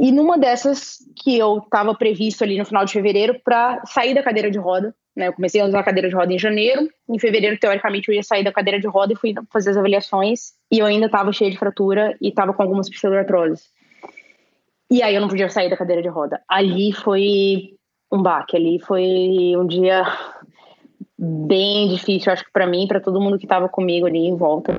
E numa dessas que eu estava previsto ali no final de fevereiro para sair da cadeira de roda, né? Eu comecei a usar a cadeira de roda em janeiro, em fevereiro, teoricamente, eu ia sair da cadeira de roda e fui fazer as avaliações, e eu ainda estava cheia de fratura e estava com algumas pseudoartroses. E aí eu não podia sair da cadeira de roda. Ali foi um baque, ali foi um dia bem difícil, acho que para mim, para todo mundo que estava comigo ali em volta.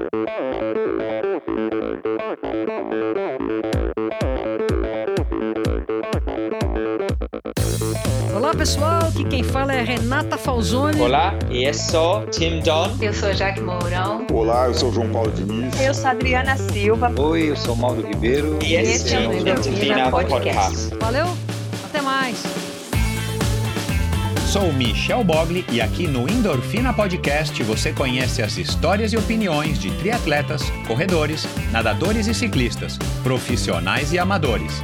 Olá pessoal, aqui quem fala é Renata Falzoni. Olá, eu sou Tim Don. Eu sou Jaque Mourão. Olá, eu sou João Paulo Diniz. Eu sou Adriana Silva. Oi, eu sou Mauro Ribeiro. E esse, é o Endorfina Podcast. Valeu, até mais. Sou Michel Bogli e aqui no Endorfina Podcast você conhece as histórias e opiniões de triatletas, corredores, nadadores e ciclistas, profissionais e amadores.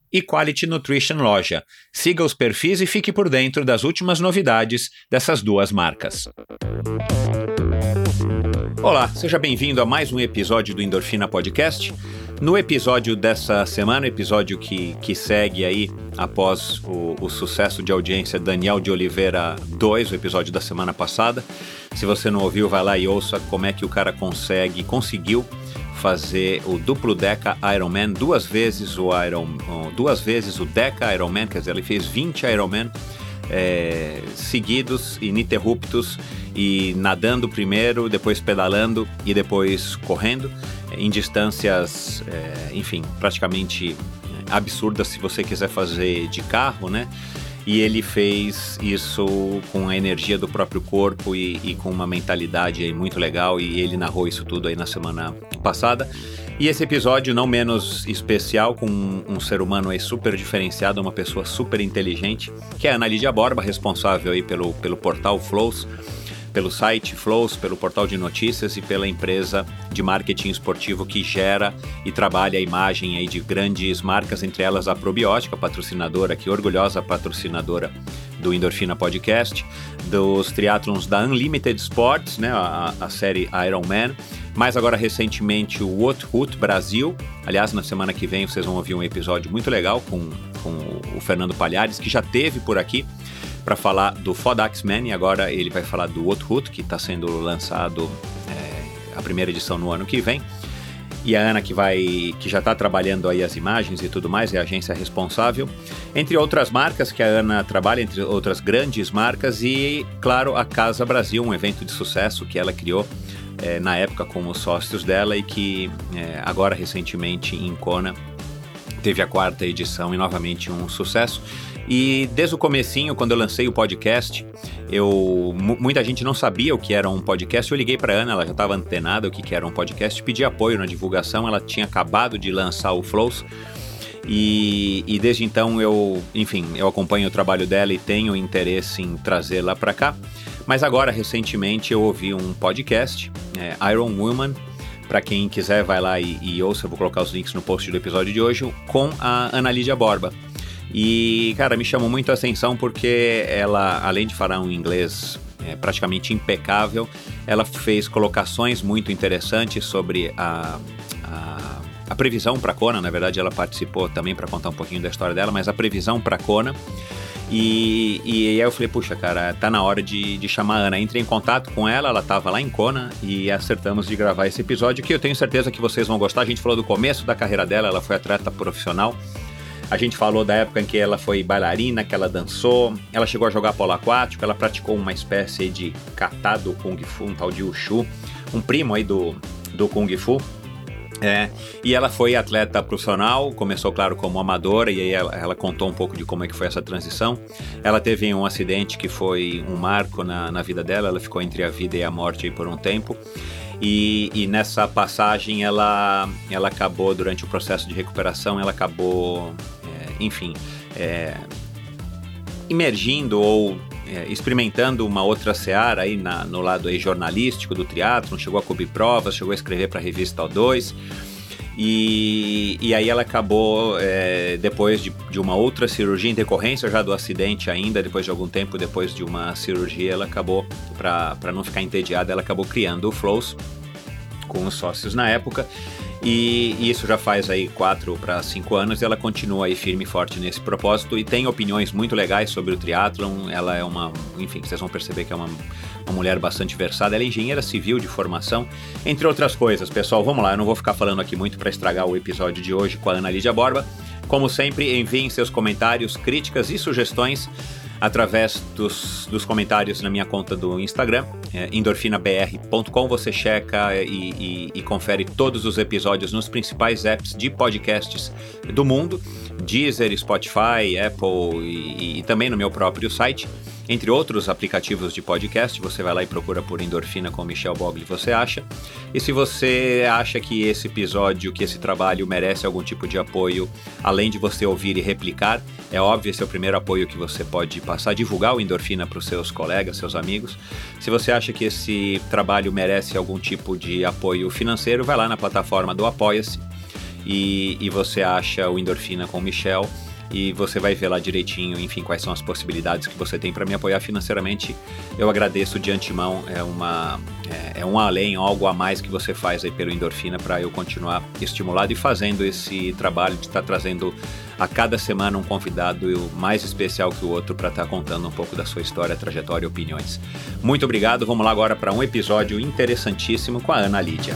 e Quality Nutrition Loja. Siga os perfis e fique por dentro das últimas novidades dessas duas marcas. Olá, seja bem-vindo a mais um episódio do Endorfina Podcast. No episódio dessa semana, episódio que, que segue aí após o, o sucesso de audiência Daniel de Oliveira 2, o episódio da semana passada. Se você não ouviu, vai lá e ouça como é que o cara consegue, conseguiu fazer o duplo Deca Ironman, duas vezes o Iron, duas vezes o Deca Ironman, quer dizer, ele fez 20 Ironman é, seguidos, ininterruptos, e nadando primeiro, depois pedalando e depois correndo, em distâncias, é, enfim, praticamente absurdas se você quiser fazer de carro, né? E ele fez isso com a energia do próprio corpo e, e, com uma mentalidade muito legal e ele narrou isso tudo aí na semana passada. E esse episódio não menos especial com um, um ser humano aí super diferenciado, uma pessoa super inteligente, que é a Ana Lídia Borba, responsável aí pelo, pelo portal Flows pelo site Flows, pelo portal de notícias e pela empresa de marketing esportivo que gera e trabalha a imagem aí de grandes marcas, entre elas a Probiótica, patrocinadora, que orgulhosa patrocinadora do Endorfina Podcast, dos triatlons da Unlimited Sports, né, a, a série Iron Man, mais agora recentemente o What Hoot Brasil. Aliás, na semana que vem vocês vão ouvir um episódio muito legal com, com o Fernando Palhares, que já teve por aqui para falar do Fodax Man e agora ele vai falar do Outhoot, que está sendo lançado é, a primeira edição no ano que vem. E a Ana que vai que já está trabalhando aí as imagens e tudo mais, é a agência responsável. Entre outras marcas que a Ana trabalha, entre outras grandes marcas e, claro, a Casa Brasil, um evento de sucesso que ela criou é, na época com os sócios dela e que é, agora recentemente em Kona teve a quarta edição e novamente um sucesso. E desde o comecinho, quando eu lancei o podcast, eu muita gente não sabia o que era um podcast. Eu liguei para Ana, ela já estava antenada o que, era um podcast, pedi apoio na divulgação. Ela tinha acabado de lançar o Flows. E, e desde então eu, enfim, eu acompanho o trabalho dela e tenho interesse em trazê-la para cá. Mas agora, recentemente, eu ouvi um podcast, é, Iron Woman, para quem quiser, vai lá e, e, ouça, eu vou colocar os links no post do episódio de hoje, com a Ana Lídia Borba. E, cara, me chamou muito a atenção porque ela, além de falar um inglês é, praticamente impecável, ela fez colocações muito interessantes sobre a, a, a previsão para Kona. Na verdade, ela participou também para contar um pouquinho da história dela, mas a previsão para Kona. E, e aí eu falei, puxa, cara, tá na hora de, de chamar a Ana. Entrei em contato com ela, ela tava lá em Kona e acertamos de gravar esse episódio que eu tenho certeza que vocês vão gostar. A gente falou do começo da carreira dela, ela foi atleta profissional. A gente falou da época em que ela foi bailarina, que ela dançou, ela chegou a jogar polo aquático, ela praticou uma espécie de kata do Kung Fu, um tal de Wushu, um primo aí do, do Kung Fu. É, e ela foi atleta profissional, começou, claro, como amadora, e aí ela, ela, contou um pouco de como é que foi essa transição. Ela teve um acidente que foi um marco na, na vida dela, ela ficou entre a vida e a morte por um tempo. E, e, nessa passagem ela, ela acabou, durante o processo de recuperação, ela acabou, enfim, é, emergindo ou é, experimentando uma outra seara aí na, no lado aí jornalístico do teatro, chegou a cobrir provas, chegou a escrever para a revista O2. E, e aí ela acabou, é, depois de, de, uma outra cirurgia, em decorrência já do acidente ainda, depois de algum tempo depois de uma cirurgia, ela acabou, para não ficar entediada, ela acabou criando o Flows com os sócios na época. E, e, isso já faz aí quatro para cinco anos e ela continua aí firme e forte nesse propósito e tem opiniões muito legais sobre o triatlon. Ela é uma, enfim, vocês vão perceber que é uma, uma mulher bastante versada. Ela é engenheira civil de formação, entre outras coisas. Pessoal, vamos lá, eu não vou ficar falando aqui muito para estragar o episódio de hoje com a Ana Lídia Borba. Como sempre, enviem seus comentários, críticas e sugestões através dos, dos comentários na minha conta do Instagram, é, endorfinabr.com. Você checa e, e, e, confere todos os episódios nos principais apps de podcasts do mundo: Deezer, Spotify, Apple e, e também no meu próprio site entre outros aplicativos de podcast. Você vai lá e procura por Endorfina com Michel Bogli, você acha. E se você acha que esse episódio, que esse trabalho merece algum tipo de apoio, além de você ouvir e replicar, é óbvio, esse é o primeiro apoio que você pode passar, divulgar o Endorfina para os seus colegas, seus amigos. Se você acha que esse trabalho merece algum tipo de apoio financeiro, vai lá na plataforma do Apoia-se e, e você acha o Endorfina com Michel e você vai ver lá direitinho, enfim, quais são as possibilidades que você tem para me apoiar financeiramente. Eu agradeço de antemão, é uma é, é, um além, algo a mais que você faz aí pelo Endorfina para eu continuar estimulado e fazendo esse trabalho de estar tá trazendo a cada semana um convidado mais especial que o outro para estar tá contando um pouco da sua história, trajetória e opiniões. Muito obrigado. Vamos lá agora para um episódio interessantíssimo com a Ana Lídia.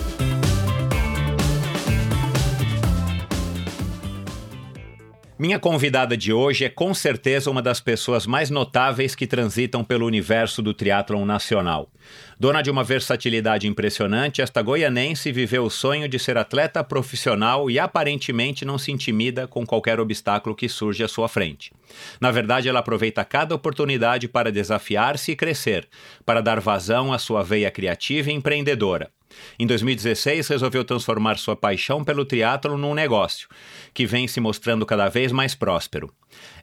Minha convidada de hoje é com certeza uma das pessoas mais notáveis que transitam pelo universo do triatlon nacional. Dona de uma versatilidade impressionante, esta goianense viveu o sonho de ser atleta profissional e aparentemente não se intimida com qualquer obstáculo que surge à sua frente. Na verdade, ela aproveita cada oportunidade para desafiar-se e crescer, para dar vazão à sua veia criativa e empreendedora. Em 2016, resolveu transformar sua paixão pelo triatlo num negócio, que vem se mostrando cada vez mais próspero.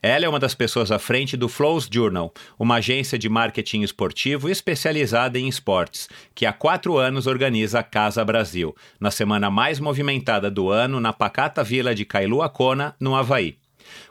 Ela é uma das pessoas à frente do Flows Journal, uma agência de marketing esportivo especializada em esportes, que há quatro anos organiza a Casa Brasil, na semana mais movimentada do ano na pacata vila de Kailuacona, no Havaí.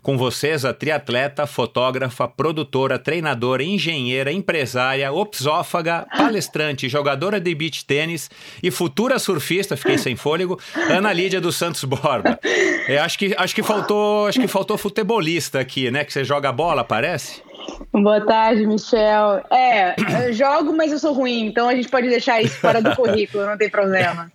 Com vocês, a triatleta, fotógrafa, produtora, treinadora, engenheira, empresária, opsófaga, palestrante, jogadora de beach tênis e futura surfista, fiquei sem fôlego, Ana Lídia dos Santos Borba. É, acho, que, acho, que faltou, acho que faltou futebolista aqui, né? Que você joga bola, parece? Boa tarde, Michel. É, eu jogo, mas eu sou ruim, então a gente pode deixar isso fora do currículo, não tem problema.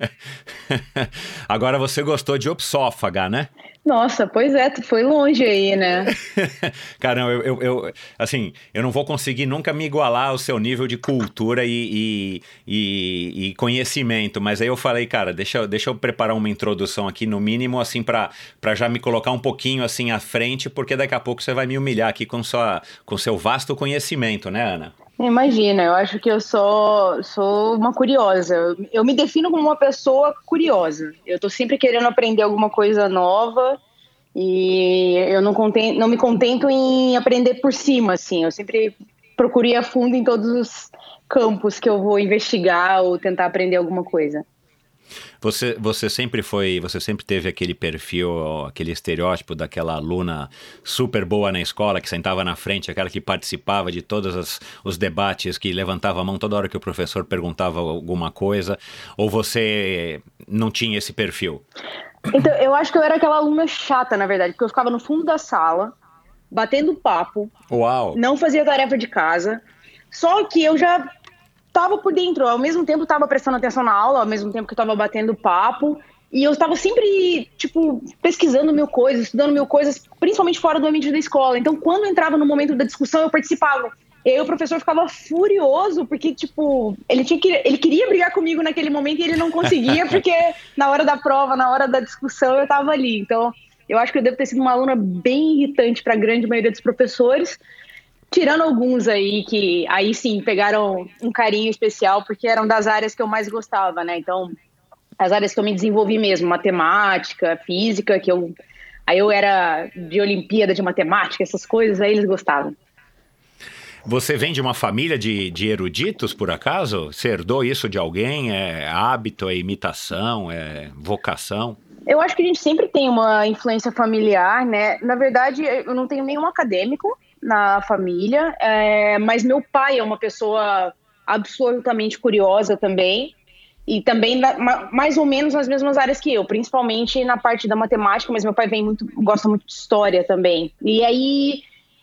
Agora você gostou de opsófaga, né? Nossa, pois é, tu foi longe aí, né? Caramba, eu, eu, eu, assim, eu não vou conseguir nunca me igualar ao seu nível de cultura e, e, e, e conhecimento, mas aí eu falei, cara, deixa, deixa eu preparar uma introdução aqui, no mínimo, assim, para já me colocar um pouquinho assim à frente, porque daqui a pouco você vai me humilhar aqui com, sua, com seu vasto conhecimento, né, Ana? Imagina, eu acho que eu sou, sou uma curiosa. Eu me defino como uma pessoa curiosa. Eu tô sempre querendo aprender alguma coisa nova e eu não, contento, não me contento em aprender por cima, assim. Eu sempre procuro ir a fundo em todos os campos que eu vou investigar ou tentar aprender alguma coisa. Você, você sempre foi, você sempre teve aquele perfil, aquele estereótipo daquela aluna super boa na escola, que sentava na frente, aquela que participava de todos os debates, que levantava a mão toda hora que o professor perguntava alguma coisa, ou você não tinha esse perfil? Então, eu acho que eu era aquela aluna chata, na verdade, porque eu ficava no fundo da sala, batendo papo. Uau! Não fazia tarefa de casa. Só que eu já estava por dentro, ao mesmo tempo estava prestando atenção na aula, ao mesmo tempo que eu estava batendo papo, e eu estava sempre, tipo, pesquisando mil coisas, estudando mil coisas, principalmente fora do ambiente da escola. Então, quando entrava no momento da discussão, eu participava. E aí o professor ficava furioso, porque, tipo, ele, tinha que, ele queria brigar comigo naquele momento e ele não conseguia, porque na hora da prova, na hora da discussão, eu estava ali. Então, eu acho que eu devo ter sido uma aluna bem irritante para a grande maioria dos professores, Tirando alguns aí que aí sim pegaram um carinho especial, porque eram das áreas que eu mais gostava, né? Então, as áreas que eu me desenvolvi mesmo, matemática, física, que eu. Aí eu era de Olimpíada de Matemática, essas coisas, aí eles gostavam. Você vem de uma família de, de eruditos, por acaso? Você herdou isso de alguém? É hábito, é imitação, é vocação? Eu acho que a gente sempre tem uma influência familiar, né? Na verdade, eu não tenho nenhum acadêmico, na família, é, mas meu pai é uma pessoa absolutamente curiosa também e também mais ou menos nas mesmas áreas que eu, principalmente na parte da matemática, mas meu pai vem muito gosta muito de história também. E aí,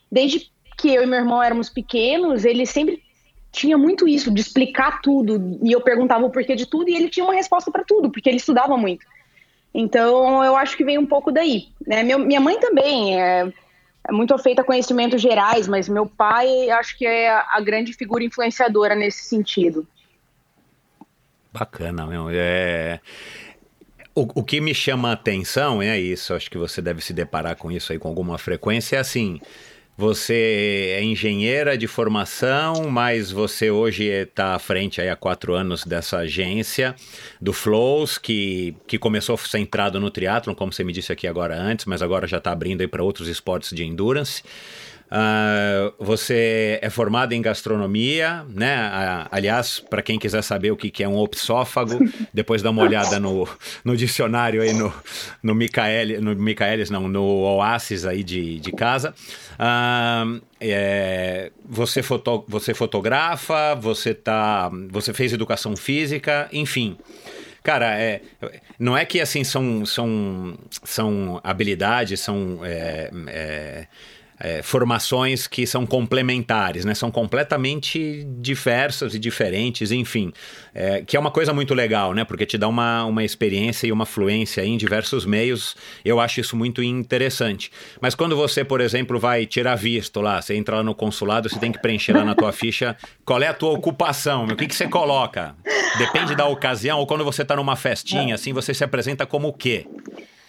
desde que eu e meu irmão éramos pequenos, ele sempre tinha muito isso de explicar tudo e eu perguntava o porquê de tudo e ele tinha uma resposta para tudo, porque ele estudava muito. Então, eu acho que vem um pouco daí. Né? Meu, minha mãe também é muito feita a conhecimentos gerais, mas meu pai acho que é a grande figura influenciadora nesse sentido. Bacana, meu. É... O, o que me chama a atenção é isso, acho que você deve se deparar com isso aí com alguma frequência, é assim, você é engenheira de formação, mas você hoje está à frente há quatro anos dessa agência do Flows, que, que começou centrado no triatlon, como você me disse aqui agora antes, mas agora já está abrindo para outros esportes de endurance. Uh, você é formado em gastronomia, né? Uh, aliás, para quem quiser saber o que, que é um opsófago, depois dá uma olhada no, no dicionário aí no, no, Micael, no Micaelis, não, no Oasis aí de, de casa. Uh, é, você, foto, você fotografa, você, tá, você fez educação física, enfim. Cara, é, não é que assim são, são, são habilidades, são. É, é, é, formações que são complementares, né? São completamente diversas e diferentes, enfim. É, que é uma coisa muito legal, né? Porque te dá uma, uma experiência e uma fluência em diversos meios. Eu acho isso muito interessante. Mas quando você, por exemplo, vai tirar visto lá, você entra lá no consulado, você tem que preencher lá na tua ficha qual é a tua ocupação, o que, que você coloca? Depende da ocasião, ou quando você está numa festinha, assim, você se apresenta como o quê?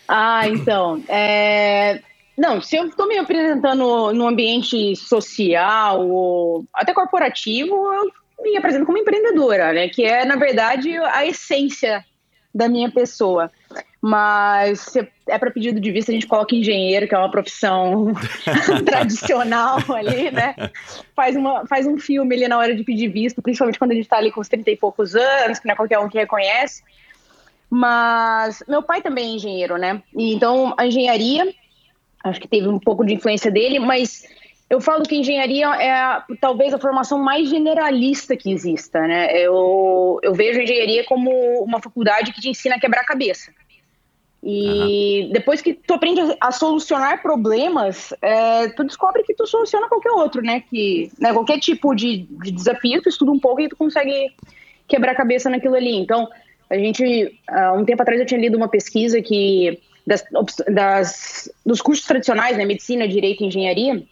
Ah, então. É não, se eu estou me apresentando no ambiente social ou até corporativo, eu me apresento como empreendedora, né? Que é, na verdade, a essência da minha pessoa. Mas se é para pedido de vista, a gente coloca engenheiro, que é uma profissão tradicional ali, né? Faz, uma, faz um filme ali na hora de pedir visto, principalmente quando a gente está ali com os 30 e poucos anos, que não é qualquer um que reconhece. Mas meu pai também é engenheiro, né? E, então, a engenharia acho que teve um pouco de influência dele, mas eu falo que engenharia é a, talvez a formação mais generalista que exista, né? Eu, eu vejo engenharia como uma faculdade que te ensina a quebrar a cabeça. E uhum. depois que tu aprende a, solucionar problemas, é, tu descobre que tu soluciona qualquer outro, né? Que né, qualquer tipo de, de desafio, tu estuda um pouco e tu consegue quebrar a cabeça naquilo ali. Então, a gente, há um tempo atrás eu tinha lido uma pesquisa que das, das, dos cursos tradicionais, né, medicina, direito e engenharia,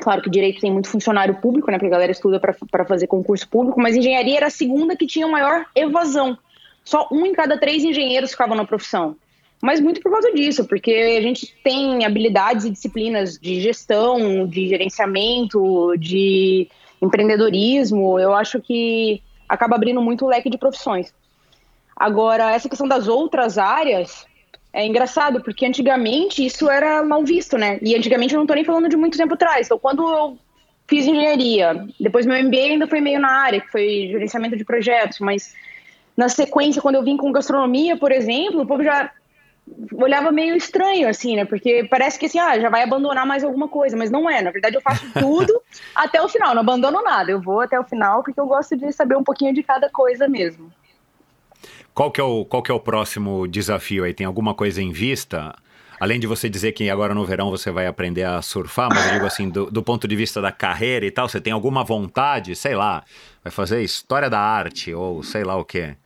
claro que direito tem muito funcionário público, né, porque a galera estuda para fazer concurso público, mas engenharia era a segunda que tinha maior evasão. Só um em cada três engenheiros ficavam na profissão mas muito por causa disso, porque a gente tem habilidades e disciplinas de gestão, de gerenciamento, de empreendedorismo. Eu acho que acaba abrindo muito o leque de profissões. Agora, essa questão das outras áreas é engraçado, porque antigamente isso era mal visto, né? E antigamente eu não estou nem falando de muito tempo atrás. Então, quando eu fiz engenharia, depois meu MBA ainda foi meio na área, que foi gerenciamento de projetos, mas na sequência, quando eu vim com gastronomia, por exemplo, o povo já olhava meio estranho, assim, né? Porque parece que assim, ah, já vai abandonar mais alguma coisa, mas não é. Na verdade, eu faço tudo até o final, não abandono nada. Eu vou até o final porque eu gosto de saber um pouquinho de cada coisa mesmo. Qual que é o, qual que é o próximo desafio aí? Tem alguma coisa em vista? Além de você dizer que agora no verão você vai aprender a surfar, mas eu digo assim, do, do ponto de vista da carreira e tal, você tem alguma vontade, sei lá, vai fazer história da arte ou sei lá o quê?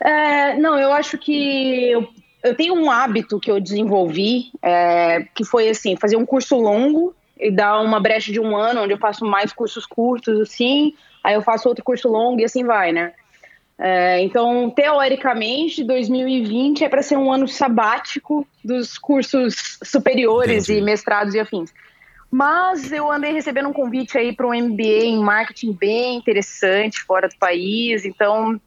É, não, eu acho que eu eu tenho um hábito que eu desenvolvi, é, que foi assim, fazer um curso longo e dar uma brecha de um ano, onde eu faço mais cursos curtos, assim, aí eu faço outro curso longo e assim vai, né? É, então, teoricamente, 2020 é para ser um ano sabático dos cursos superiores Entendi. e mestrados e afins. Mas eu andei recebendo um convite aí para um MBA em marketing bem interessante fora do país, então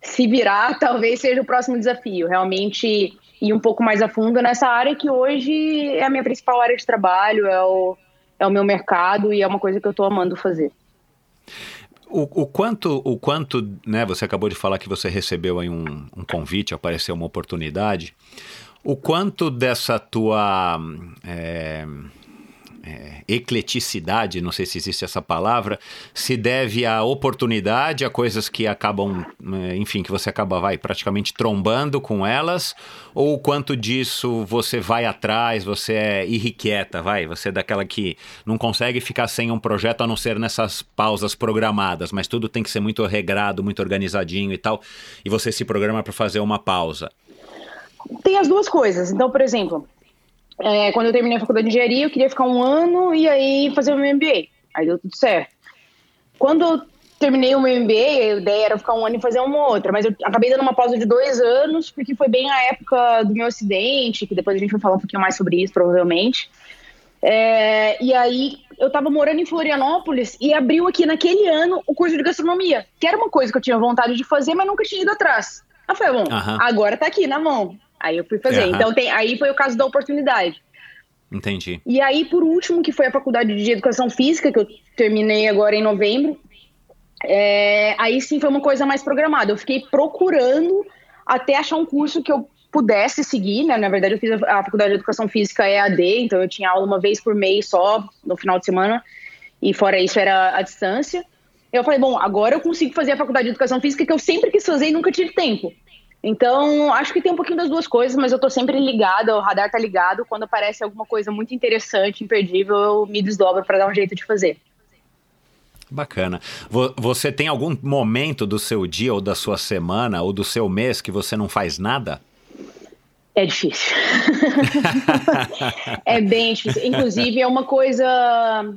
se virar, talvez seja o próximo desafio. Realmente ir um pouco mais a fundo nessa área que hoje é a minha principal área de trabalho, é o, é o meu mercado e é uma coisa que eu estou amando fazer. O, o, quanto, o quanto, né? Você acabou de falar que você recebeu aí um, um convite, apareceu uma oportunidade. O quanto dessa tua é, é, ecleticidade, não sei se existe essa palavra, se deve à oportunidade, a coisas que acabam, é, enfim, que você acaba vai praticamente trombando com elas, ou quanto disso você vai atrás, você é irrequieta, vai, você é daquela que não consegue ficar sem um projeto a não ser nessas pausas programadas, mas tudo tem que ser muito regrado, muito organizadinho e tal, e você se programa para fazer uma pausa. Tem as duas coisas. Então, por exemplo, é, quando eu terminei a faculdade de engenharia, eu queria ficar um ano e aí fazer o meu MBA. Aí deu tudo certo. Quando eu terminei o meu MBA, a ideia era ficar um ano e fazer uma outra, mas eu acabei dando uma pausa de dois anos, porque foi bem a época do meu acidente, que depois a gente vai falar um pouquinho mais sobre isso, provavelmente. É, e aí eu tava morando em Florianópolis e abriu aqui naquele ano o curso de gastronomia, que era uma coisa que eu tinha vontade de fazer, mas nunca tinha ido atrás. Aí eu falei, bom, uhum. agora tá aqui na mão. Aí eu fui fazer. Uhum. Então tem, aí foi o caso da oportunidade. Entendi. E aí, por último, que foi a faculdade de Educação Física, que eu terminei agora em novembro, é, aí sim foi uma coisa mais programada. Eu fiquei procurando até achar um curso que eu pudesse seguir, né? Na verdade, eu fiz a, faculdade de Educação Física EAD, então eu tinha aula uma vez por mês só, no final de semana, e fora isso era a distância. Eu falei, bom, agora eu consigo fazer a faculdade de Educação Física que eu sempre quis fazer e nunca tive tempo. Então, acho que tem um pouquinho das duas coisas, mas eu tô sempre ligada, o radar tá ligado. Quando aparece alguma coisa muito interessante, imperdível, eu me desdobro para dar um jeito de fazer. Bacana. Você tem algum momento do seu dia, ou da sua semana, ou do seu mês que você não faz nada? É difícil. é bem difícil. Inclusive, é uma coisa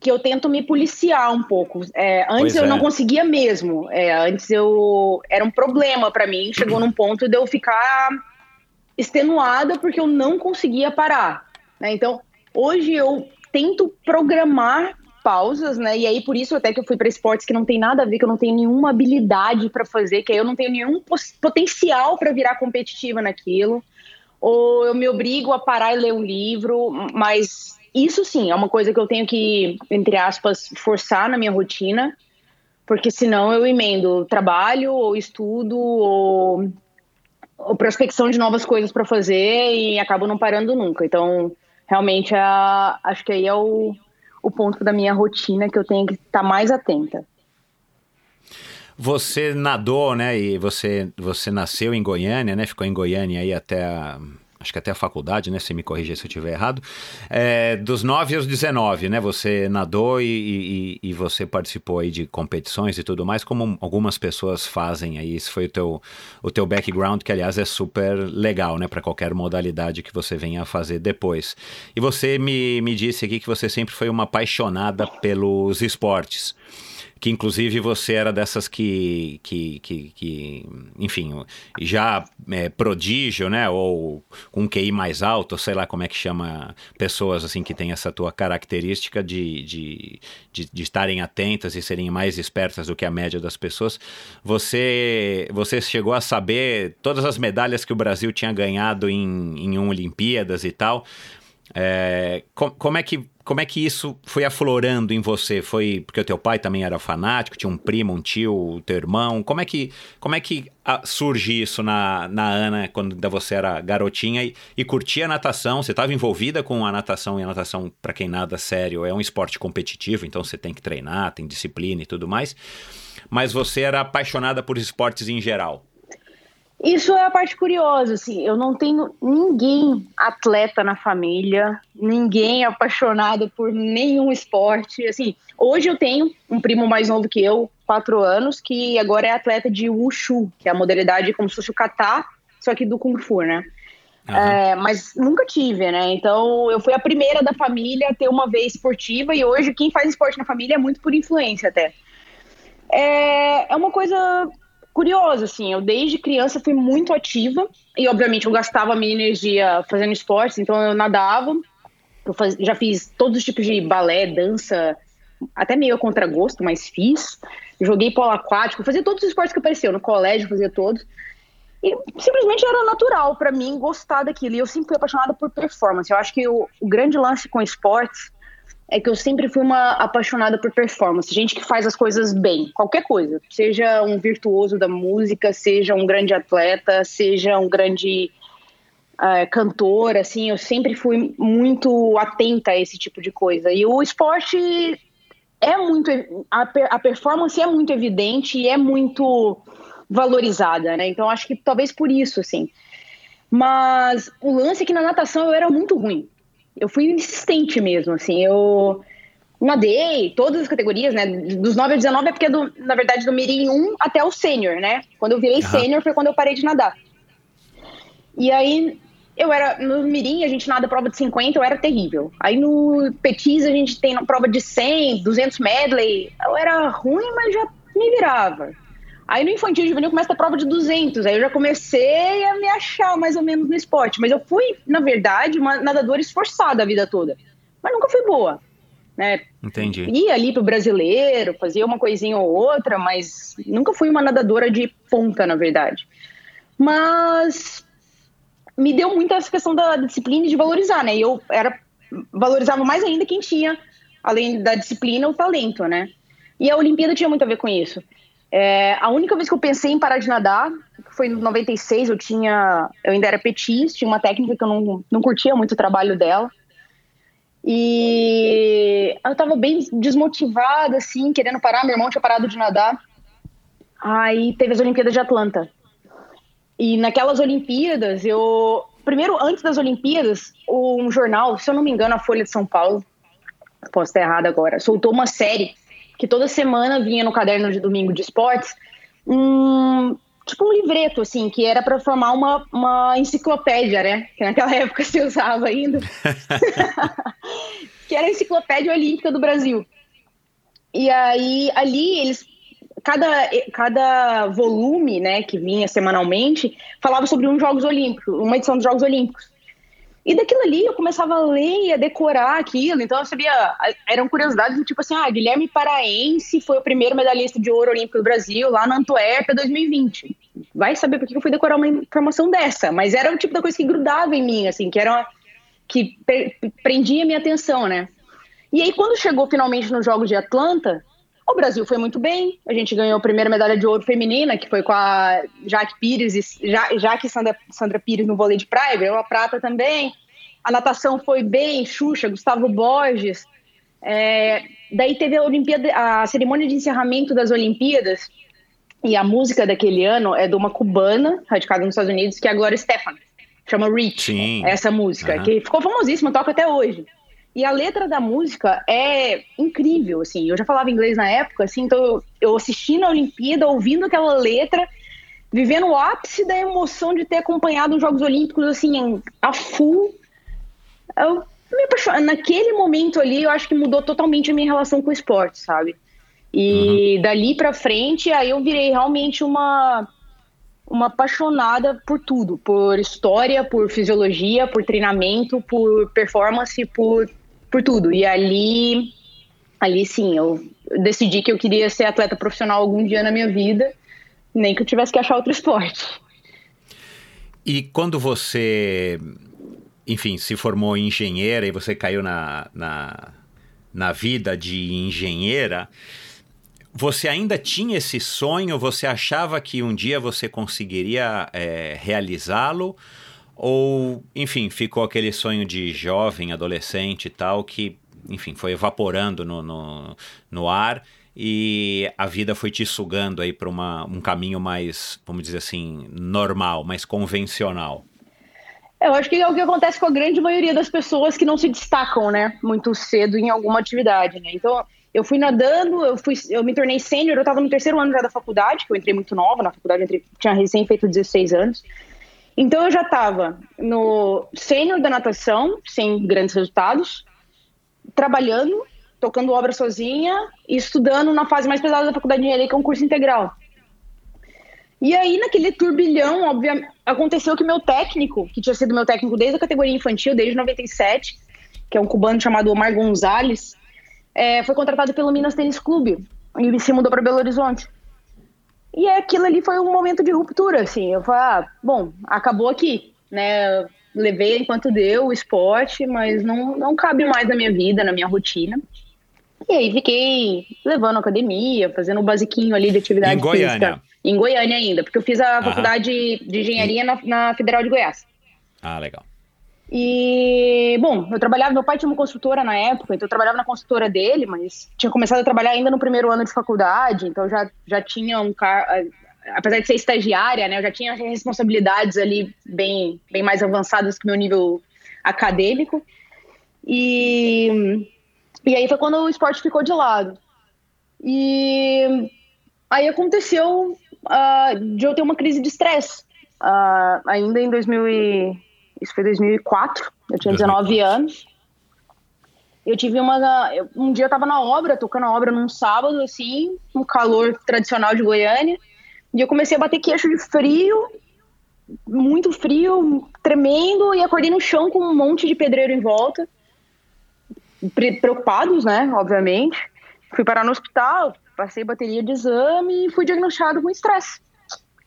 que eu tento me policiar um pouco. É, antes eu não conseguia mesmo. É, antes eu era um problema para mim. Chegou num ponto de eu ficar extenuada porque eu não conseguia parar. Né? Então hoje eu tento programar pausas, né? E aí por isso até que eu fui para esportes que não tem nada a ver, que eu não tenho nenhuma habilidade para fazer, que aí eu não tenho nenhum potencial para virar competitiva naquilo. Ou eu me obrigo a parar e ler um livro, mas isso sim, é uma coisa que eu tenho que, entre aspas, forçar na minha rotina, porque senão eu emendo trabalho ou estudo ou, ou prospecção de novas coisas para fazer e acabo não parando nunca. Então, realmente, a, acho que aí é o, o ponto da minha rotina que eu tenho que estar tá mais atenta. Você nadou, né? E você, você nasceu em Goiânia, né? Ficou em Goiânia aí até acho que até a faculdade, né? Se me corrija se eu estiver errado. É, dos 9 aos 19, né? Você nadou e, e, e, você participou aí de competições e tudo mais, como algumas pessoas fazem aí. Esse foi o teu, o teu background, que aliás é super legal, né? Para qualquer modalidade que você venha a fazer depois. E você me, me disse aqui que você sempre foi uma apaixonada pelos esportes que inclusive você era dessas que, que, que, que enfim, já é, prodígio, né, ou com um QI mais alto, sei lá como é que chama pessoas assim que têm essa tua característica de, de, de, de estarem atentas e serem mais espertas do que a média das pessoas. Você, você chegou a saber todas as medalhas que o Brasil tinha ganhado em, em Olimpíadas e tal. É, com, como, é que, como é que isso foi aflorando em você? Foi porque o teu pai também era fanático, tinha um primo, um tio, teu irmão? Como é que, como é que surge isso na, na Ana quando você era garotinha e, e curtia a natação? Você estava envolvida com a natação e a natação, para quem nada sério, é um esporte competitivo, então você tem que treinar, tem disciplina e tudo mais. Mas você era apaixonada por esportes em geral? Isso é a parte curiosa, assim, eu não tenho ninguém atleta na família, ninguém apaixonado por nenhum esporte, assim, hoje eu tenho um primo mais novo que eu, quatro anos, que agora é atleta de Wushu, que é a modalidade como se fosse o kata, só que do Kung Fu, né? Uhum. É, mas nunca tive, né? Então eu fui a primeira da família a ter uma vez esportiva e hoje quem faz esporte na família é muito por influência até. É, é uma coisa curioso, assim, eu desde criança fui muito ativa e obviamente eu gastava minha energia fazendo esportes, então eu nadava, eu faz, já fiz todos os tipos de balé, dança, até meio a contragosto, mas fiz. Joguei polo aquático, fazia todos os esportes que apareceu, no colégio fazia todos. E simplesmente era natural para mim gostar daquilo. E eu sempre fui apaixonada por performance. Eu acho que o, o grande lance com esportes é que eu sempre fui uma apaixonada por performance, gente que faz as coisas bem, qualquer coisa, seja um virtuoso da música, seja um grande atleta, seja um grande uh, cantor, assim, eu sempre fui muito atenta a esse tipo de coisa. E o esporte é muito, a, a performance é muito evidente e é muito valorizada, né? Então acho que talvez por isso, assim. Mas o lance é que na natação eu era muito ruim eu fui insistente mesmo, assim, eu nadei todas as categorias, né, dos 9 a 19 é porque, é do, na verdade, do mirim 1 até o sênior, né, quando eu virei uhum. sênior foi quando eu parei de nadar. E aí, eu era, no mirim a gente nada prova de 50, eu era terrível. Aí no petis a gente tem prova de 100, 200 medley, eu era ruim, mas já me virava. Aí no infantil juvenil começa a prova de 200, aí eu já comecei a me achar mais ou menos no esporte. Mas eu fui, na verdade, uma nadadora esforçada a vida toda. Mas nunca fui boa. Né? Entendi. Ia ali pro brasileiro, fazia uma coisinha ou outra, mas nunca fui uma nadadora de ponta, na verdade. Mas me deu muito essa questão da disciplina e de valorizar, né? E eu era valorizava mais ainda quem tinha, além da disciplina, o talento, né? E a Olimpíada tinha muito a ver com isso. É, a única vez que eu pensei em parar de nadar foi em 96, eu tinha. Eu ainda era petis, tinha uma técnica que eu não, não curtia muito o trabalho dela. E eu tava bem desmotivada, assim, querendo parar. Meu irmão tinha parado de nadar. Aí teve as Olimpíadas de Atlanta. E naquelas Olimpíadas, eu. Primeiro, antes das Olimpíadas, um jornal, se eu não me engano, a Folha de São Paulo, posso estar errado agora, soltou uma série que toda semana vinha no caderno de domingo de esportes um tipo um livreto assim que era para formar uma, uma enciclopédia, né? Que naquela época se usava ainda, que era a enciclopédia olímpica do Brasil. E aí ali eles cada, cada volume, né, que vinha semanalmente, falava sobre um Jogos Olímpicos, uma edição dos Jogos Olímpicos. E daquilo ali eu começava a ler e a decorar aquilo. Então eu sabia. Eram curiosidades do tipo assim: ah, Guilherme Paraense foi o primeiro medalhista de ouro olímpico do Brasil lá na Antuérpia 2020. Vai saber por que eu fui decorar uma informação dessa. Mas era o tipo da coisa que grudava em mim, assim, que era. Uma, que prendia minha atenção, né? E aí, quando chegou finalmente nos Jogos de Atlanta, o Brasil foi muito bem. A gente ganhou a primeira medalha de ouro feminina, que foi com a Jaque Pires e ja, Jaque Sandra, Sandra Pires no vôlei de praia, ganhou a prata também. A natação foi bem, Xuxa, Gustavo Borges. É, daí teve a Olimpíada, a cerimônia de encerramento das Olimpíadas, e a música daquele ano é de uma cubana, radicada nos Estados Unidos, que é a Gloria Stefan. chama Reach, Sim. essa música, Aham. que ficou famosíssima, toca até hoje. E a letra da música é incrível, assim. Eu já falava inglês na época, assim, então eu, assisti na Olimpíada, ouvindo aquela letra, vivendo o ápice da emoção de ter acompanhado os Jogos Olímpicos, assim, a full. Eu me apaixonei. Naquele momento ali, eu acho que mudou totalmente a minha relação com o esporte, sabe? E dali pra frente, aí eu virei realmente uma uma apaixonada por tudo, por história, por fisiologia, por treinamento, por performance, por, por tudo. E ali, ali sim, eu decidi que eu queria ser atleta profissional algum dia na minha vida, nem que eu tivesse que achar outro esporte. E quando você, enfim, se formou engenheira e você caiu na, na, na vida de engenheira, você ainda tinha esse sonho? Você achava que um dia você conseguiria é, realizá-lo? Ou, enfim, ficou aquele sonho de jovem, adolescente e tal, que, enfim, foi evaporando no, no, no ar e a vida foi te sugando aí para um caminho mais, vamos dizer assim, normal, mais convencional? Eu acho que é o que acontece com a grande maioria das pessoas que não se destacam, né, muito cedo em alguma atividade, né? Então, eu fui nadando, eu, fui, eu me tornei sênior, eu estava no terceiro ano já da faculdade, que eu entrei muito nova na faculdade, eu entrei, tinha recém feito 16 anos. Então eu já estava no sênior da natação, sem grandes resultados, trabalhando, tocando obra sozinha e estudando na fase mais pesada da faculdade de engenharia, que é um curso integral. E aí, naquele turbilhão, obviamente, aconteceu que meu técnico, que tinha sido meu técnico desde a categoria infantil, desde 97, que é um cubano chamado Omar Gonzalez, é, foi contratado pelo Minas Tênis Clube e se mudou para Belo Horizonte. E aquilo ali foi um momento de ruptura, assim. Eu falei, ah, bom, acabou aqui, né? Levei enquanto deu o esporte, mas não, não cabe mais na minha vida, na minha rotina. E aí fiquei levando a academia, fazendo o um basiquinho ali de atividade em Goiânia. física. Em Goiânia ainda, porque eu fiz a faculdade de engenharia na, na Federal de Goiás. Ah, legal. E, bom, eu trabalhava, meu pai tinha uma construtora na época, então eu trabalhava na construtora dele, mas tinha começado a trabalhar ainda no primeiro ano de faculdade, então já, já tinha um cargo, apesar de ser estagiária, né, eu já tinha responsabilidades ali bem, bem mais avançadas que meu nível acadêmico. E, e aí foi quando o esporte ficou de lado. E aí aconteceu uh, de eu ter uma crise de estresse, uh, ainda em 2000 e isso foi 2004, eu tinha 19 anos. Eu tive uma. Um dia eu tava na obra, tocando a obra num sábado, assim, um calor tradicional de Goiânia, e eu comecei a bater queixo de frio, muito frio, tremendo, e acordei no chão com um monte de pedreiro em volta, preocupados, né, obviamente. Fui parar no hospital, passei bateria de exame e fui diagnosticado com estresse.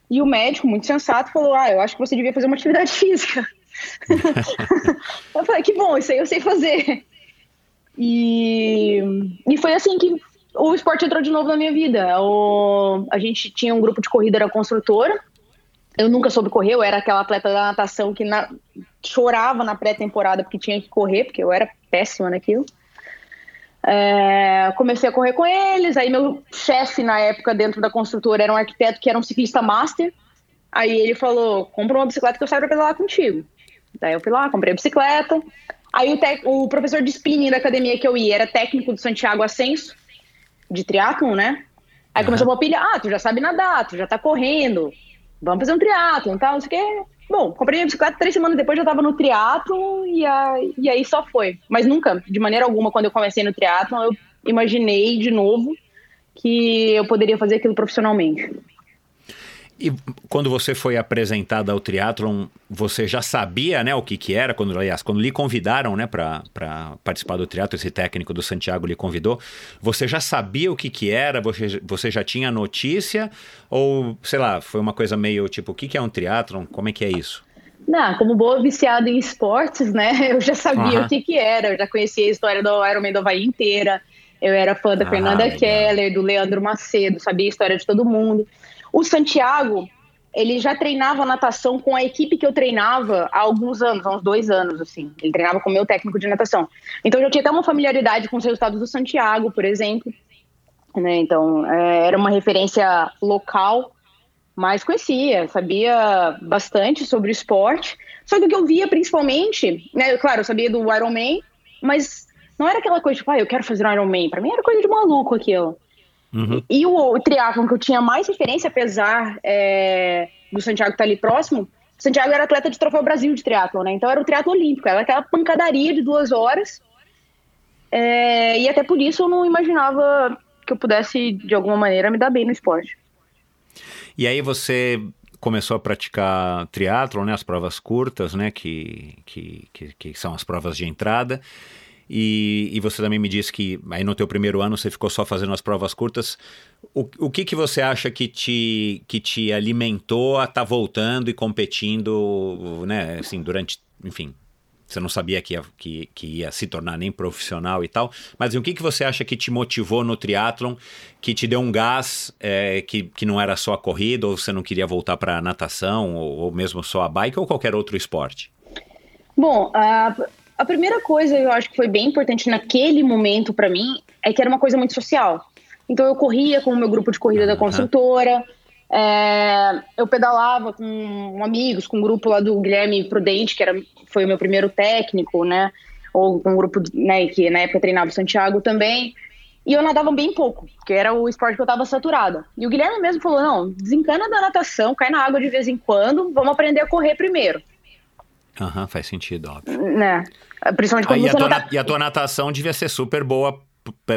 E o médico, muito sensato, falou: Ah, eu acho que você devia fazer uma atividade física. eu falei, que bom, isso aí eu sei fazer. E, e foi assim que o esporte entrou de novo na minha vida. O, a gente tinha um grupo de corrida da construtora. Eu nunca soube correr, eu era aquela atleta da natação que na, chorava na pré-temporada porque tinha que correr, porque eu era péssima naquilo. É, comecei a correr com eles, aí meu chefe na época dentro da construtora era um arquiteto que era um ciclista master. Aí ele falou: compra uma bicicleta que eu saio pra pedalar contigo. Daí eu fui lá, comprei a bicicleta. Aí o, tec, o professor de spinning da academia que eu ia era técnico do Santiago Ascenso, de triatlon, né? Aí uhum. começou a pilhar, ah, tu já sabe nadar, tu já tá correndo, vamos fazer um triatlon e tal, não sei o quê. Bom, comprei a bicicleta, três semanas depois já tava no triatlon e, aí, e aí só foi. Mas nunca, de maneira alguma, quando eu comecei no triatlon, eu imaginei de novo que eu poderia fazer aquilo profissionalmente. E quando você foi apresentada ao triatlon, você já sabia, né, o que que era? Quando, aliás, quando lhe convidaram, né, para participar do triatlon, esse técnico do Santiago lhe convidou, você já sabia o que que era? Você, você já tinha notícia? Ou, sei lá, foi uma coisa meio tipo, o que que é um triatlon? Como é que é isso? Não, como boa viciada em esportes, né, eu já sabia uhum. o que que era, eu já conhecia a história do Ironman do Havaí inteira, eu era fã da ah, Fernanda legal. Keller, do Leandro Macedo, sabia a história de todo mundo. O Santiago, ele já treinava natação com a equipe que eu treinava há alguns anos, há uns dois anos, assim. Ele treinava com o meu técnico de natação. Então, eu já tinha até uma familiaridade com os resultados do Santiago, por exemplo. Né? Então, é, era uma referência local mas conhecia, sabia bastante sobre o esporte. Só que o que eu via principalmente, né, claro, eu sabia do Ironman, mas não era aquela coisa tipo, ah, eu quero fazer um Ironman. Para mim era coisa de maluco aquilo. Uhum. E o, o triatlon que eu tinha mais referência, apesar é, do Santiago estar tá ali próximo, Santiago era atleta de Troféu Brasil de triatlon, né? Então era o triatlo olímpico, era aquela pancadaria de duas horas. É, e até por isso eu não imaginava que eu pudesse, de alguma maneira, me dar bem no esporte. E aí você começou a praticar triatlon, né? As provas curtas, né? Que, que, que, que são as provas de entrada. E, e, você também me disse que aí no teu primeiro ano você ficou só fazendo as provas curtas. O, o que, que você acha que te, que te alimentou a estar tá voltando e competindo, né, assim, durante, enfim, você não sabia que ia, que, que ia se tornar nem profissional e tal, mas o que, que você acha que te motivou no triatlon, que te deu um gás, é, que, que não era só a corrida, ou você não queria voltar para natação, ou, ou mesmo só a bike, ou qualquer outro esporte? Bom, a, a primeira coisa eu acho que foi bem importante naquele momento para mim é que era uma coisa muito social. Então eu corria com o meu grupo de corrida da construtora, é, eu pedalava com amigos, com um grupo lá do Guilherme Prudente, que era, foi o meu primeiro técnico, né? Ou com um grupo né, que na época treinava o Santiago também. E eu nadava bem pouco, porque era o esporte que eu estava saturada. E o Guilherme mesmo falou: não, desencana da natação, cai na água de vez em quando, vamos aprender a correr primeiro. Aham, uhum, faz sentido, óbvio. Né? Principalmente quando ah, você e, a tá... e a tua natação devia ser super boa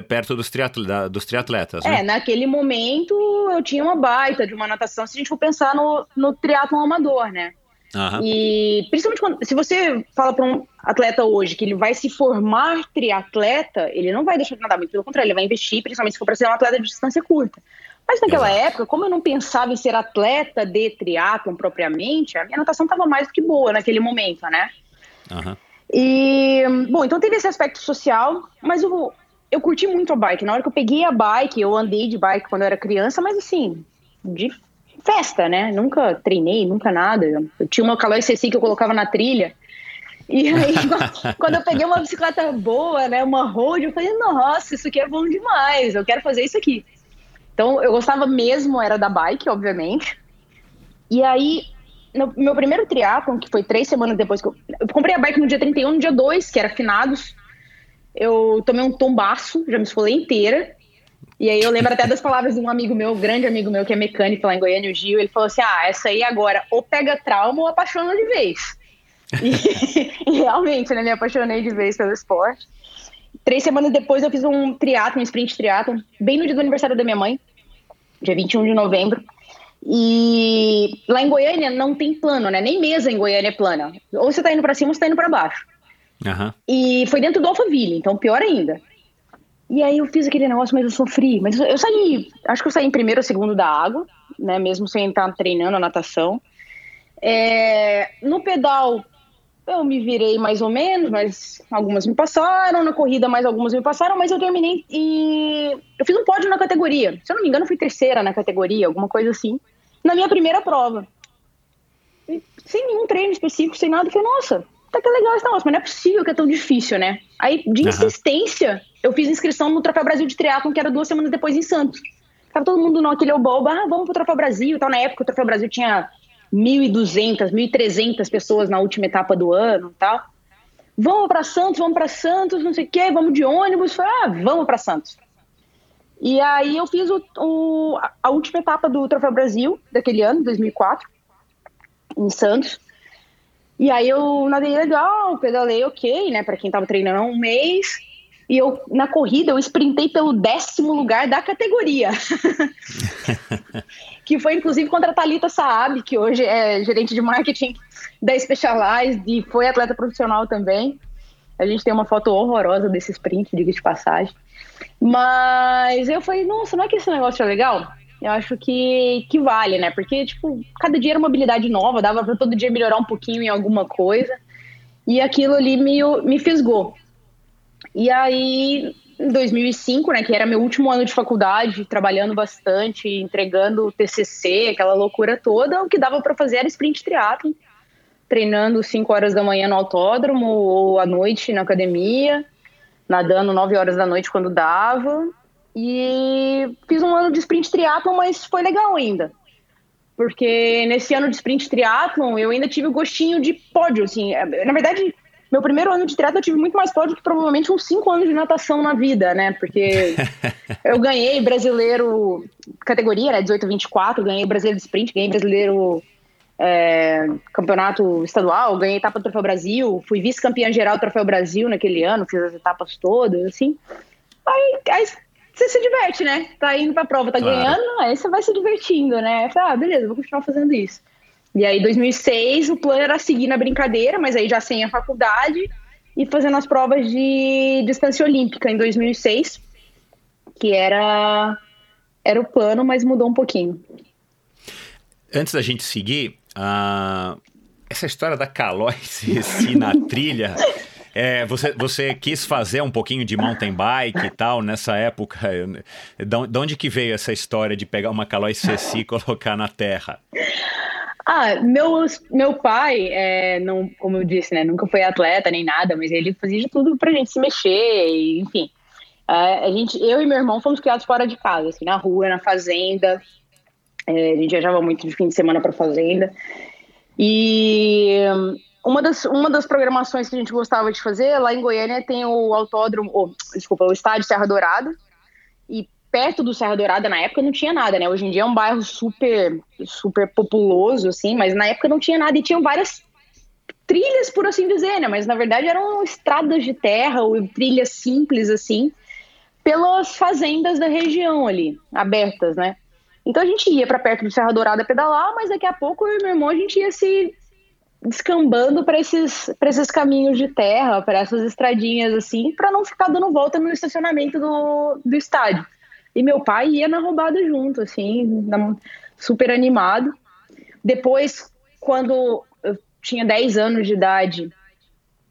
perto dos, triatleta, dos triatletas, né? É, naquele momento eu tinha uma baita de uma natação, se a gente for pensar no, no triatlon amador, né? Uhum. E principalmente quando, se você fala para um atleta hoje que ele vai se formar triatleta, ele não vai deixar de nadar, muito pelo contrário, ele vai investir, principalmente se for para ser um atleta de distância curta. Mas naquela Exato. época, como eu não pensava em ser atleta de triatlon propriamente, a minha natação estava mais do que boa naquele momento, né? Uhum. E, bom, então teve esse aspecto social, mas eu, eu curti muito a bike. Na hora que eu peguei a bike, eu andei de bike quando eu era criança, mas assim, de festa, né? Nunca treinei, nunca nada. Eu tinha uma Caloi CC que eu colocava na trilha. E aí, quando eu peguei uma bicicleta boa, né, uma road, eu falei, nossa, isso aqui é bom demais, eu quero fazer isso aqui. Então, eu gostava mesmo, era da bike, obviamente. E aí, no meu primeiro triatlon, que foi três semanas depois que eu... Eu comprei a bike no dia 31, no dia 2, que era finados. Eu tomei um tombaço, já me esfolei inteira. E aí eu lembro até das palavras de um amigo meu, grande amigo meu, que é mecânico lá em Goiânia, o Gil. Ele falou assim, ah, essa aí agora ou pega trauma ou apaixona de vez. E, e realmente, né, me apaixonei de vez pelo esporte. Três semanas depois eu fiz um triatlon, um sprint triatlon, bem no dia do aniversário da minha mãe dia 21 de novembro. E lá em Goiânia não tem plano, né? Nem mesa em Goiânia é plana. Ou você tá indo para cima ou você tá indo para baixo. Uhum. E foi dentro do Alphaville, então pior ainda. E aí eu fiz aquele negócio, mas eu sofri. Mas eu saí, acho que eu saí em primeiro ou segundo da água, né? Mesmo sem estar treinando a natação. É, no pedal eu me virei mais ou menos, mas algumas me passaram. Na corrida, mais algumas me passaram, mas eu terminei e. Eu fiz um pódio na categoria. Se eu não me engano, fui terceira na categoria, alguma coisa assim. Na minha primeira prova. E, sem nenhum treino específico, sem nada. Eu falei, nossa, tá que legal esse negócio, mas não é possível que é tão difícil, né? Aí, de insistência, uhum. eu fiz inscrição no Troféu Brasil de Triatlon, que era duas semanas depois em Santos. Tava todo mundo naquele oba ah, vamos pro Troféu Brasil e tal. Na época, o Troféu Brasil tinha 1.200, 1.300 pessoas na última etapa do ano tal. Vamos para Santos, vamos para Santos, não sei o quê, vamos de ônibus. Falei, ah, vamos para Santos. E aí eu fiz o, o, a última etapa do Troféu Brasil daquele ano, 2004, em Santos. E aí eu nadei legal, pedalei ok, né, para quem tava treinando há um mês. E eu, na corrida, eu sprintei pelo décimo lugar da categoria. que foi, inclusive, contra a Thalita Saab, que hoje é gerente de marketing da Specialized e foi atleta profissional também. A gente tem uma foto horrorosa desse sprint, diga de passagem. Mas eu falei, nossa, não é que esse negócio é legal? Eu acho que, que vale, né? Porque, tipo, cada dia era uma habilidade nova, dava para todo dia melhorar um pouquinho em alguma coisa. E aquilo ali me, me fisgou. E aí, em 2005, né, que era meu último ano de faculdade, trabalhando bastante, entregando o TCC, aquela loucura toda, o que dava para fazer era sprint triathlon, treinando 5 horas da manhã no autódromo ou à noite na academia, nadando 9 horas da noite quando dava. E fiz um ano de sprint triathlon, mas foi legal ainda. porque nesse ano de sprint triathlon eu ainda tive o gostinho de pódio, assim. Na verdade, meu primeiro ano de triatlo eu tive muito mais pódio que provavelmente uns cinco anos de natação na vida, né? Porque eu ganhei brasileiro categoria, né? 18 a 24, ganhei brasileiro de sprint, ganhei brasileiro é, campeonato estadual, ganhei etapa do Troféu Brasil, fui vice-campeã geral do Troféu Brasil naquele ano, fiz as etapas todas, assim. Aí, aí você se diverte, né? Tá indo pra prova, tá claro. ganhando, aí você vai se divertindo, né? Falei, ah, beleza, vou continuar fazendo isso. E aí, 2006, o plano era seguir na brincadeira, mas aí já sem a faculdade e fazendo as provas de distância olímpica em 2006, que era era o plano, mas mudou um pouquinho. Antes da gente seguir, uh, essa história da calóise na trilha, é, você, você quis fazer um pouquinho de mountain bike e tal nessa época. De onde que veio essa história de pegar uma calóise Ceci e colocar na terra? Ah, meu, meu pai, é, não, como eu disse, né, nunca foi atleta nem nada, mas ele fazia de tudo pra gente se mexer, e, enfim. É, a gente, eu e meu irmão fomos criados fora de casa, assim, na rua, na fazenda. É, a gente viajava muito de fim de semana pra fazenda. E uma das, uma das programações que a gente gostava de fazer, lá em Goiânia tem o autódromo, desculpa, o estádio Serra Dourada. E perto do Serra Dourada, na época, não tinha nada, né? Hoje em dia é um bairro super, super populoso, assim, mas na época não tinha nada e tinham várias trilhas, por assim dizer, né? Mas na verdade eram estradas de terra ou trilhas simples, assim, pelas fazendas da região ali, abertas, né? Então a gente ia para perto do Serra Dourada pedalar, mas daqui a pouco eu e meu irmão a gente ia se descambando para esses, esses caminhos de terra, para essas estradinhas assim, para não ficar dando volta no estacionamento do, do estádio. E meu pai ia na roubada junto, assim, super animado. Depois, quando eu tinha 10 anos de idade,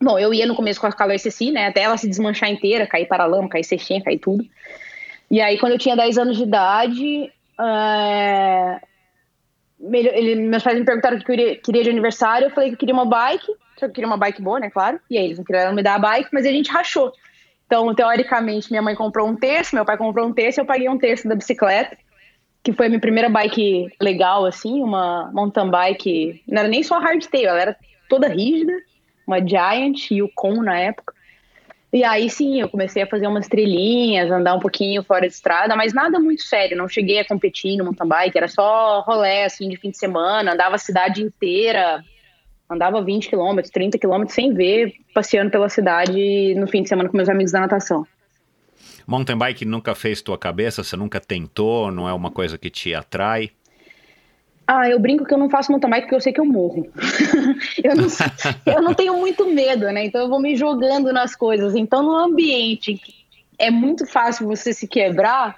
bom, eu ia no começo com a calor Ceci, né, até ela se desmanchar inteira, cair para lama, cair cestinha, cair tudo. E aí, quando eu tinha 10 anos de idade, é... ele, meus pais me perguntaram o que eu queria, de aniversário, eu falei que eu queria uma bike, só que eu queria uma bike boa, né, claro, e aí eles não queriam me dar a bike, mas a gente rachou. Então, teoricamente, minha mãe comprou um terço, meu pai comprou um terço, eu paguei um terço da bicicleta, que foi a minha primeira bike legal, assim, uma mountain bike. Não era nem só hardtail, ela era toda rígida, uma Giant e o Com na época. E aí sim, eu comecei a fazer umas trilhinhas, andar um pouquinho fora de estrada, mas nada muito sério. Não cheguei a competir no mountain bike, era só rolé assim de fim de semana, andava a cidade inteira, andava 20 quilômetros, 30 quilômetros sem ver, passeando pela cidade no fim de semana com meus amigos da natação. Mountain bike nunca fez tua cabeça? Você nunca tentou? Não é uma coisa que te atrai? Ah, eu brinco que eu não faço mountain bike porque eu sei que eu morro. eu, não, eu não tenho muito medo, né? Então eu vou me jogando nas coisas. Então, no ambiente é muito fácil você se quebrar,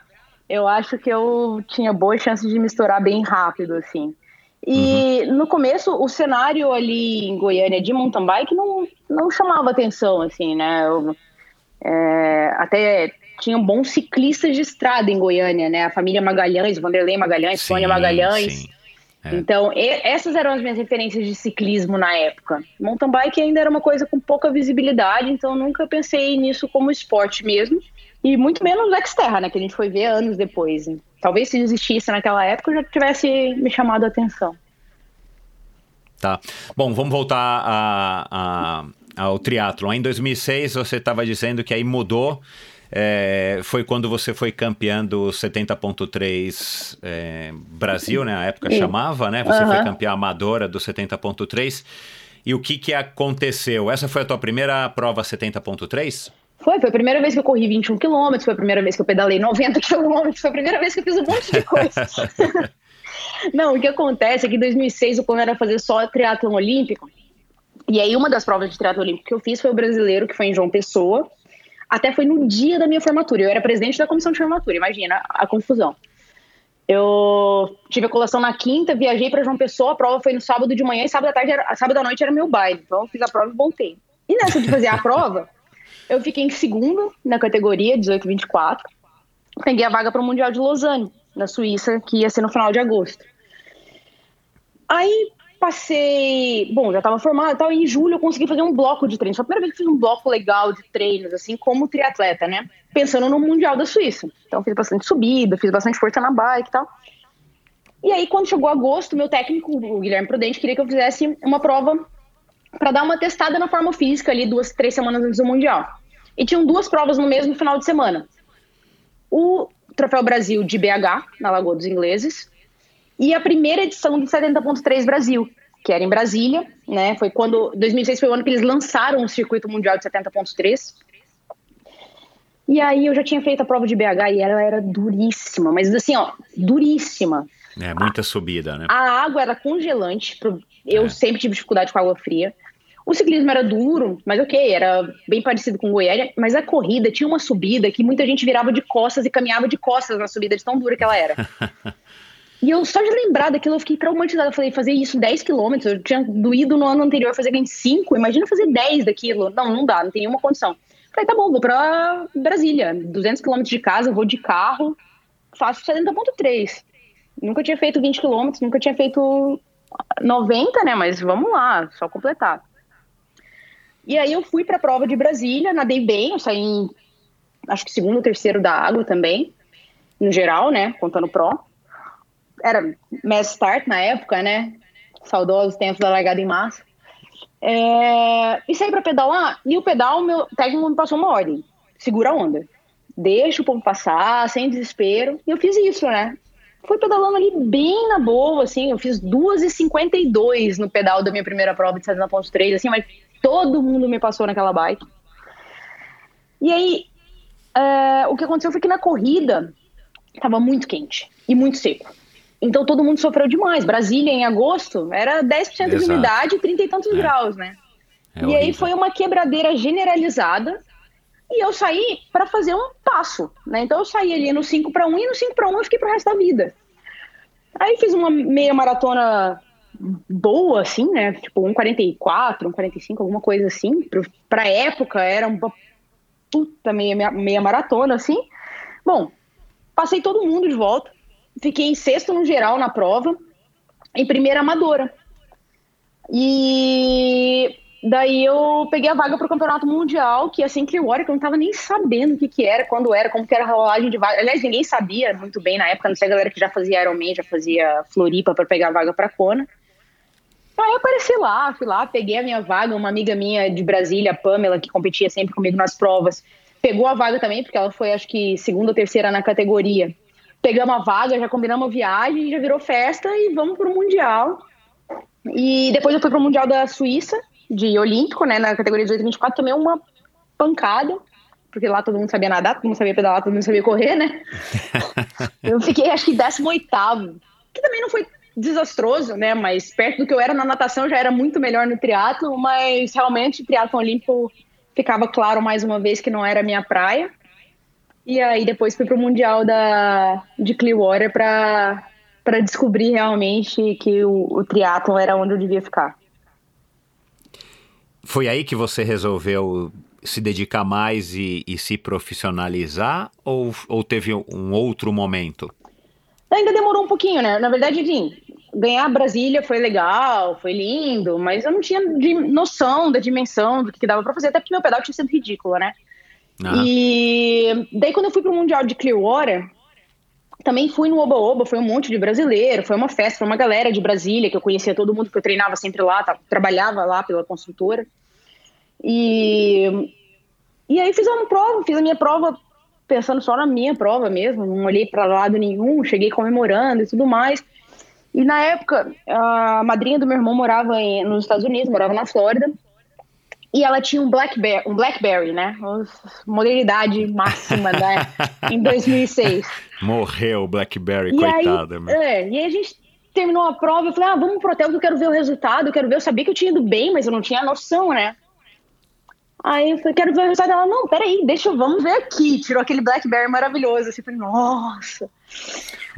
eu acho que eu tinha boa chance de misturar bem rápido, assim. E uhum. no começo, o cenário ali em Goiânia de mountain bike não, não chamava atenção, assim, né? Eu, é, até tinha bons ciclistas de estrada em Goiânia, né? A família Magalhães, Vanderlei Magalhães, Sônia Magalhães. Sim. É. Então, e, essas eram as minhas referências de ciclismo na época. Mountain bike ainda era uma coisa com pouca visibilidade, então nunca pensei nisso como esporte mesmo. E muito menos Xterra, né? Que a gente foi ver anos depois. Talvez se existisse naquela época já tivesse me chamado a atenção. Tá. Bom, vamos voltar a, a, ao triatlo. Em 2006 você estava dizendo que aí mudou. É, foi quando você foi campeã do 70.3 é, Brasil, né? A época Sim. chamava, né? Você uhum. foi campeã amadora do 70.3. E o que, que aconteceu? Essa foi a tua primeira prova 70.3? Foi, foi a primeira vez que eu corri 21 quilômetros, foi a primeira vez que eu pedalei 90 quilômetros, foi a primeira vez que eu fiz um monte de coisa. Não, o que acontece é que em 2006 o plano era fazer só triatlon olímpico. E aí uma das provas de triatlon olímpico que eu fiz foi o brasileiro, que foi em João Pessoa. Até foi no dia da minha formatura. Eu era presidente da comissão de formatura, imagina a confusão. Eu tive a colação na quinta, viajei para João Pessoa, a prova foi no sábado de manhã e sábado à tarde, era, sábado à noite era meu baile. Então eu fiz a prova e voltei. E nessa de fazer a prova, eu fiquei em segundo na categoria 18-24. Peguei a vaga para o Mundial de Lausanne, na Suíça, que ia ser no final de agosto. Aí passei. Bom, já estava formado e tal. E em julho eu consegui fazer um bloco de treinos. Foi a primeira vez que fiz um bloco legal de treinos, assim, como triatleta, né? Pensando no Mundial da Suíça. Então fiz bastante subida, fiz bastante força na bike e tal. E aí, quando chegou agosto, meu técnico, o Guilherme Prudente, queria que eu fizesse uma prova para dar uma testada na forma física ali duas, três semanas antes do Mundial. E tinham duas provas no mesmo final de semana. O Troféu Brasil de BH, na Lagoa dos Ingleses, e a primeira edição do 70.3 Brasil, que era em Brasília, né? Foi quando 2006 foi o ano que eles lançaram o circuito mundial de 70.3. E aí eu já tinha feito a prova de BH e ela era duríssima, mas assim, ó, duríssima. É, muita subida, né? A água era congelante, eu é. sempre tive dificuldade com água fria. O ciclismo era duro, mas ok, era bem parecido com Goiânia, mas a corrida tinha uma subida que muita gente virava de costas e caminhava de costas na subida, de tão dura que ela era. e eu só de lembrar daquilo, eu fiquei traumatizada. Eu falei, fazer isso 10 quilômetros, eu tinha doído no ano anterior fazer 25, imagina fazer 10 daquilo. Não, não dá, não tem nenhuma condição. Falei, tá bom, vou pra Brasília, 200 quilômetros de casa, vou de carro, faço 70.3. Nunca tinha feito 20 quilômetros, nunca tinha feito 90, né? Mas vamos lá, só completar. E aí eu fui para a prova de Brasília, nadei bem, eu saí em, acho que segundo ou terceiro da água também, no geral, né, contando pro. Era mass start na época, né, saudosos tempos da largada em massa. É, e saí para pedalar, e o pedal, meu técnico me passou uma ordem, segura a onda. Deixa o povo passar, sem desespero. E eu fiz isso, né? Fui pedalando ali bem na boa, assim, eu fiz 2,52 no pedal da minha primeira prova de 70.3, assim, mas Todo mundo me passou naquela bike. E aí, é, o que aconteceu foi que na corrida estava muito quente e muito seco. Então todo mundo sofreu demais. Brasília, em agosto, era 10% Exato. de umidade e 30 e tantos é. graus, né? É e horrível. aí foi uma quebradeira generalizada. E eu saí para fazer um passo, né? Então eu saí ali no 5 para 1 e no 5 para 1 eu fiquei pro resto da vida. Aí fiz uma meia maratona boa, assim, né? Tipo, 1,44, 1,45, alguma coisa assim. Pra época era uma puta meia, meia maratona, assim. Bom, passei todo mundo de volta. Fiquei em sexto no geral na prova, em primeira amadora. E daí eu peguei a vaga para o campeonato mundial, que assim que eu não tava nem sabendo o que, que era, quando era, como que era a rolagem de vaga. Aliás, ninguém sabia muito bem na época, não sei a galera que já fazia Ironman, já fazia Floripa para pegar a vaga para Kona. Aí eu apareci lá, fui lá, peguei a minha vaga, uma amiga minha de Brasília, Pamela, que competia sempre comigo nas provas, pegou a vaga também, porque ela foi acho que segunda ou terceira na categoria. Pegamos a vaga, já combinamos a viagem, já virou festa e vamos pro Mundial. E depois eu fui pro Mundial da Suíça, de Olímpico, né, na categoria 18 e 24, tomei uma pancada, porque lá todo mundo sabia nadar, todo mundo sabia pedalar, todo mundo sabia correr, né? eu fiquei acho que 18 que também não foi desastroso, né? Mas perto do que eu era na natação, já era muito melhor no triatlo, mas realmente triatlo olímpico ficava claro mais uma vez que não era a minha praia. E aí depois fui pro mundial da de Clearwater para para descobrir realmente que o, o triatlo era onde eu devia ficar. Foi aí que você resolveu se dedicar mais e, e se profissionalizar ou, ou teve um outro momento? Ainda demorou um pouquinho, né? Na verdade, enfim, ganhar Brasília foi legal, foi lindo, mas eu não tinha noção da dimensão do que dava para fazer, até porque meu pedal tinha sido ridículo, né? E daí quando eu fui pro Mundial de Clearwater, também fui no Oba Oba, foi um monte de brasileiro, foi uma festa, foi uma galera de Brasília, que eu conhecia todo mundo, que eu treinava sempre lá, tá, trabalhava lá pela construtora. E, e aí fiz uma prova, fiz a minha prova pensando só na minha prova mesmo, não olhei para lado nenhum, cheguei comemorando e tudo mais. E na época, a madrinha do meu irmão morava em, nos Estados Unidos, morava na Flórida. E ela tinha um Blackberry, um Blackberry né? Modernidade máxima né? em 2006. Morreu o Blackberry, e coitada. Aí, é, e aí a gente terminou a prova, eu falei, ah, vamos pro hotel que eu quero ver o resultado, eu quero ver, eu sabia que eu tinha ido bem, mas eu não tinha noção, né? Aí eu falei, quero ver o resultado dela. Não, peraí, deixa, eu, vamos ver aqui. Tirou aquele Blackberry maravilhoso. Assim, falei, nossa.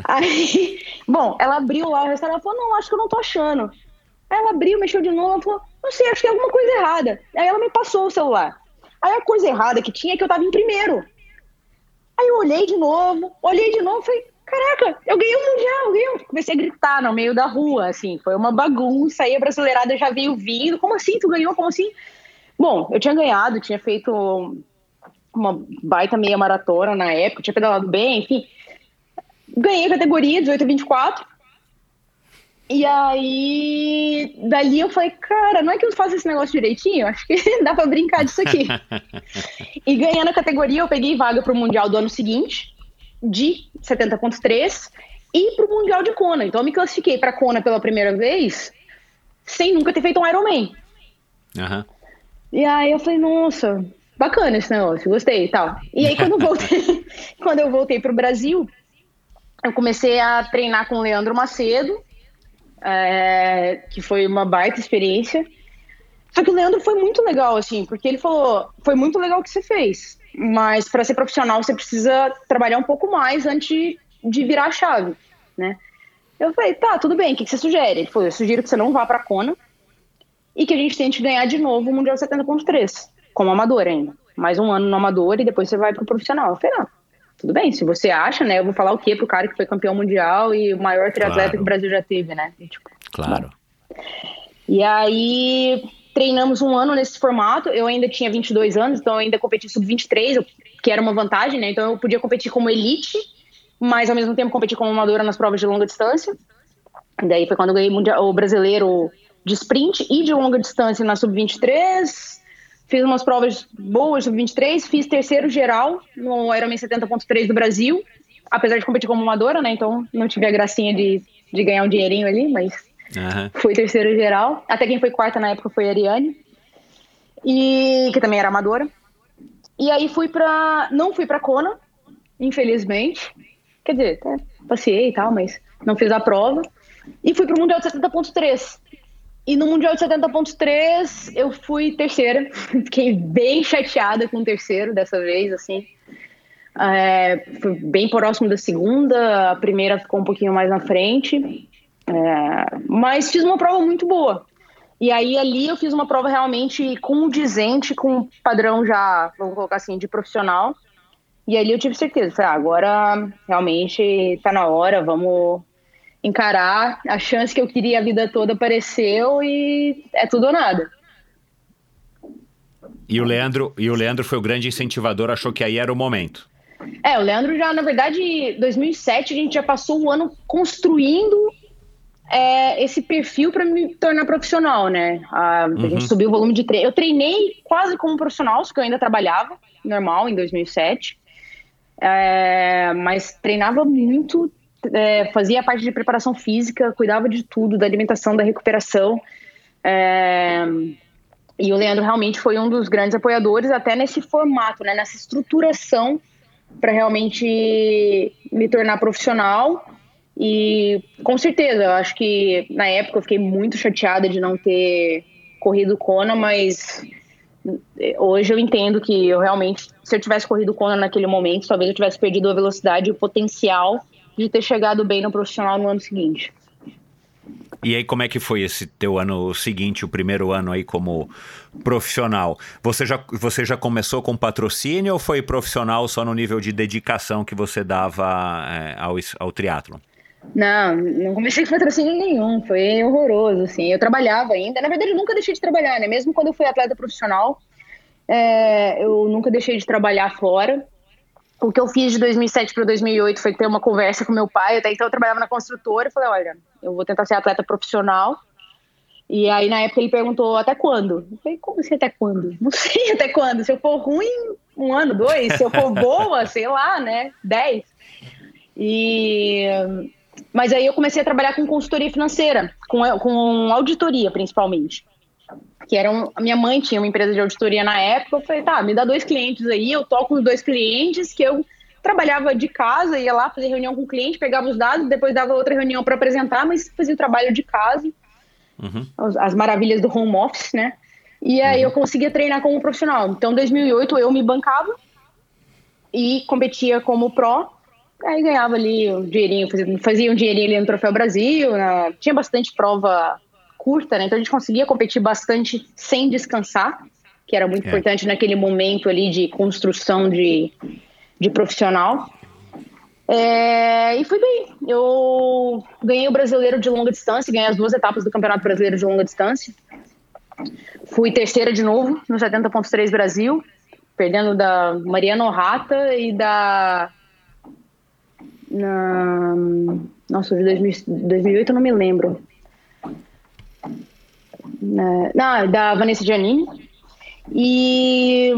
Aí, bom, ela abriu lá o resultado. Ela falou, não, acho que eu não tô achando. Aí ela abriu, mexeu de novo. Ela falou, não sei, acho que é alguma coisa errada. Aí ela me passou o celular. Aí a coisa errada que tinha é que eu tava em primeiro. Aí eu olhei de novo, olhei de novo, falei, caraca, eu ganhei um mundial, eu. Comecei a gritar no meio da rua, assim, foi uma bagunça, aí a brasileirada já veio vindo, como assim, tu ganhou, como assim? Bom, eu tinha ganhado, tinha feito uma baita meia maratona na época, tinha pedalado bem, enfim. Ganhei a categoria 18 a 24. E aí, dali eu falei, cara, não é que eu faço esse negócio direitinho? Acho que dá pra brincar disso aqui. e ganhando a categoria, eu peguei vaga pro Mundial do ano seguinte, de 70.3, e pro Mundial de Kona. Então eu me classifiquei pra Kona pela primeira vez, sem nunca ter feito um Ironman. Uhum. E aí eu falei, nossa, bacana esse negócio, gostei e tal. E aí quando eu voltei, quando eu voltei pro Brasil, eu comecei a treinar com o Leandro Macedo, é, que foi uma baita experiência. Só que o Leandro foi muito legal, assim, porque ele falou: foi muito legal o que você fez, mas para ser profissional você precisa trabalhar um pouco mais antes de virar a chave, né? Eu falei: tá, tudo bem, o que, que você sugere? Ele falou: eu sugiro que você não vá para Kona e que a gente tente ganhar de novo o Mundial 70.3, como amador ainda. Mais um ano no amador e depois você vai pro profissional. Eu falei: não, tudo bem, se você acha, né? Eu vou falar o quê pro cara que foi campeão mundial e o maior triatleta claro. que o Brasil já teve, né? E, tipo, claro. Bom. E aí treinamos um ano nesse formato. Eu ainda tinha 22 anos, então eu ainda competi sub-23, que era uma vantagem, né? Então eu podia competir como elite, mas ao mesmo tempo competir como amadora nas provas de longa distância. Daí foi quando eu ganhei o brasileiro de sprint e de longa distância na sub-23 Fiz umas provas boas no 23, fiz terceiro geral no Ironman 70.3 do Brasil, apesar de competir como amadora, né? Então não tive a gracinha de, de ganhar um dinheirinho ali, mas uhum. fui terceiro geral. Até quem foi quarta na época foi a Ariane, e que também era amadora. E aí fui pra. Não fui pra Kona, infelizmente. Quer dizer, até passei e tal, mas não fiz a prova. E fui pro Mundial de 70.3. E no Mundial de 70.3 eu fui terceira. Fiquei bem chateada com o terceiro dessa vez, assim. É, foi bem próximo da segunda, a primeira ficou um pouquinho mais na frente. É, mas fiz uma prova muito boa. E aí ali eu fiz uma prova realmente condizente com o padrão já, vamos colocar assim, de profissional. E ali eu tive certeza, ah, agora realmente tá na hora, vamos encarar. A chance que eu queria a vida toda apareceu e é tudo ou nada. E o Leandro, e o Leandro foi o grande incentivador, achou que aí era o momento. É, o Leandro já, na verdade, 2007 a gente já passou um ano construindo é, esse perfil para me tornar profissional, né? A, uhum. a, gente subiu o volume de treino. Eu treinei quase como profissional, só que eu ainda trabalhava normal em 2007. É, mas treinava muito, é, fazia a parte de preparação física, cuidava de tudo, da alimentação, da recuperação. É, e o Leandro realmente foi um dos grandes apoiadores, até nesse formato, né, nessa estruturação para realmente me tornar profissional. E com certeza, eu acho que na época eu fiquei muito chateada de não ter corrido Kona, mas hoje eu entendo que eu realmente, se eu tivesse corrido Kona naquele momento, talvez eu tivesse perdido a velocidade e o potencial de ter chegado bem no profissional no ano seguinte. E aí, como é que foi esse teu ano seguinte, o primeiro ano aí como profissional? Você já, você já começou com patrocínio ou foi profissional só no nível de dedicação que você dava é, ao, ao triatlo? Não, não comecei com patrocínio nenhum, foi horroroso, assim, eu trabalhava ainda, na verdade eu nunca deixei de trabalhar, né, mesmo quando eu fui atleta profissional, é, eu nunca deixei de trabalhar fora, o que eu fiz de 2007 para 2008 foi ter uma conversa com meu pai. Até então eu trabalhava na construtora e falei: olha, eu vou tentar ser atleta profissional. E aí na época ele perguntou: até quando? Eu falei: como assim até quando? Não sei até quando. Se eu for ruim, um ano, dois. Se eu for boa, sei lá, né? Dez. E. Mas aí eu comecei a trabalhar com consultoria financeira, com, com auditoria principalmente que eram. A minha mãe tinha uma empresa de auditoria na época. Eu falei, tá, me dá dois clientes aí, eu toco os dois clientes que eu trabalhava de casa, ia lá fazer reunião com o cliente, pegava os dados, depois dava outra reunião para apresentar, mas fazia o trabalho de casa, uhum. as, as, maravilhas do home office, né? E aí uhum. eu conseguia treinar como profissional. Então, em 2008 eu me bancava e competia como pró. Aí ganhava ali um dinheirinho, fazia, fazia um dinheirinho ali no Troféu Brasil, né? tinha bastante prova curta, né? Então a gente conseguia competir bastante sem descansar, que era muito é. importante naquele momento ali de construção de, de profissional. É, e fui bem. Eu ganhei o brasileiro de longa distância, ganhei as duas etapas do Campeonato Brasileiro de Longa Distância. Fui terceira de novo no 70.3 Brasil, perdendo da Mariana Orrata e da. Na, nossa, de 2008 eu não me lembro. Não, da Vanessa Giannini. E,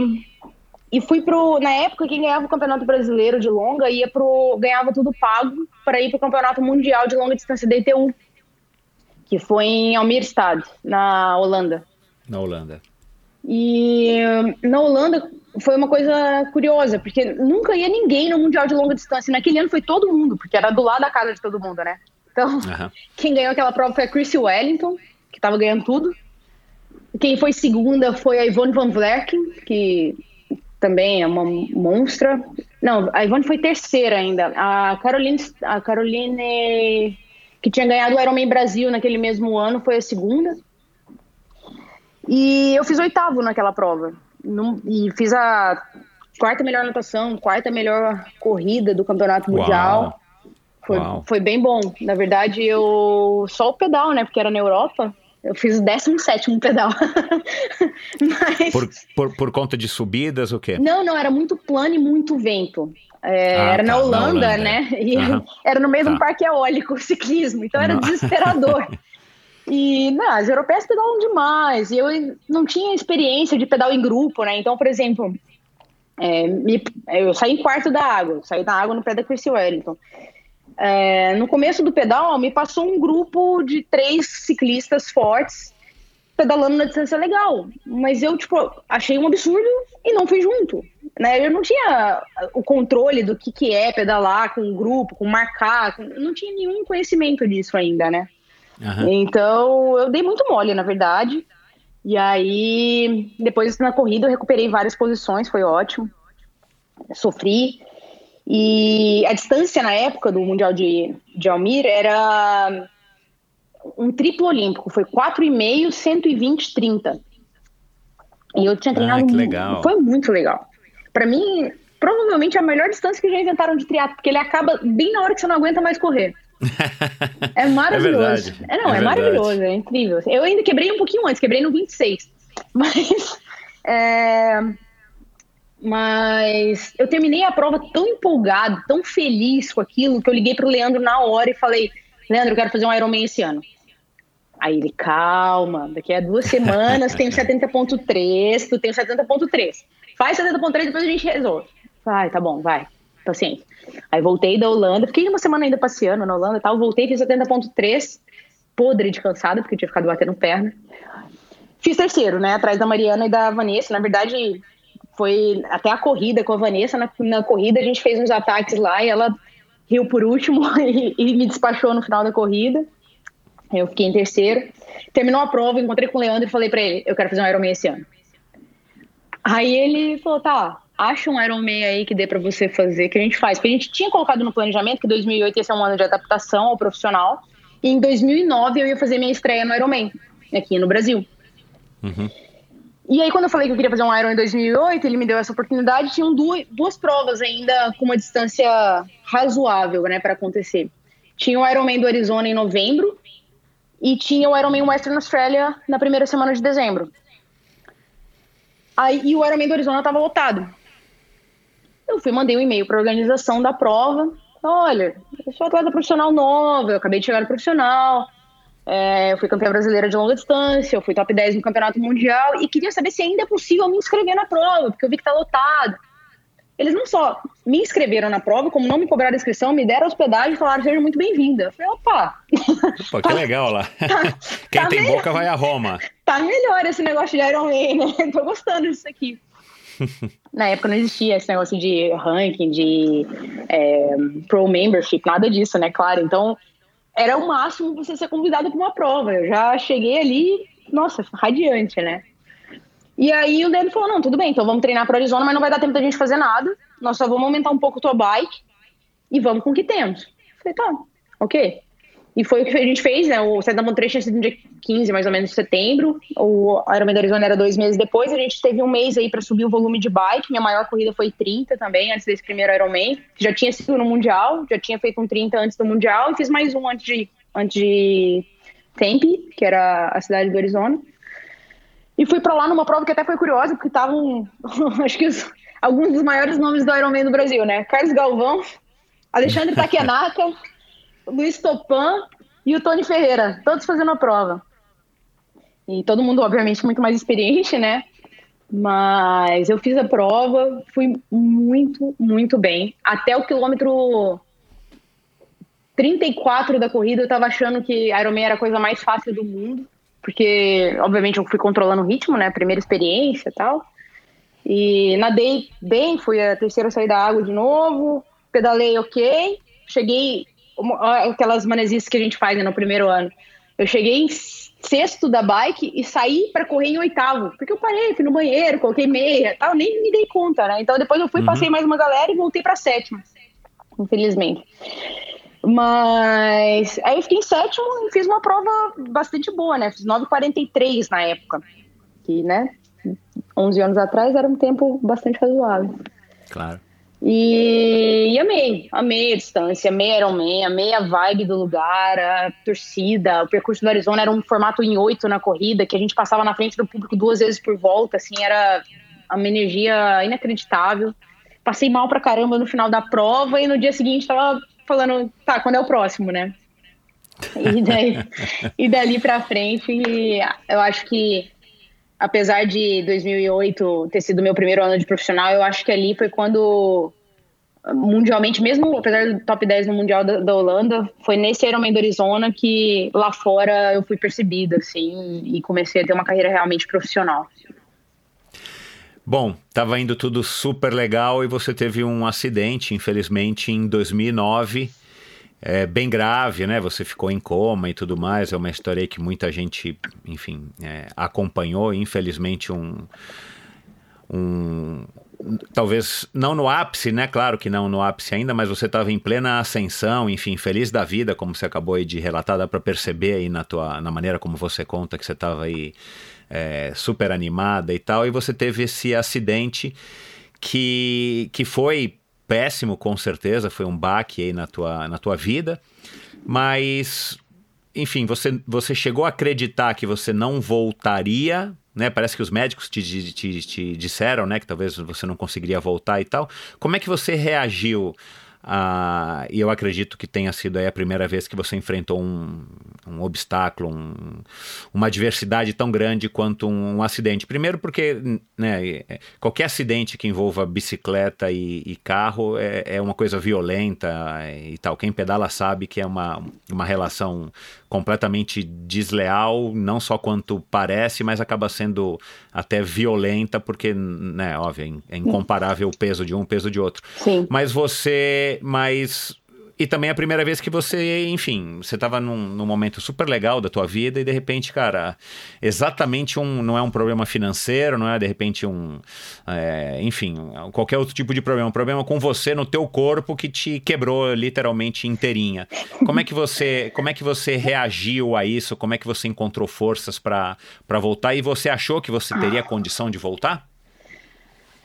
e fui pro. Na época, quem ganhava o Campeonato Brasileiro de longa ia pro. ganhava tudo pago para ir pro Campeonato Mundial de Longa Distância da ITU, que foi em Almirstad, na Holanda. Na Holanda. E na Holanda foi uma coisa curiosa, porque nunca ia ninguém no Mundial de Longa Distância. Naquele ano foi todo mundo, porque era do lado da casa de todo mundo, né? Então, uhum. quem ganhou aquela prova foi a Chrissy Wellington, que estava ganhando tudo. Quem foi segunda foi a Yvonne Van Vlerken, que também é uma monstra. Não, a Ivone foi terceira ainda. A Caroline, a Caroline que tinha ganhado o Ironman Brasil naquele mesmo ano, foi a segunda. E eu fiz oitavo naquela prova. E fiz a quarta melhor natação, quarta melhor corrida do campeonato mundial. Foi, foi bem bom. Na verdade, eu só o pedal, né? Porque era na Europa. Eu fiz o 17 pedal. Mas... por, por, por, conta de subidas, o quê? Não, não, era muito plano e muito vento. É, ah, era tá, na, Holanda, na, Holanda, né? E uhum. era no mesmo tá. parque eólico, o ciclismo, então era não. desesperador. e não, as europeias pedalam demais. E eu não tinha experiência de pedal em grupo, né? Então, por exemplo, é, me, eu saí em quarto da água, saí da água no pé da Chrissy Wellington. É, no começo do pedal, me passou um grupo de três ciclistas fortes pedalando na distância legal. Mas eu, tipo, achei um absurdo e não fui junto. Né? Eu não tinha o controle do que, que é pedalar com um grupo, com marcar. Com... Não tinha nenhum conhecimento disso ainda, né? Uhum. Então, eu dei muito mole, na verdade. E aí, depois na corrida, eu recuperei várias posições, foi ótimo. Sofri. E a distância na época do Mundial de, de Almir era um triplo olímpico, foi 4,5, 120, 30. E eu tinha ah, treinado. Ah, que legal. Foi muito legal. Para mim, provavelmente a melhor distância que já inventaram de triatlo, porque ele acaba bem na hora que você não aguenta mais correr. É maravilhoso. É, é não, é, é maravilhoso, é incrível. Eu ainda quebrei um pouquinho antes, quebrei no 26. Mas. É, mas eu terminei a prova tão empolgado, tão feliz com aquilo, que eu liguei pro Leandro na hora e falei: Leandro, eu quero fazer um Ironman esse ano. Aí ele, calma, daqui a duas semanas tem 70.3, tu tem 70.3. Faz 70.3, depois a gente resolve. Vai, tá bom, vai, paciente. Aí voltei da Holanda, fiquei uma semana ainda passeando na Holanda e tal, voltei, fiz 70.3, podre de cansada, porque eu tinha ficado batendo perna. Fiz terceiro, né, atrás da Mariana e da Vanessa. Na verdade, foi até a corrida com a Vanessa. Na, na corrida a gente fez uns ataques lá e ela riu por último e, e, me despachou no final da corrida. Eu fiquei em terceiro. Terminou a prova, encontrei com o Leandro e falei para ele: eu quero fazer um Ironman esse ano. Aí ele falou: tá, acha um Ironman aí que dê para você fazer, que a gente faz. Porque a gente tinha colocado no planejamento que 2008 ia ser um ano de adaptação ao profissional. E em 2009 eu ia fazer minha estreia no Ironman, aqui no Brasil. Uhum. E aí, quando eu falei que eu queria fazer um Iron em 2008, ele me deu essa oportunidade. Tinham duas, duas provas ainda com uma distância razoável, né, para acontecer. Tinha o Ironman do Arizona em novembro e tinha o Ironman Western Australia na primeira semana de dezembro. Aí, e o Ironman do Arizona estava lotado. Eu fui, mandei um e-mail para a organização da prova. Olha, eu sou atleta profissional nova, eu acabei de chegar no profissional, é, eu fui campeã brasileira de longa distância, eu fui top 10 no campeonato mundial e queria saber se ainda é possível me inscrever na prova, porque eu vi que tá lotado. Eles não só me inscreveram na prova, como não me cobraram a inscrição, me deram hospedagem e falaram: seja muito bem-vinda. Eu falei: opa! Pô, que legal lá. Tá, Quem tá tem melhor. boca vai a Roma. Tá melhor esse negócio de Iron Man, né? Tô gostando disso aqui. Na época não existia esse negócio de ranking, de é, pro membership, nada disso, né? Claro. Então era o máximo você ser convidado para uma prova. Eu já cheguei ali, nossa, radiante, né? E aí o Dani falou: não, tudo bem, então vamos treinar para Arizona, mas não vai dar tempo da gente fazer nada. Nós só vamos aumentar um pouco tua bike e vamos com o que temos. Eu falei, tá, ok. E foi o que a gente fez, né? O Santa Montreux tinha sido no dia 15, mais ou menos, de setembro. O Ironman da Arizona era dois meses depois. A gente teve um mês aí para subir o volume de bike. Minha maior corrida foi 30 também, antes desse primeiro Ironman. Já tinha sido no Mundial, já tinha feito um 30 antes do Mundial. E fiz mais um antes de, antes de Tempe, que era a cidade do Arizona. E fui para lá numa prova que até foi curiosa, porque estavam, acho que os, alguns dos maiores nomes do Ironman do Brasil, né? Carlos Galvão, Alexandre Takenaka... Luiz Topan e o Tony Ferreira, todos fazendo a prova. E todo mundo, obviamente, muito mais experiente, né? Mas eu fiz a prova, fui muito, muito bem. Até o quilômetro 34 da corrida, eu tava achando que Ironman era a coisa mais fácil do mundo. Porque, obviamente, eu fui controlando o ritmo, né? Primeira experiência e tal. E nadei bem, fui a terceira sair da água de novo, pedalei ok. Cheguei, aquelas manezices que a gente faz né, no primeiro ano. Eu cheguei em sexto da bike e saí para correr em oitavo. Porque eu parei, fui no banheiro, coloquei meia tal, nem me dei conta, né? Então depois eu fui, uhum. passei mais uma galera e voltei para sétima, infelizmente. Mas aí eu fiquei em sétimo e fiz uma prova bastante boa, né? Fiz 9,43 na época. Que, né? 11 anos atrás era um tempo bastante razoável. Claro. E, e, amei, amei a distância, amei Ironman, amei a vibe do lugar, a torcida, o percurso do Arizona era um formato em oito na corrida, que a gente passava na frente do público duas vezes por volta, assim, era uma energia inacreditável. Passei mal pra caramba no final da prova e no dia seguinte tava falando, tá, quando é o próximo, né? E, daí, e dali pra frente, eu acho que apesar de 2008 ter sido meu primeiro ano de profissional, eu acho que ali foi quando mundialmente, mesmo apesar do top 10 no Mundial da, da Holanda, foi nesse Ironman do Arizona que lá fora eu fui percebida, assim, e comecei a ter uma carreira realmente profissional. Bom, estava indo tudo super legal e você teve um acidente, infelizmente, em 2009 é, bem grave, né? Você ficou em coma e tudo mais. É uma história que muita gente, enfim, é, acompanhou. Infelizmente, um, um talvez não no ápice, né? Claro que não no ápice ainda, mas você estava em plena ascensão, enfim, feliz da vida, como você acabou de relatar, dá para perceber aí na tua, na maneira como você conta que você estava aí é, super animada e tal, e você teve esse acidente que, que foi péssimo, com certeza, foi um baque aí na tua, na tua vida, mas, enfim, você, você chegou a acreditar que você não voltaria, né? Parece que os médicos te, te, te, disseram, né, que talvez você não conseguiria voltar e tal. Como é que você reagiu ah, e eu acredito que tenha sido aí a primeira vez que você enfrentou um, um obstáculo, um, uma adversidade tão grande quanto um, um, acidente. Primeiro porque né, qualquer acidente que envolva bicicleta e, e carro é, é, uma coisa violenta e tal. Quem pedala sabe que é uma, uma relação completamente desleal, não só quanto parece, mas acaba sendo até violenta, porque, né, óbvio, é, é incomparável o peso de um, o peso de outro. Sim. Mas você, mas e também é a primeira vez que você, enfim, você estava num, num, momento super legal da tua vida e de repente, cara, exatamente um, não é um problema financeiro, não é de repente um, é, enfim, qualquer outro tipo de problema, um problema com você no teu corpo que te quebrou literalmente inteirinha. Como é que você, como é que você reagiu a isso? Como é que você encontrou forças para voltar e você achou que você teria condição de voltar?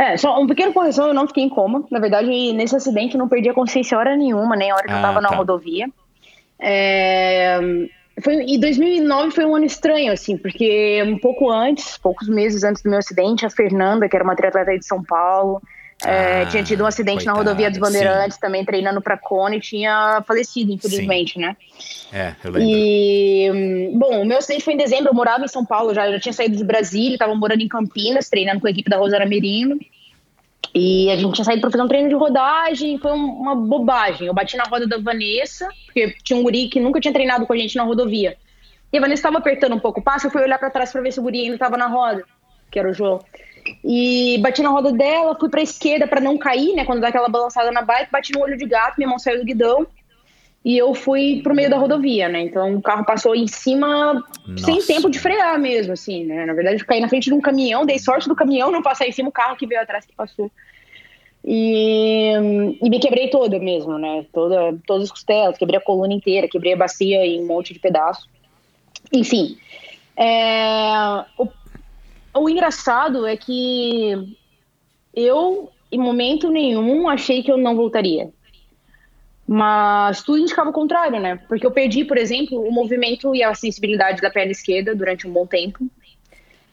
É, só um pequeno correção, eu não fiquei em coma. Na verdade, nesse acidente eu não perdi a consciência hora nenhuma, nem a hora que ah, eu tava tá. na rodovia. É, foi, e 2009 foi um ano estranho, assim, porque um pouco antes, poucos meses antes do meu acidente, a Fernanda, que era uma triatleta de São Paulo, é, ah, tinha tido um acidente coitada, na rodovia dos Bandeirantes, sim. também treinando para Cone, e tinha falecido, infelizmente, sim. né? É, eu lembro. E, bom, o meu acidente foi em dezembro, eu morava em São Paulo já, eu já tinha saído de Brasília, estava morando em Campinas, treinando com a equipe da Rosana Merino. E a gente tinha saído para fazer um treino de rodagem, foi uma bobagem. Eu bati na roda da Vanessa, porque tinha um guri que nunca tinha treinado com a gente na rodovia. E a Vanessa estava apertando um pouco o passo, eu fui olhar para trás para ver se o guri ainda estava na roda, que era o João. E bati na roda dela, fui pra esquerda para não cair, né? Quando dá aquela balançada na bike, bati no olho de gato, minha mão saiu do guidão. E eu fui pro meio da rodovia, né? Então o carro passou em cima Nossa. sem tempo de frear mesmo, assim, né? Na verdade, eu caí na frente de um caminhão, dei sorte do caminhão não passar em cima, o carro que veio atrás que passou. E, e me quebrei toda mesmo, né? Toda, todas as costelas, quebrei a coluna inteira, quebrei a bacia em um monte de pedaço. Enfim, é, o o engraçado é que eu, em momento nenhum, achei que eu não voltaria. Mas tudo indicava o contrário, né? Porque eu perdi, por exemplo, o movimento e a sensibilidade da perna esquerda durante um bom tempo.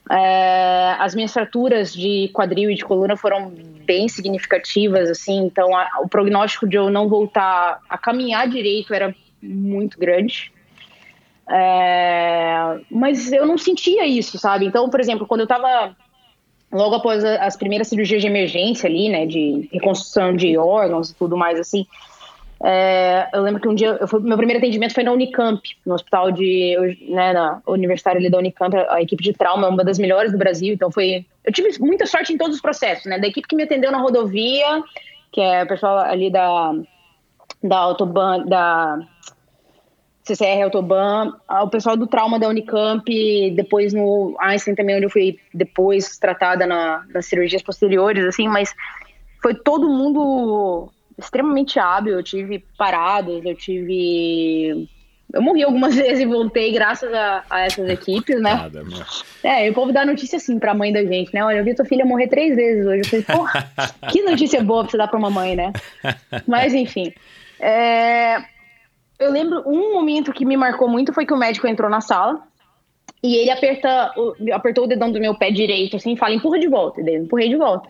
É, as minhas fraturas de quadril e de coluna foram bem significativas, assim, então a, o prognóstico de eu não voltar a caminhar direito era muito grande. É, mas eu não sentia isso, sabe? Então, por exemplo, quando eu tava logo após as primeiras cirurgias de emergência ali, né, de reconstrução de órgãos e tudo mais assim, é, eu lembro que um dia, eu, meu primeiro atendimento foi na Unicamp, no hospital de, né, na universitária ali da Unicamp, a equipe de trauma é uma das melhores do Brasil, então foi, eu tive muita sorte em todos os processos, né, da equipe que me atendeu na rodovia, que é o pessoal ali da, da Autobahn, da CCR Autobahn, o pessoal do trauma da Unicamp, depois no Einstein também, onde eu fui depois tratada na, nas cirurgias posteriores, assim, mas foi todo mundo extremamente hábil. Eu tive paradas, eu tive. Eu morri algumas vezes e voltei graças a, a essas equipes, né? Nada, é, e o povo dá notícia assim pra mãe da gente, né? Olha, eu vi tua filha morrer três vezes hoje. Eu falei, porra, que notícia boa pra você dar pra uma mãe, né? Mas, enfim. É... Eu lembro um momento que me marcou muito foi que o médico entrou na sala e ele aperta, apertou o dedão do meu pé direito, assim, e fala, empurra de volta. E eu empurrei de volta.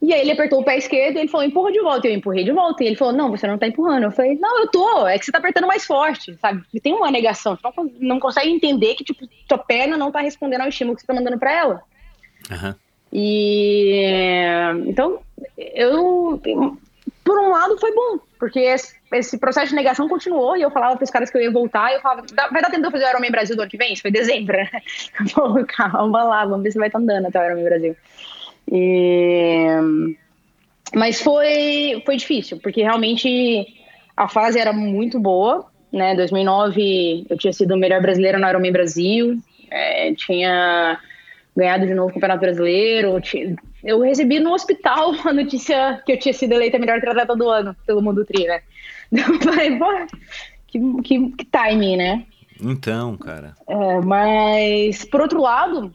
E aí ele apertou o pé esquerdo e ele falou, empurra de volta. Eu empurrei de volta. E ele falou, não, você não tá empurrando. Eu falei, não, eu tô, é que você tá apertando mais forte, sabe? E tem uma negação, você não, não consegue entender que, tipo, tua perna não tá respondendo ao estímulo que você tá mandando pra ela. Uhum. E então, eu por um lado foi bom, porque esse, esse, processo de negação continuou e eu falava para os caras que eu ia voltar e eu falava, vai dar tempo de eu fazer o Ironman Brasil do ano que vem? Isso foi dezembro, né? Calma lá, vamos ver se vai estar tá andando até o Ironman Brasil. E... Mas foi, foi difícil, porque realmente a fase era muito boa, né? 2009 eu tinha sido a melhor brasileira no Ironman Brasil, é, tinha ganhado de novo o Campeonato Brasileiro. Eu recebi no hospital a notícia que eu tinha sido eleita a melhor atleta do ano pelo Mundo Tri, né? Eu falei, pô, que, que, que timing, né? Então, cara. É, mas, por outro lado,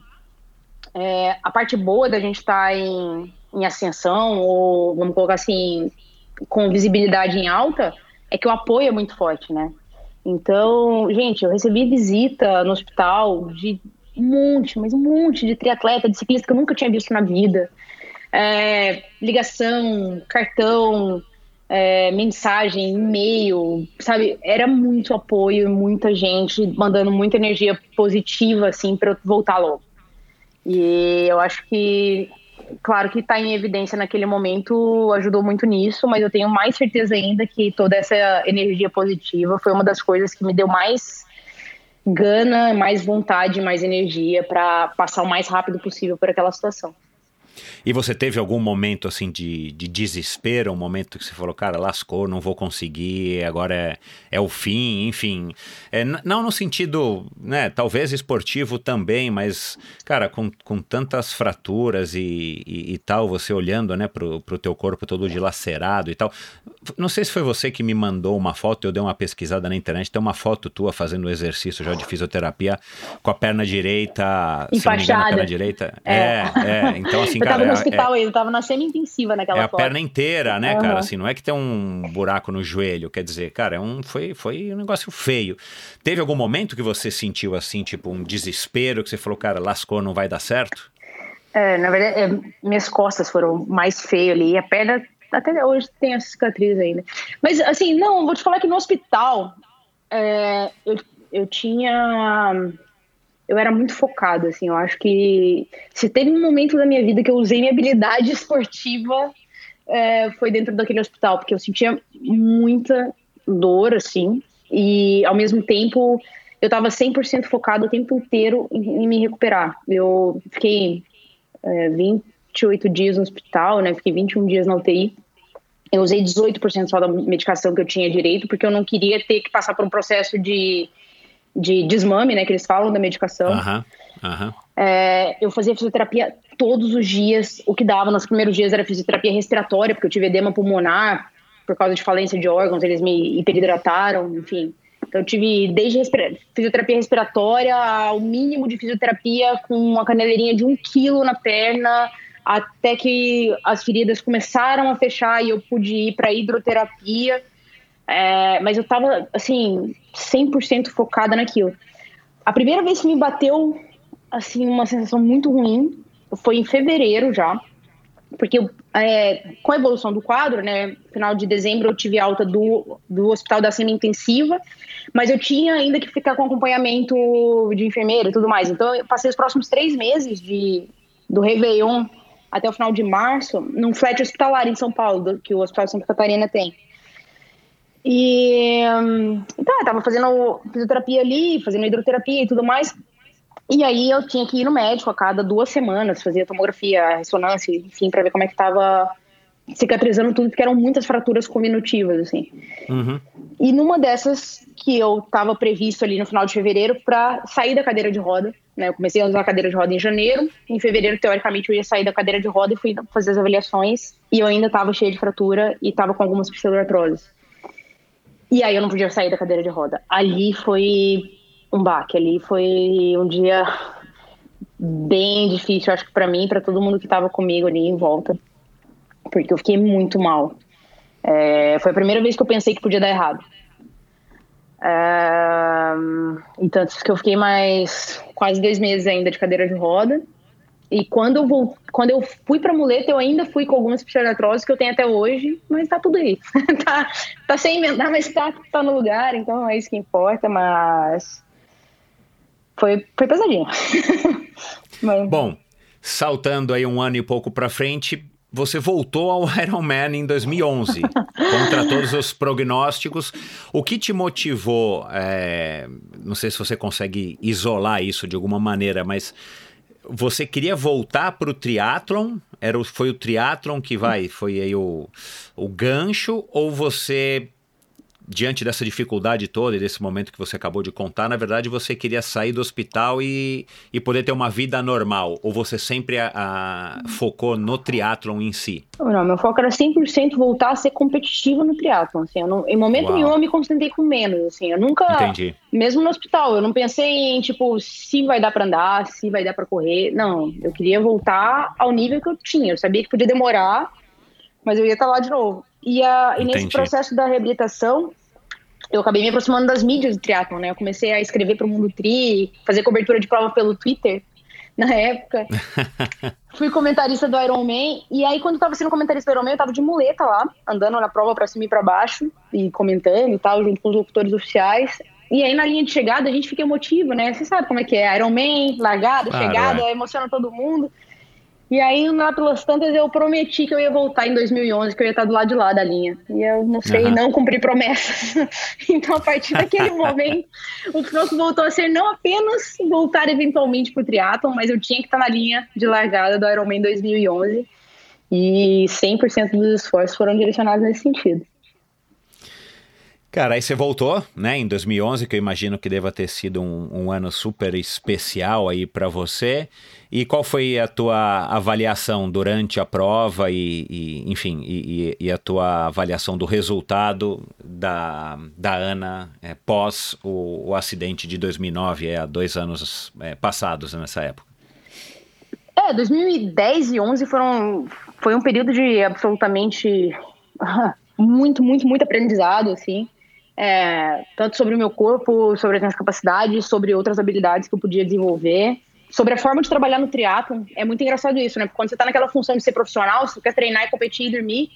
é, a parte boa da gente estar tá em, em ascensão, ou vamos colocar assim, com visibilidade em alta, é que o apoio é muito forte, né? Então, gente, eu recebi visita no hospital de um monte, mas um monte de triatleta, de ciclista que eu nunca tinha visto na vida. É, ligação, cartão, é, mensagem, e-mail, sabe? Era muito apoio, muita gente mandando muita energia positiva, assim, para eu voltar logo. E eu acho que, claro que está em evidência naquele momento ajudou muito nisso, mas eu tenho mais certeza ainda que toda essa energia positiva foi uma das coisas que me deu mais gana, mais vontade, mais energia para passar o mais rápido possível por aquela situação. E você teve algum momento assim de, de desespero, um momento que você falou, cara, lascou, não vou conseguir, agora é, é o fim, enfim. É, não no sentido, né, talvez esportivo também, mas, cara, com, com tantas fraturas e, e, e tal, você olhando, né, pro, pro teu corpo todo dilacerado e tal. Não sei se foi você que me mandou uma foto, eu dei uma pesquisada na internet, tem uma foto tua fazendo exercício já de fisioterapia com a perna direita, Enfaixada. se não me engano, a perna direita. É, é, é. então assim, cara, hospital é, ainda, tava na semi-intensiva naquela É a foto. perna inteira, né, uhum. cara? Assim, não é que tem um buraco no joelho, quer dizer, cara, é um, foi, foi um negócio feio. Teve algum momento que você sentiu assim, tipo, um desespero, que você falou, cara, lascou, não vai dar certo? É, na verdade, é, minhas costas foram mais feias ali, a perna até hoje tem essa cicatriz ainda. Mas, assim, não, vou te falar que no hospital é, eu, eu tinha eu era muito focada, assim, eu acho que se teve um momento da minha vida que eu usei minha habilidade esportiva é, foi dentro daquele hospital, porque eu sentia muita dor, assim, e ao mesmo tempo eu estava 100% focado o tempo inteiro em, em, me recuperar. Eu fiquei é, 28 dias no hospital, né, fiquei 21 dias na UTI, eu usei 18% só da medicação que eu tinha direito, porque eu não queria ter que passar por um processo de de desmame, né, que eles falam da medicação. Aham, aham. É, eu fazia fisioterapia todos os dias. O que dava nos primeiros dias era fisioterapia respiratória, porque eu tive edema pulmonar por causa de falência de órgãos, eles me hiperidrataram, enfim. Então eu tive desde respira fisioterapia respiratória ao mínimo de fisioterapia com uma caneleirinha de um quilo na perna, até que as feridas começaram a fechar e eu pude ir para hidroterapia. É, mas eu tava, assim, 100% focada naquilo. A primeira vez que me bateu, assim, uma sensação muito ruim foi em fevereiro já, porque é, com a evolução do quadro, né, final de dezembro eu tive alta do, do hospital da semi-intensiva, mas eu tinha ainda que ficar com acompanhamento de enfermeira e tudo mais. Então eu passei os próximos três meses de, do Réveillon até o final de março num flat hospitalar em São Paulo, que o Hospital Santa Catarina tem. E tá, tava fazendo fisioterapia ali, fazendo hidroterapia e tudo mais. E aí eu tinha que ir no médico a cada duas semanas, fazia tomografia, ressonância, enfim, para ver como é que tava cicatrizando tudo, porque eram muitas fraturas cominutivas, assim. Uhum. E numa dessas que eu tava previsto ali no final de fevereiro para sair da cadeira de roda, né? Eu comecei a usar a cadeira de roda em janeiro, em fevereiro, teoricamente, eu ia sair da cadeira de roda e fui fazer as avaliações, e eu ainda tava cheia de fratura e tava com algumas pseudoartroses. E aí eu não podia sair da cadeira de roda. Ali foi um baque, ali foi um dia bem difícil, acho que para mim, para todo mundo que estava comigo ali em volta, porque eu fiquei muito mal. É, foi a primeira vez que eu pensei que podia dar errado. É, então, que eu fiquei mais quase dois meses ainda de cadeira de roda. E quando eu, vou, quando eu fui pra muleta, eu ainda fui com algumas psoriatroses que eu tenho até hoje, mas tá tudo aí. tá, tá sem emendar, mas tá, tá no lugar, então é isso que importa, mas foi, foi pesadinho. mas... Bom, saltando aí um ano e pouco pra frente, você voltou ao Ironman em 2011, contra todos os prognósticos. O que te motivou? É, não sei se você consegue isolar isso de alguma maneira, mas você queria voltar para o triatlon? Era, foi o triatlon que vai, foi aí o, o gancho? Ou você diante dessa dificuldade toda e desse momento que você acabou de contar, na verdade você queria sair do hospital e, e poder ter uma vida normal? Ou você sempre a, a, focou no triatlon em si? Não, meu foco era 100% voltar a ser competitivo no triatlon. Assim, não, em momento Uau. nenhum eu me concentrei com menos. Assim, eu nunca, Entendi. mesmo no hospital, eu não pensei em tipo se vai dar para andar, se vai dar para correr. Não, eu queria voltar ao nível que eu tinha. Eu sabia que podia demorar, mas eu ia estar lá de novo. E, a, e nesse processo da reabilitação, eu acabei me aproximando das mídias do triatlon, né? Eu comecei a escrever para o Mundo Tri, fazer cobertura de prova pelo Twitter na época. Fui comentarista do Ironman. E aí, quando eu tava sendo comentarista do Ironman, eu tava de muleta lá, andando na prova para cima e para baixo, e comentando e tal, junto com os locutores oficiais. E aí, na linha de chegada, a gente fica emotivo, né? Você sabe como é que é? Ironman, largada, chegada, é. emociona todo mundo. E aí, lá pelas tantas, eu prometi que eu ia voltar em 2011, que eu ia estar do lado de lá da linha. E eu não sei, uhum. não cumpri promessas. então, a partir daquele momento, o foco voltou a ser não apenas voltar eventualmente para o triatlon, mas eu tinha que estar na linha de largada do Ironman 2011. E 100% dos esforços foram direcionados nesse sentido. Cara, aí você voltou, né, em 2011, que eu imagino que deva ter sido um, um ano super especial aí para você. E qual foi a tua avaliação durante a prova e, e enfim, e, e, a tua avaliação do resultado da, da Ana é, pós o, o, acidente de 2009, é, há dois anos é, passados nessa época? É, 2010 e 11 foram, foi um período de absolutamente muito, muito, muito aprendizado, assim é, tanto sobre o meu corpo, sobre as minhas capacidades, sobre outras habilidades que eu podia desenvolver, sobre a forma de trabalhar no triatlon. É muito engraçado isso, né? Porque quando você está naquela função de ser profissional, você quer treinar e competir e dormir,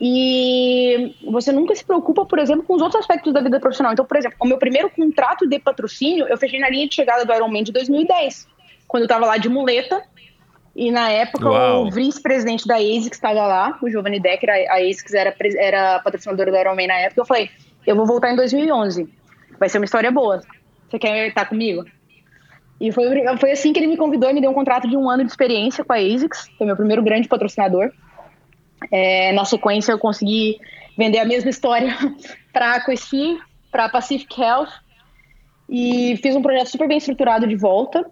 e você nunca se preocupa, por exemplo, com os outros aspectos da vida profissional. Então, por exemplo, o meu primeiro contrato de patrocínio, eu fechei na linha de chegada do Ironman de 2010, quando eu estava lá de muleta, e na época Uau. o vice-presidente da ASICS estava lá, o Giovanni Decker, a ASICS era, era patrocinadora do Ironman na época, eu falei, eu vou voltar em 2011. Vai ser uma história boa. Você quer estar comigo? E foi, foi assim que ele me convidou e me deu um contrato de um ano de experiência com a ASICS, foi meu primeiro grande patrocinador. É, na sequência, eu consegui vender a mesma história para a Aquesci, para a Pacific Health, e fiz um projeto super bem estruturado de volta.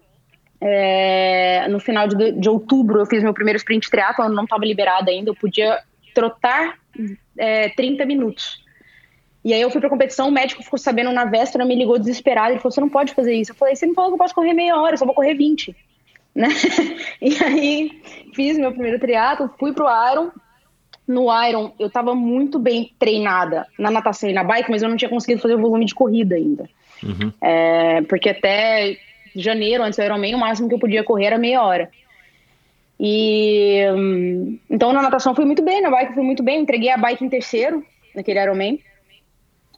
É, no final de, de, outubro, eu fiz meu primeiro sprint triathlon, não estava liberada ainda, eu podia trotar é, 30 minutos. E aí eu fui pra competição, o médico ficou sabendo na véspera, me ligou desesperado, ele falou, você não pode fazer isso. Eu falei, você me falou que eu posso correr meia hora, eu só vou correr 20. Né? E aí fiz meu primeiro triatlo, fui pro Iron. No Iron eu tava muito bem treinada na natação e na bike, mas eu não tinha conseguido fazer o volume de corrida ainda. Uhum. É, porque até janeiro, antes do Ironman, o máximo que eu podia correr era meia hora. E hum, então na natação fui muito bem, na bike fui muito bem, entreguei a bike em terceiro naquele Ironman.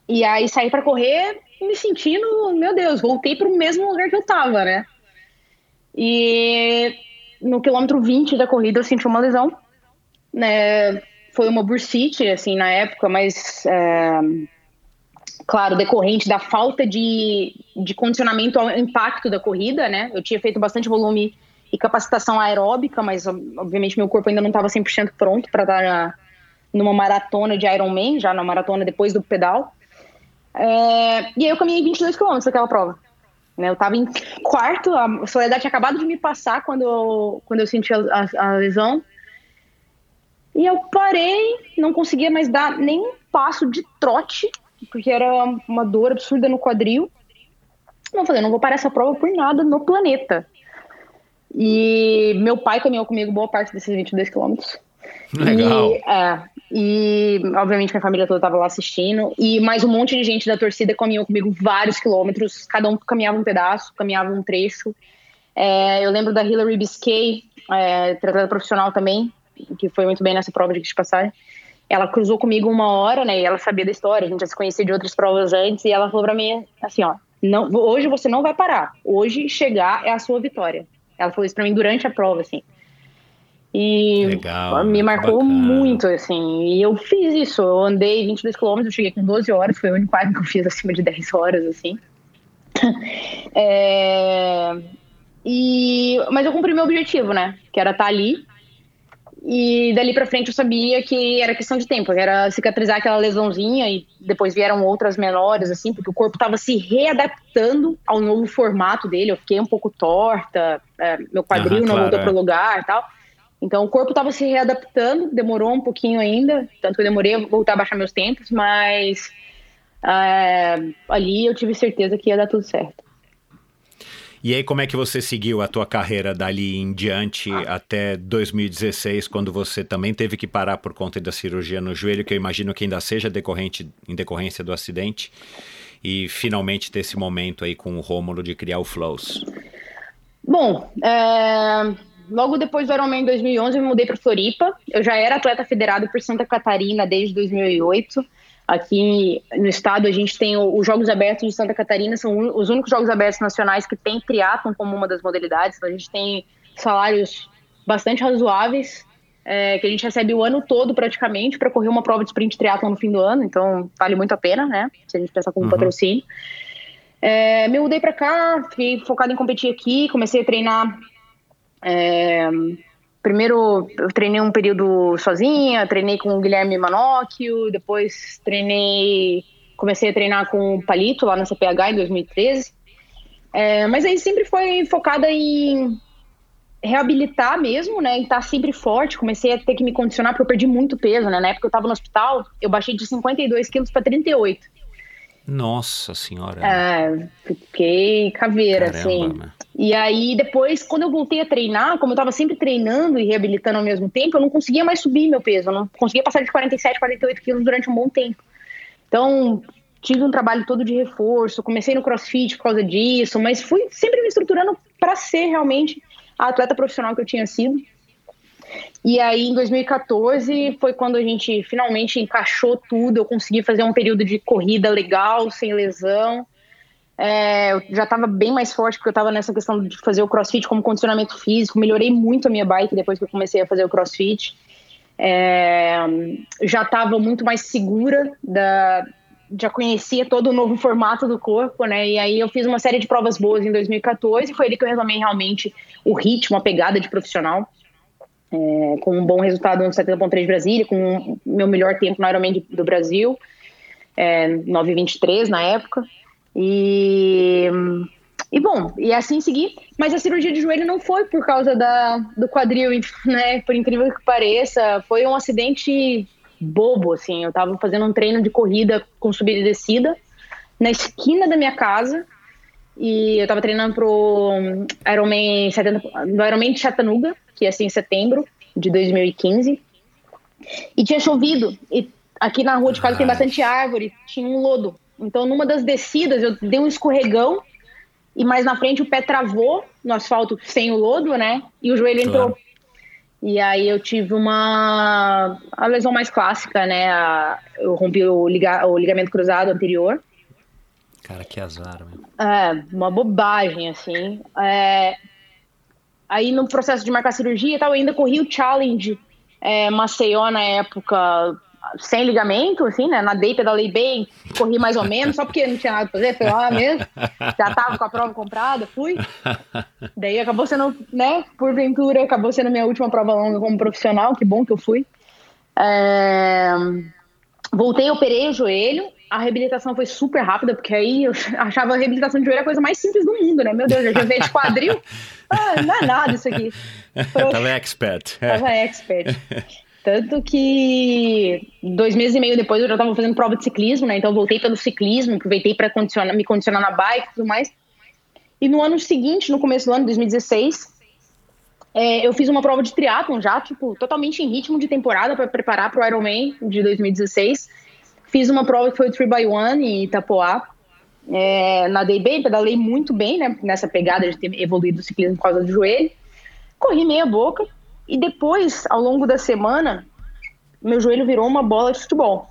E aí saí para correr me sentindo, meu Deus, voltei para o mesmo lugar que eu tava, né? E no quilômetro 20 da corrida eu senti uma lesão, né? Foi uma bursite, assim, na época, mas é, claro, decorrente da falta de, de condicionamento ao impacto da corrida, né? Eu tinha feito bastante volume e capacitação aeróbica, mas obviamente meu corpo ainda não estava 100% pronto para dar numa maratona de Ironman, já na maratona depois do pedal. É, e aí eu caminhei 22 km naquela prova. Né, eu estava em quarto, a Soledade tinha acabado de me passar quando eu, quando eu senti a, a, a lesão. E eu parei, não conseguia mais dar nem um passo de trote, porque era uma dor absurda no quadril. Não falei, não vou parar essa prova por nada no planeta. E meu pai caminhou comigo boa parte desses 22 quilômetros. Legal. E, é, e, obviamente, minha família toda estava lá assistindo. E mais um monte de gente da torcida caminhou comigo vários quilômetros. Cada um caminhava um pedaço, caminhava um trecho. É, eu lembro da Hilary Biscay, é, tratada profissional também, que foi muito bem nessa prova de passagem. Ela cruzou comigo uma hora, né? E ela sabia da história, a gente já se conhecia de outras provas antes. E ela falou para mim assim: ó, não, hoje você não vai parar. Hoje chegar é a sua vitória. Ela falou isso para mim durante a prova, assim. E Legal, me marcou bacana. muito, assim. E eu fiz isso. Eu andei 22 quilômetros, eu cheguei com 12 horas. Foi o único que eu fiz acima de 10 horas, assim. é... E... Mas eu cumpri meu objetivo, né? Que era estar ali. E dali pra frente eu sabia que era questão de tempo, era cicatrizar aquela lesãozinha e depois vieram outras menores, assim, porque o corpo tava se readaptando ao novo formato dele. Eu fiquei um pouco torta, é, meu quadril não claro, voltou é. pro lugar e tal. Então o corpo estava se readaptando, demorou um pouquinho ainda, tanto que eu demorei a voltar a baixar meus tempos, mas é, ali eu tive certeza que ia dar tudo certo. E aí, como é que você seguiu a tua carreira dali em diante até 2016, quando você também teve que parar por conta da cirurgia no joelho, que eu imagino que ainda seja decorrente, em decorrência do acidente, e finalmente ter esse momento aí com o Rômulo de criar o Flows? Bom, é, logo depois do Ironman em 2011 eu me mudei para Floripa. Eu já era atleta federado por Santa Catarina desde 2008. Aqui no estado a gente tem os Jogos Abertos de Santa Catarina, são os únicos Jogos Abertos nacionais que tem triatlon como uma das modalidades. Então a gente tem salários bastante razoáveis, é, que a gente recebe o ano todo praticamente para correr uma prova de sprint triatlon no fim do ano. Então vale muito a pena, né? Se a gente pensar como Uhum. patrocínio. É, me mudei para cá, fiquei focado em competir aqui, comecei a treinar é, primeiro eu treinei um período sozinha, treinei com o Guilherme Manocchio, depois treinei, comecei a treinar com o Palito lá na CPH em 2013. É, mas aí sempre foi focada em reabilitar mesmo, né? Em estar sempre forte. Comecei a ter que me condicionar porque eu perdi muito peso, né? Na época eu estava no hospital, eu baixei de 52 quilos para 38. Nossa senhora. É, fiquei caveira, Caramba, assim. E aí, depois, quando eu voltei a treinar, como eu tava sempre treinando e reabilitando ao mesmo tempo, eu não conseguia mais subir meu peso. Eu não conseguia passar de 47, 48 quilos durante um bom tempo. Então, tive um trabalho todo de reforço, comecei no crossfit por causa disso, mas fui sempre me estruturando para ser realmente a atleta profissional que eu tinha sido. E aí, em 2014, foi quando a gente finalmente encaixou tudo. Eu consegui fazer um período de corrida legal, sem lesão. É, eu já estava bem mais forte, porque eu estava nessa questão de fazer o crossfit como condicionamento físico. Melhorei muito a minha bike depois que eu comecei a fazer o crossfit. É, já estava muito mais segura da. Já conhecia todo o novo formato do corpo, né? E aí eu fiz uma série de provas boas em 2014 e foi ali que eu retomei realmente o ritmo, a pegada de profissional é, com um bom resultado no 70.3 de Brasília, com o meu melhor tempo no Ironman do Brasil, é, 9,23 na época. E, e bom, e assim segui. Mas a cirurgia de joelho não foi por causa da, do quadril, né? Por incrível que pareça, foi um acidente bobo, assim. Eu tava fazendo um treino de corrida com subida e descida na esquina da minha casa. E eu tava treinando pro Ironman 70, do Ironman de Chattanooga, que ia ser em setembro de 2015. E tinha chovido. E aqui na rua de casa tem Ai. bastante árvore, tinha um lodo. Então, numa das descidas, eu dei um escorregão e mais na frente o pé travou no asfalto sem o lodo, né? E o joelho Claro. entrou. E aí eu tive uma a lesão mais clássica, né? A, eu rompi o, liga, o ligamento cruzado anterior. Cara, que azar, meu. É, uma bobagem, assim. É, aí no processo de marcar cirurgia e tal, eu ainda corri o challenge é, Maceió na época sem ligamento, assim, né? Nadei, pedalei bem, corri mais ou menos, só porque não tinha nada pra fazer, foi lá mesmo. Já tava com a prova comprada, fui. Daí acabou sendo, né, porventura, acabou sendo minha última prova longa como profissional, que bom que eu fui. É... Voltei, operei o joelho, a reabilitação foi super rápida, porque aí eu achava a reabilitação de joelho a coisa mais simples do mundo, né? Meu Deus, eu já veio de quadril. Ah, não é nada isso aqui. Tava expert. Tava expert. Tanto que dois meses e meio depois eu já estava fazendo prova de ciclismo, né? Então eu voltei pelo ciclismo, aproveitei para condicionar, me condicionar na bike e tudo mais. E no ano seguinte, no começo do ano, 2016, é, eu fiz uma prova de triatlon já, tipo, totalmente em ritmo de temporada para preparar para o Ironman de 2016. Fiz uma prova que foi o 3x1 em Itapoá. É, nadei bem, pedalei muito bem, né? Nessa pegada de ter evoluído o ciclismo por causa do joelho. Corri meia boca e depois, ao longo da semana, meu joelho virou uma bola de futebol.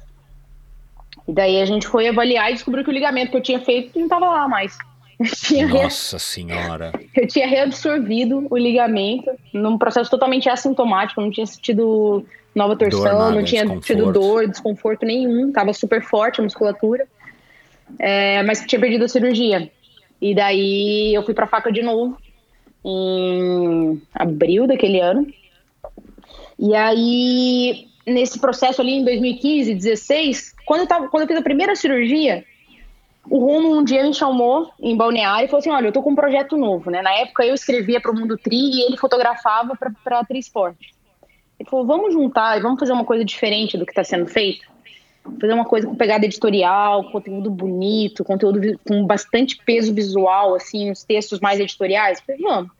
E daí a gente foi avaliar e descobriu que o ligamento que eu tinha feito não estava lá mais. Nossa re... senhora! Eu tinha reabsorvido o ligamento num processo totalmente assintomático, não tinha sentido nova torção, dor, nada, não tinha tido dor, desconforto nenhum, tava super forte a musculatura, é, mas tinha perdido a cirurgia. E daí eu fui pra faca de novo em abril daquele ano. E aí, nesse processo ali em 2015, 16, quando eu, tava, quando eu fiz a primeira cirurgia, o Romo um dia me chamou em Balneário e falou assim: Olha, eu tô com um projeto novo, né? Na época eu escrevia para o Mundo Tri e ele fotografava para a Tri Esporte. Ele falou: Vamos juntar e vamos fazer uma coisa diferente do que está sendo feito? Fazer uma coisa com pegada editorial, conteúdo bonito, conteúdo com bastante peso visual, assim, os textos mais editoriais. Falei: Vamos,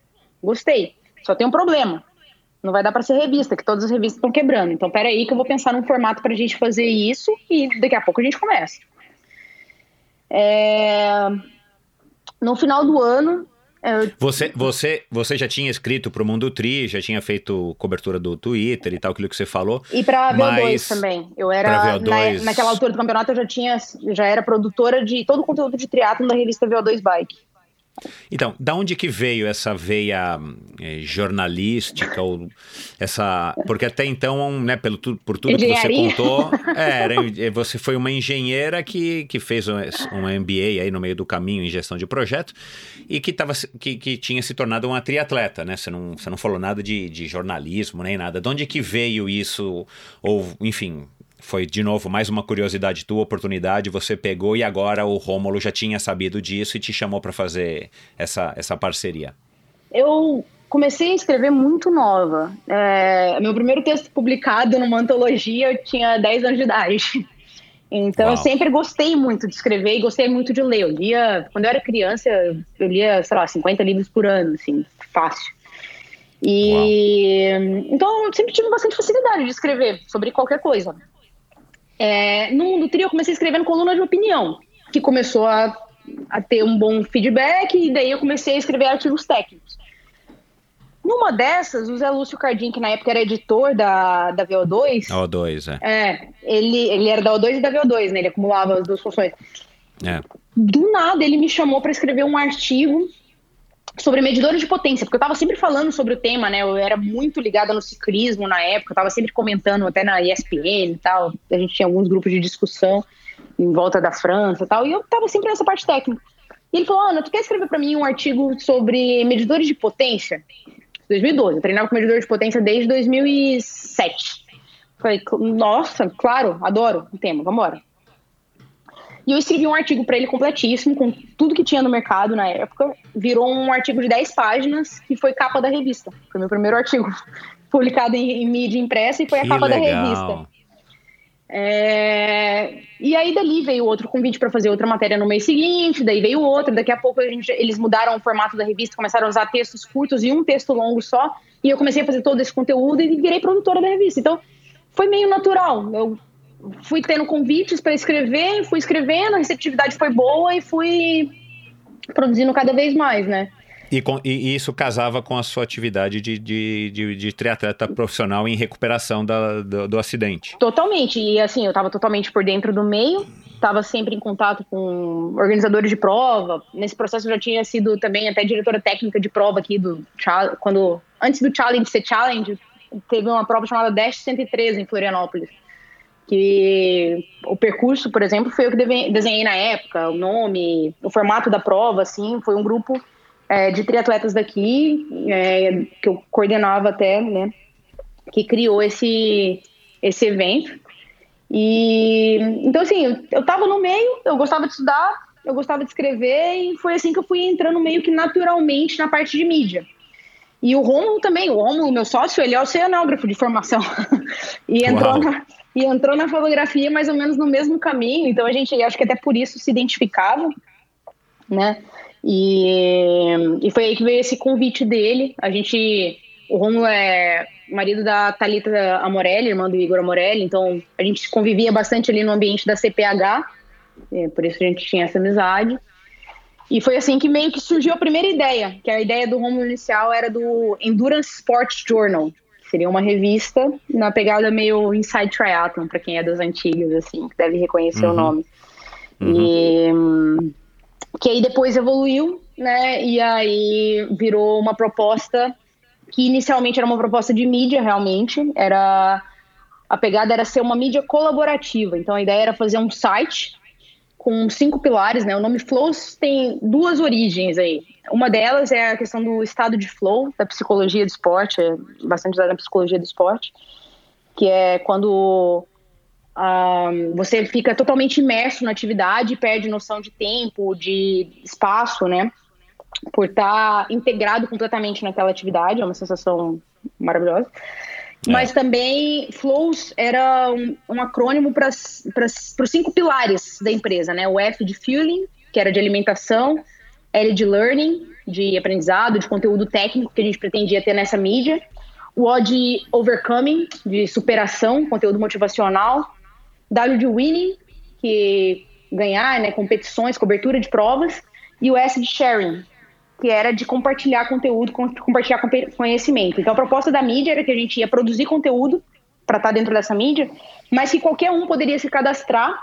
gostei. Só tem um problema não vai dar para ser revista, que todas as revistas estão quebrando. Então, peraí que eu vou pensar num formato para a gente fazer isso e daqui a pouco a gente começa. É... No final do ano. Eu... Você, você, você já tinha escrito para o Mundo Tri, já tinha feito cobertura do Twitter e tal, aquilo que você falou. E para VO2 mas... também. Eu era VO2... na, naquela altura do campeonato eu já tinha, já era produtora de todo o conteúdo de triatlo da revista VO2 Bike. Então, da onde que veio essa veia é, jornalística ou essa, porque até então, né, pelo por tudo que você contou, era, é, você foi uma engenheira que, que fez um, um MBA aí no meio do caminho em gestão de projeto e que, tava, que, que tinha se tornado uma triatleta, né? Você não, você não falou nada de, de jornalismo nem nada. De onde que veio isso? Ou, enfim, foi de novo mais uma curiosidade tua, oportunidade, você pegou e agora o Rômulo já tinha sabido disso e te chamou para fazer essa, essa parceria. Eu comecei a escrever muito nova. É, meu primeiro texto publicado numa antologia eu tinha 10 anos de idade. Então Uau. eu sempre gostei muito de escrever e gostei muito de ler. Eu lia, quando eu era criança, eu lia, sei lá, 50 livros por ano, assim, fácil. E Uau. então eu sempre tive bastante facilidade de escrever sobre qualquer coisa. É, no Mundo Tri eu comecei escrevendo coluna de opinião, que começou a, a ter um bom feedback, e daí eu comecei a escrever artigos técnicos. Numa dessas, o Zé Lúcio Cardim, que na época era editor da, da VO2. O2, é. É, ele, ele era da O2 e da VO2, né? Ele acumulava as duas funções. É. Do nada, ele me chamou para escrever um artigo sobre medidores de potência, porque eu estava sempre falando sobre o tema, né? Eu era muito ligada no ciclismo na época, eu tava sempre comentando até na ESPN e tal. A gente tinha alguns grupos de discussão em volta da França e tal, e eu estava sempre nessa parte técnica. E ele falou: Ana, tu quer escrever para mim um artigo sobre medidores de potência? 2012. Eu treinava com medidor de potência desde 2007. Falei, nossa, claro, adoro o tema, vamos embora. E eu escrevi um artigo para ele completíssimo, com tudo que tinha no mercado na época. Virou um artigo de 10 páginas, que foi capa da revista. Foi meu primeiro artigo publicado em, em mídia impressa e foi que a capa legal. da revista. É... E aí dali veio outro convite para fazer outra matéria no mês seguinte, daí veio outra, daqui a pouco a gente, eles mudaram o formato da revista, começaram a usar textos curtos e um texto longo só, e eu comecei a fazer todo esse conteúdo e virei produtora da revista. Então, foi meio natural. Eu fui tendo convites para escrever, fui escrevendo, a receptividade foi boa e fui produzindo cada vez mais, né? E, com, e, isso casava com a sua atividade de, de, de, de triatleta profissional em recuperação da, do, do, acidente? Totalmente. E assim, eu estava totalmente por dentro do meio, estava sempre em contato com organizadores de prova. Nesse processo eu já tinha sido também até diretora técnica de prova aqui do quando antes do challenge ser challenge, teve uma prova chamada Dash 113 em Florianópolis. Que o percurso, por exemplo, foi eu que desenhei na época, o nome, o formato da prova, assim, foi um grupo é, de triatletas daqui, é, que eu coordenava até, né, que criou esse, esse evento. E então assim, eu estava no meio, eu gostava de estudar, eu gostava de escrever e foi assim que eu fui entrando meio que naturalmente na parte de mídia. E o Romulo também, o Romulo, meu sócio, ele é oceanógrafo de formação. e, entrou na, e entrou na fotografia mais ou menos no mesmo caminho, então a gente, acho que até por isso se identificava, né? E, e foi aí que veio esse convite dele. A gente, o Romulo é marido da Talita Amorelli, irmã do Igor Amorelli, então a gente convivia bastante ali no ambiente da CPH, por isso a gente tinha essa amizade. E foi assim que meio que surgiu a primeira ideia, que a ideia do Romulo inicial era do Endurance Sports Journal, seria uma revista na pegada meio Inside Triathlon, para quem é das antigas, assim, que deve reconhecer uhum. o nome. Uhum. E que aí depois evoluiu, né? E aí virou uma proposta que inicialmente era uma proposta de mídia, realmente. Era a pegada era ser uma mídia colaborativa. Então a ideia era fazer um site com cinco pilares, né? O nome Flows tem duas origens aí. Uma delas é a questão do estado de flow, da psicologia do esporte, é bastante usada na psicologia do esporte, que é quando um, você fica totalmente imerso na atividade, perde noção de tempo, de espaço, né? Por estar integrado completamente naquela atividade, é uma sensação maravilhosa. É. Mas também Flows era um, um acrônimo para os cinco pilares da empresa, né? O F de Fueling, que era de alimentação, L de Learning, de aprendizado, de conteúdo técnico que a gente pretendia ter nessa mídia, o O de Overcoming, de superação, conteúdo motivacional, W de Winning, que ganhar, né, competições, cobertura de provas, e o S de Sharing, que era de compartilhar conteúdo, compartilhar conhecimento. Então a proposta da mídia era que a gente ia produzir conteúdo para estar tá dentro dessa mídia, mas que qualquer um poderia se cadastrar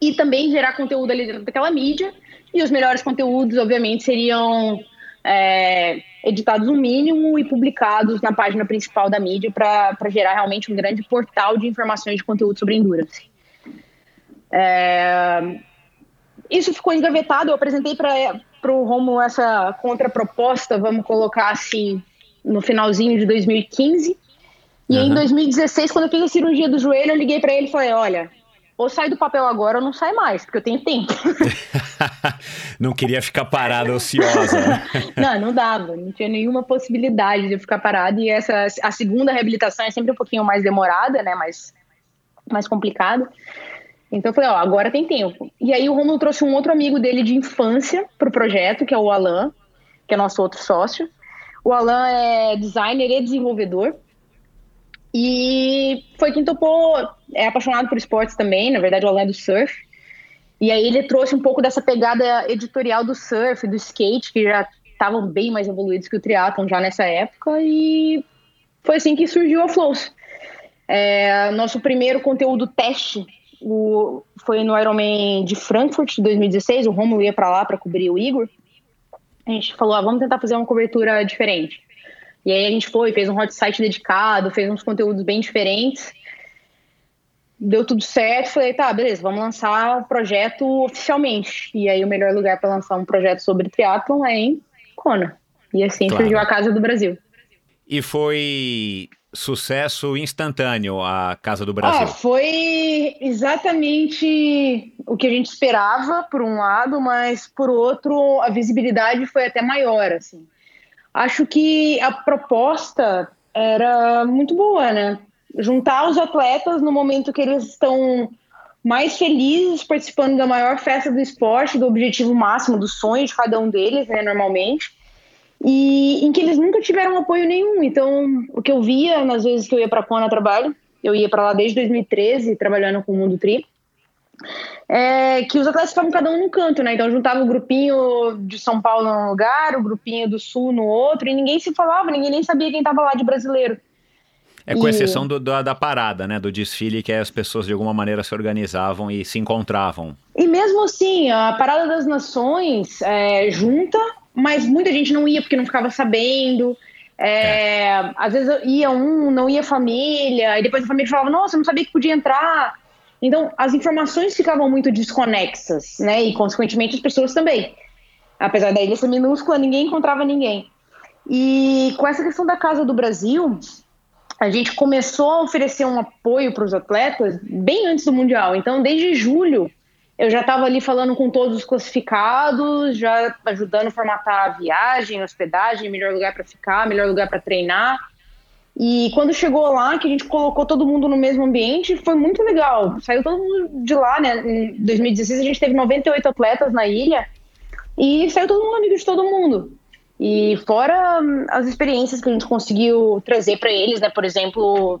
e também gerar conteúdo ali dentro daquela mídia. E os melhores conteúdos, obviamente, seriam é, editados no mínimo e publicados na página principal da mídia para gerar realmente um grande portal de informações de conteúdo sobre endurance. É, isso ficou engavetado, eu apresentei para o Romulo essa contraproposta, vamos colocar assim, no finalzinho de 2015. E uhum. em 2016, quando eu fiz a cirurgia do joelho, eu liguei para ele e falei: olha, ou sai do papel agora ou não sai mais, porque eu tenho tempo. não queria ficar parada, ociosa. Né? não, não dava, não tinha nenhuma possibilidade de eu ficar parada. E essa, a segunda reabilitação é sempre um pouquinho mais demorada, né? Mais, mais complicada. Então eu falei, ó, agora tem tempo. E aí o Romulo trouxe um outro amigo dele de infância pro projeto, que é o Alan, que é nosso outro sócio. O Alan é designer e desenvolvedor. E foi quem topou, é apaixonado por esportes também, na verdade o Alan é do surf. E aí ele trouxe um pouco dessa pegada editorial do surf, do skate, que já estavam bem mais evoluídos que o triatlon já nessa época, e foi assim que surgiu a Flows. É, nosso primeiro conteúdo teste o, foi no Ironman de Frankfurt de 2016, o Romulo ia para lá para cobrir o Igor. A gente falou, ah, vamos tentar fazer uma cobertura diferente. E aí a gente foi, fez um hot site dedicado, fez uns conteúdos bem diferentes. Deu tudo certo, falei, tá, beleza, vamos lançar o projeto oficialmente. E aí o melhor lugar para lançar um projeto sobre triatlon é em Kona. E assim claro. surgiu a Casa do Brasil. E foi sucesso instantâneo a Casa do Brasil. Ah, foi exatamente o que a gente esperava, por um lado, mas por outro, a visibilidade foi até maior, assim. Acho que a proposta era muito boa, né? Juntar os atletas no momento que eles estão mais felizes participando da maior festa do esporte, do objetivo máximo, do sonho de cada um deles, né, normalmente, e em que eles nunca tiveram apoio nenhum. Então, o que eu via nas vezes que eu ia para a Kona trabalho, eu ia para lá desde 2013, trabalhando com o Mundo Tri, é que os atletas ficavam cada um num canto, né? Então juntava o grupinho de São Paulo num lugar, o grupinho do Sul no outro, e ninguém se falava, ninguém nem sabia quem estava lá de brasileiro. É com e... exceção do, da, da, parada, né? Do desfile, que as pessoas de alguma maneira se organizavam e se encontravam. E mesmo assim, a Parada das Nações é, junta, mas muita gente não ia porque não ficava sabendo. É, é. Às vezes ia um, não ia família, e depois a família falava, nossa, eu não sabia que podia entrar. Então, as informações ficavam muito desconexas, né? E, consequentemente, as pessoas também. Apesar da ilha ser minúscula, ninguém encontrava ninguém. E com essa questão da Casa do Brasil, a gente começou a oferecer um apoio para os atletas bem antes do Mundial. Então, desde julho, eu já estava ali falando com todos os classificados, já ajudando a formatar a viagem, hospedagem, melhor lugar para ficar, melhor lugar para treinar. E quando chegou lá, que a gente colocou todo mundo no mesmo ambiente, foi muito legal. Saiu todo mundo de lá, né? Em 2016 a gente teve 98 atletas na ilha e saiu todo mundo amigo de todo mundo. E fora hum, as experiências que a gente conseguiu trazer para eles, né? Por exemplo,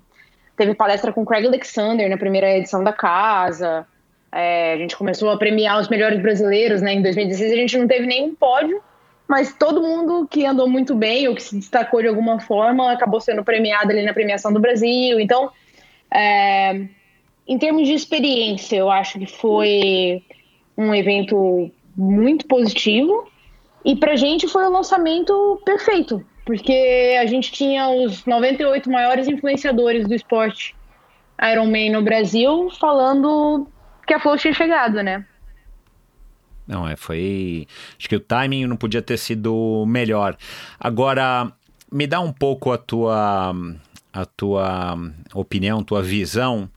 teve palestra com Craig Alexander na primeira edição da casa. É, a gente começou a premiar os melhores brasileiros, né? Em 2016 a gente não teve nenhum pódio, mas todo mundo que andou muito bem ou que se destacou de alguma forma acabou sendo premiado ali na premiação do Brasil. Então, é, em termos de experiência, eu acho que foi um evento muito positivo e para a gente foi o lançamento perfeito, porque a gente tinha os 98 maiores influenciadores do esporte Ironman no Brasil falando que a Flow tinha chegado, né? Não, é, foi. Acho que o timing não podia ter sido melhor. Agora, me dá um pouco a tua, a tua opinião, tua visão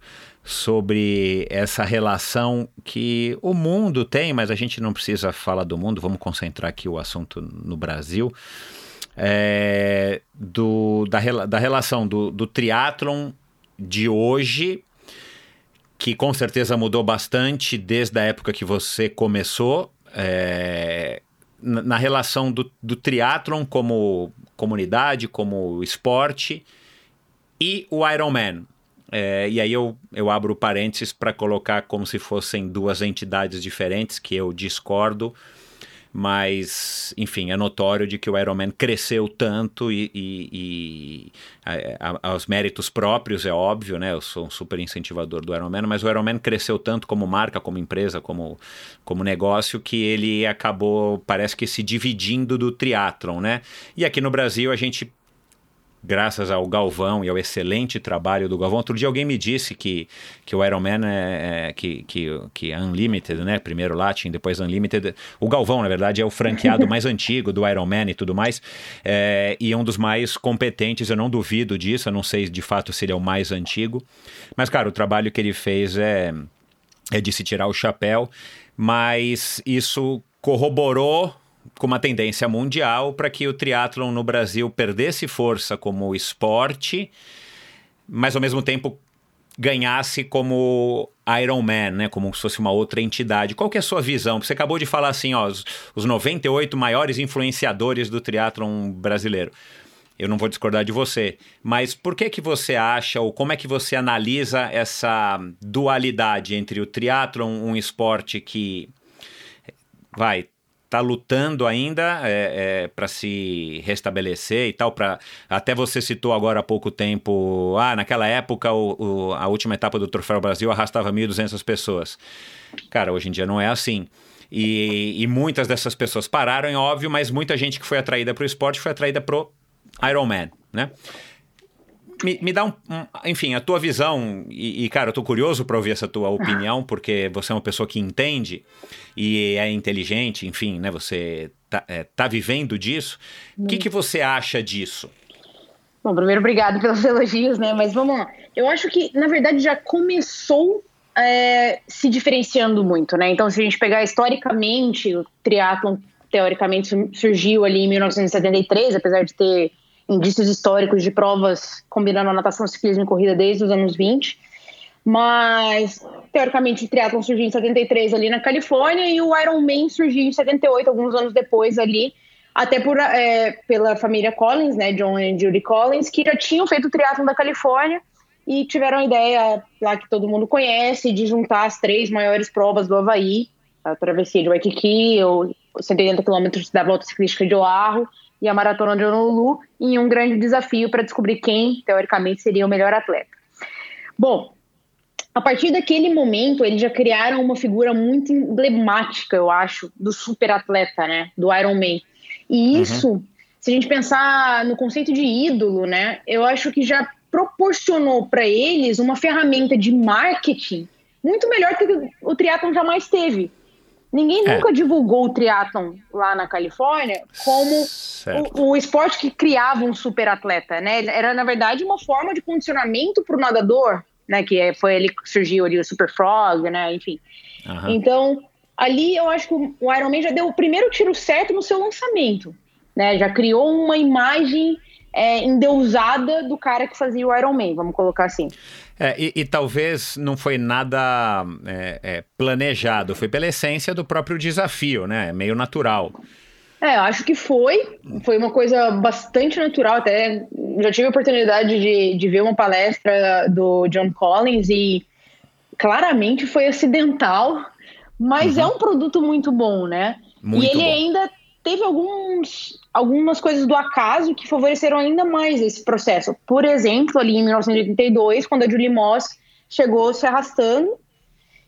sobre essa relação que o mundo tem, mas a gente não precisa falar do mundo, vamos concentrar aqui o assunto no Brasil. É, do, da, da relação do, do triatlon de hoje que com certeza mudou bastante desde a época que você começou, é, na relação do, do triatlon como comunidade, como esporte, e o Ironman. É, e aí eu, eu abro parênteses para colocar como se fossem duas entidades diferentes, que eu discordo, mas enfim, é notório de que o Ironman cresceu tanto e, e, e a, a, aos méritos próprios, é óbvio, né? Eu sou um super incentivador do Ironman, mas o Ironman cresceu tanto como marca, como empresa, como, como negócio, que ele acabou, parece que se dividindo do triatlon, né? E aqui no Brasil a gente graças ao Galvão e ao excelente trabalho do Galvão. Outro dia alguém me disse que, que o Ironman é, é que, que, que é Unlimited, né? Primeiro Latin, depois Unlimited. O Galvão, na verdade, é o franqueado mais antigo do Ironman e tudo mais. É, e é um dos mais competentes, eu não duvido disso, eu não sei de fato se ele é o mais antigo. Mas, cara, o trabalho que ele fez é, é de se tirar o chapéu, mas isso corroborou com uma tendência mundial para que o triatlon no Brasil perdesse força como esporte, mas ao mesmo tempo ganhasse como Ironman, né, como se fosse uma outra entidade. Qual que é a sua visão? Você acabou de falar assim, ó, os, os 98 maiores influenciadores do triatlon brasileiro. Eu não vou discordar de você, mas por que que você acha ou como é que você analisa essa dualidade entre o triatlon, um esporte que vai está lutando ainda é, é, para se restabelecer e tal. Pra, até você citou agora há pouco tempo, ah, naquela época o, o, a última etapa do Troféu Brasil arrastava 1.200 pessoas. Cara, hoje em dia não é assim. E, e muitas dessas pessoas pararam, é óbvio, mas muita gente que foi atraída para o esporte foi atraída para o Ironman, né? Me, me dá um, um, enfim, a tua visão, e, e cara, eu tô curioso para ouvir essa tua opinião, porque você é uma pessoa que entende e é inteligente, enfim, né? Você tá, é, tá vivendo disso. O que, que você acha disso? Bom, primeiro, obrigado pelos elogios, né? Mas vamos lá. Eu acho que, na verdade, já começou é, se diferenciando muito, né? Então, se a gente pegar historicamente, o triatlon, teoricamente, surgiu ali em 1973, apesar de ter indícios históricos de provas combinando a natação, ciclismo e corrida desde os anos 20. Mas, teoricamente, o triatlon surgiu em 73 ali na Califórnia e o Ironman surgiu em 78, alguns anos depois ali, até por, é, pela família Collins, né, John e Judy Collins, que já tinham feito o triatlon da Califórnia e tiveram a ideia lá que todo mundo conhece de juntar as três maiores provas do Havaí, a travessia de Waikiki, os 180 quilômetros da volta ciclística de Oahu e a maratona de Honolulu, em um grande desafio para descobrir quem, teoricamente, seria o melhor atleta. Bom, a partir daquele momento, eles já criaram uma figura muito emblemática, eu acho, do super atleta, né, do Ironman. E uhum. isso, uhum. se a gente pensar no conceito de ídolo, né, eu acho que já proporcionou para eles uma ferramenta de marketing muito melhor que o triatlon jamais teve. Ninguém é. nunca divulgou o triatlon lá na Califórnia como o, o, esporte que criava um super atleta, né? Era, na verdade, uma forma de condicionamento para o nadador, né? Que é, foi ali que surgiu ali o Super Frog, né? Enfim. Uhum. Então, ali eu acho que o Ironman já deu o primeiro tiro certo no seu lançamento, né? Já criou uma imagem é, endeusada do cara que fazia o Iron Man, vamos colocar assim. É, e, e, talvez não foi nada é, é, planejado, foi pela essência do próprio desafio, né? É meio natural. É, acho que foi. Foi uma coisa bastante natural. Até já tive a oportunidade de, de ver uma palestra do John Collins e claramente foi acidental, mas uhum. é um produto muito bom, né? Muito e ele bom. ainda teve alguns, algumas coisas do acaso que favoreceram ainda mais esse processo. Por exemplo, ali em 1982, quando a Julie Moss chegou se arrastando,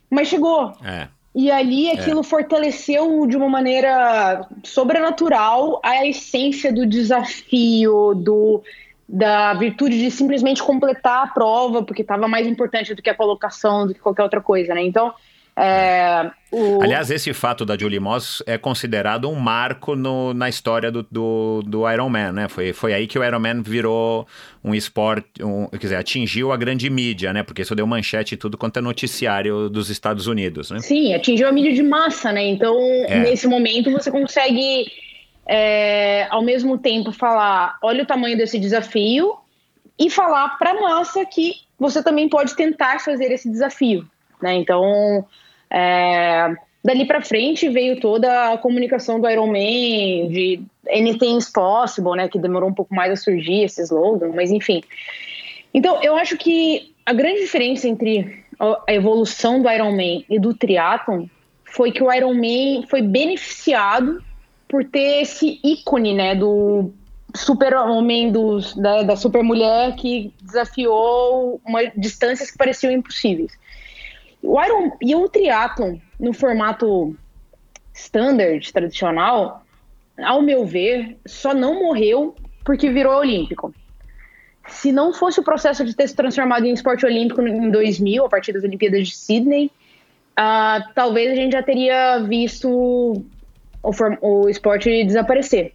mas chegou. É. E ali é. aquilo é. fortaleceu de uma maneira sobrenatural a essência do desafio, do da virtude de simplesmente completar a prova, porque estava mais importante do que a colocação, do que qualquer outra coisa, né? Então, é, o... Aliás, esse fato da Julie Moss é considerado um marco no, na história do, do, do Iron Man, né? Foi, foi aí que o Iron Man virou um esporte, um, quer dizer, atingiu a grande mídia, né? Porque isso deu manchete e tudo quanto é noticiário dos Estados Unidos, né? Sim, atingiu a mídia de massa, né? Então, é. nesse momento, você consegue, é, ao mesmo tempo, falar: olha o tamanho desse desafio, e falar para a massa que você também pode tentar fazer esse desafio, né? Então é, dali para frente veio toda a comunicação do Iron Man, de Anything's Possible, né, que demorou um pouco mais a surgir esse slogan, mas enfim. Então, eu acho que a grande diferença entre a evolução do Iron Man e do triatlon foi que o Iron Man foi beneficiado por ter esse ícone, né, do super homem dos, da, da super mulher que desafiou uma, distâncias que pareciam impossíveis. O Iron e o triatlon no formato standard, tradicional, ao meu ver, só não morreu porque virou olímpico. Se não fosse o processo de ter se transformado em esporte olímpico em 2000, a partir das Olimpíadas de Sydney, uh, talvez a gente já teria visto o, o esporte desaparecer.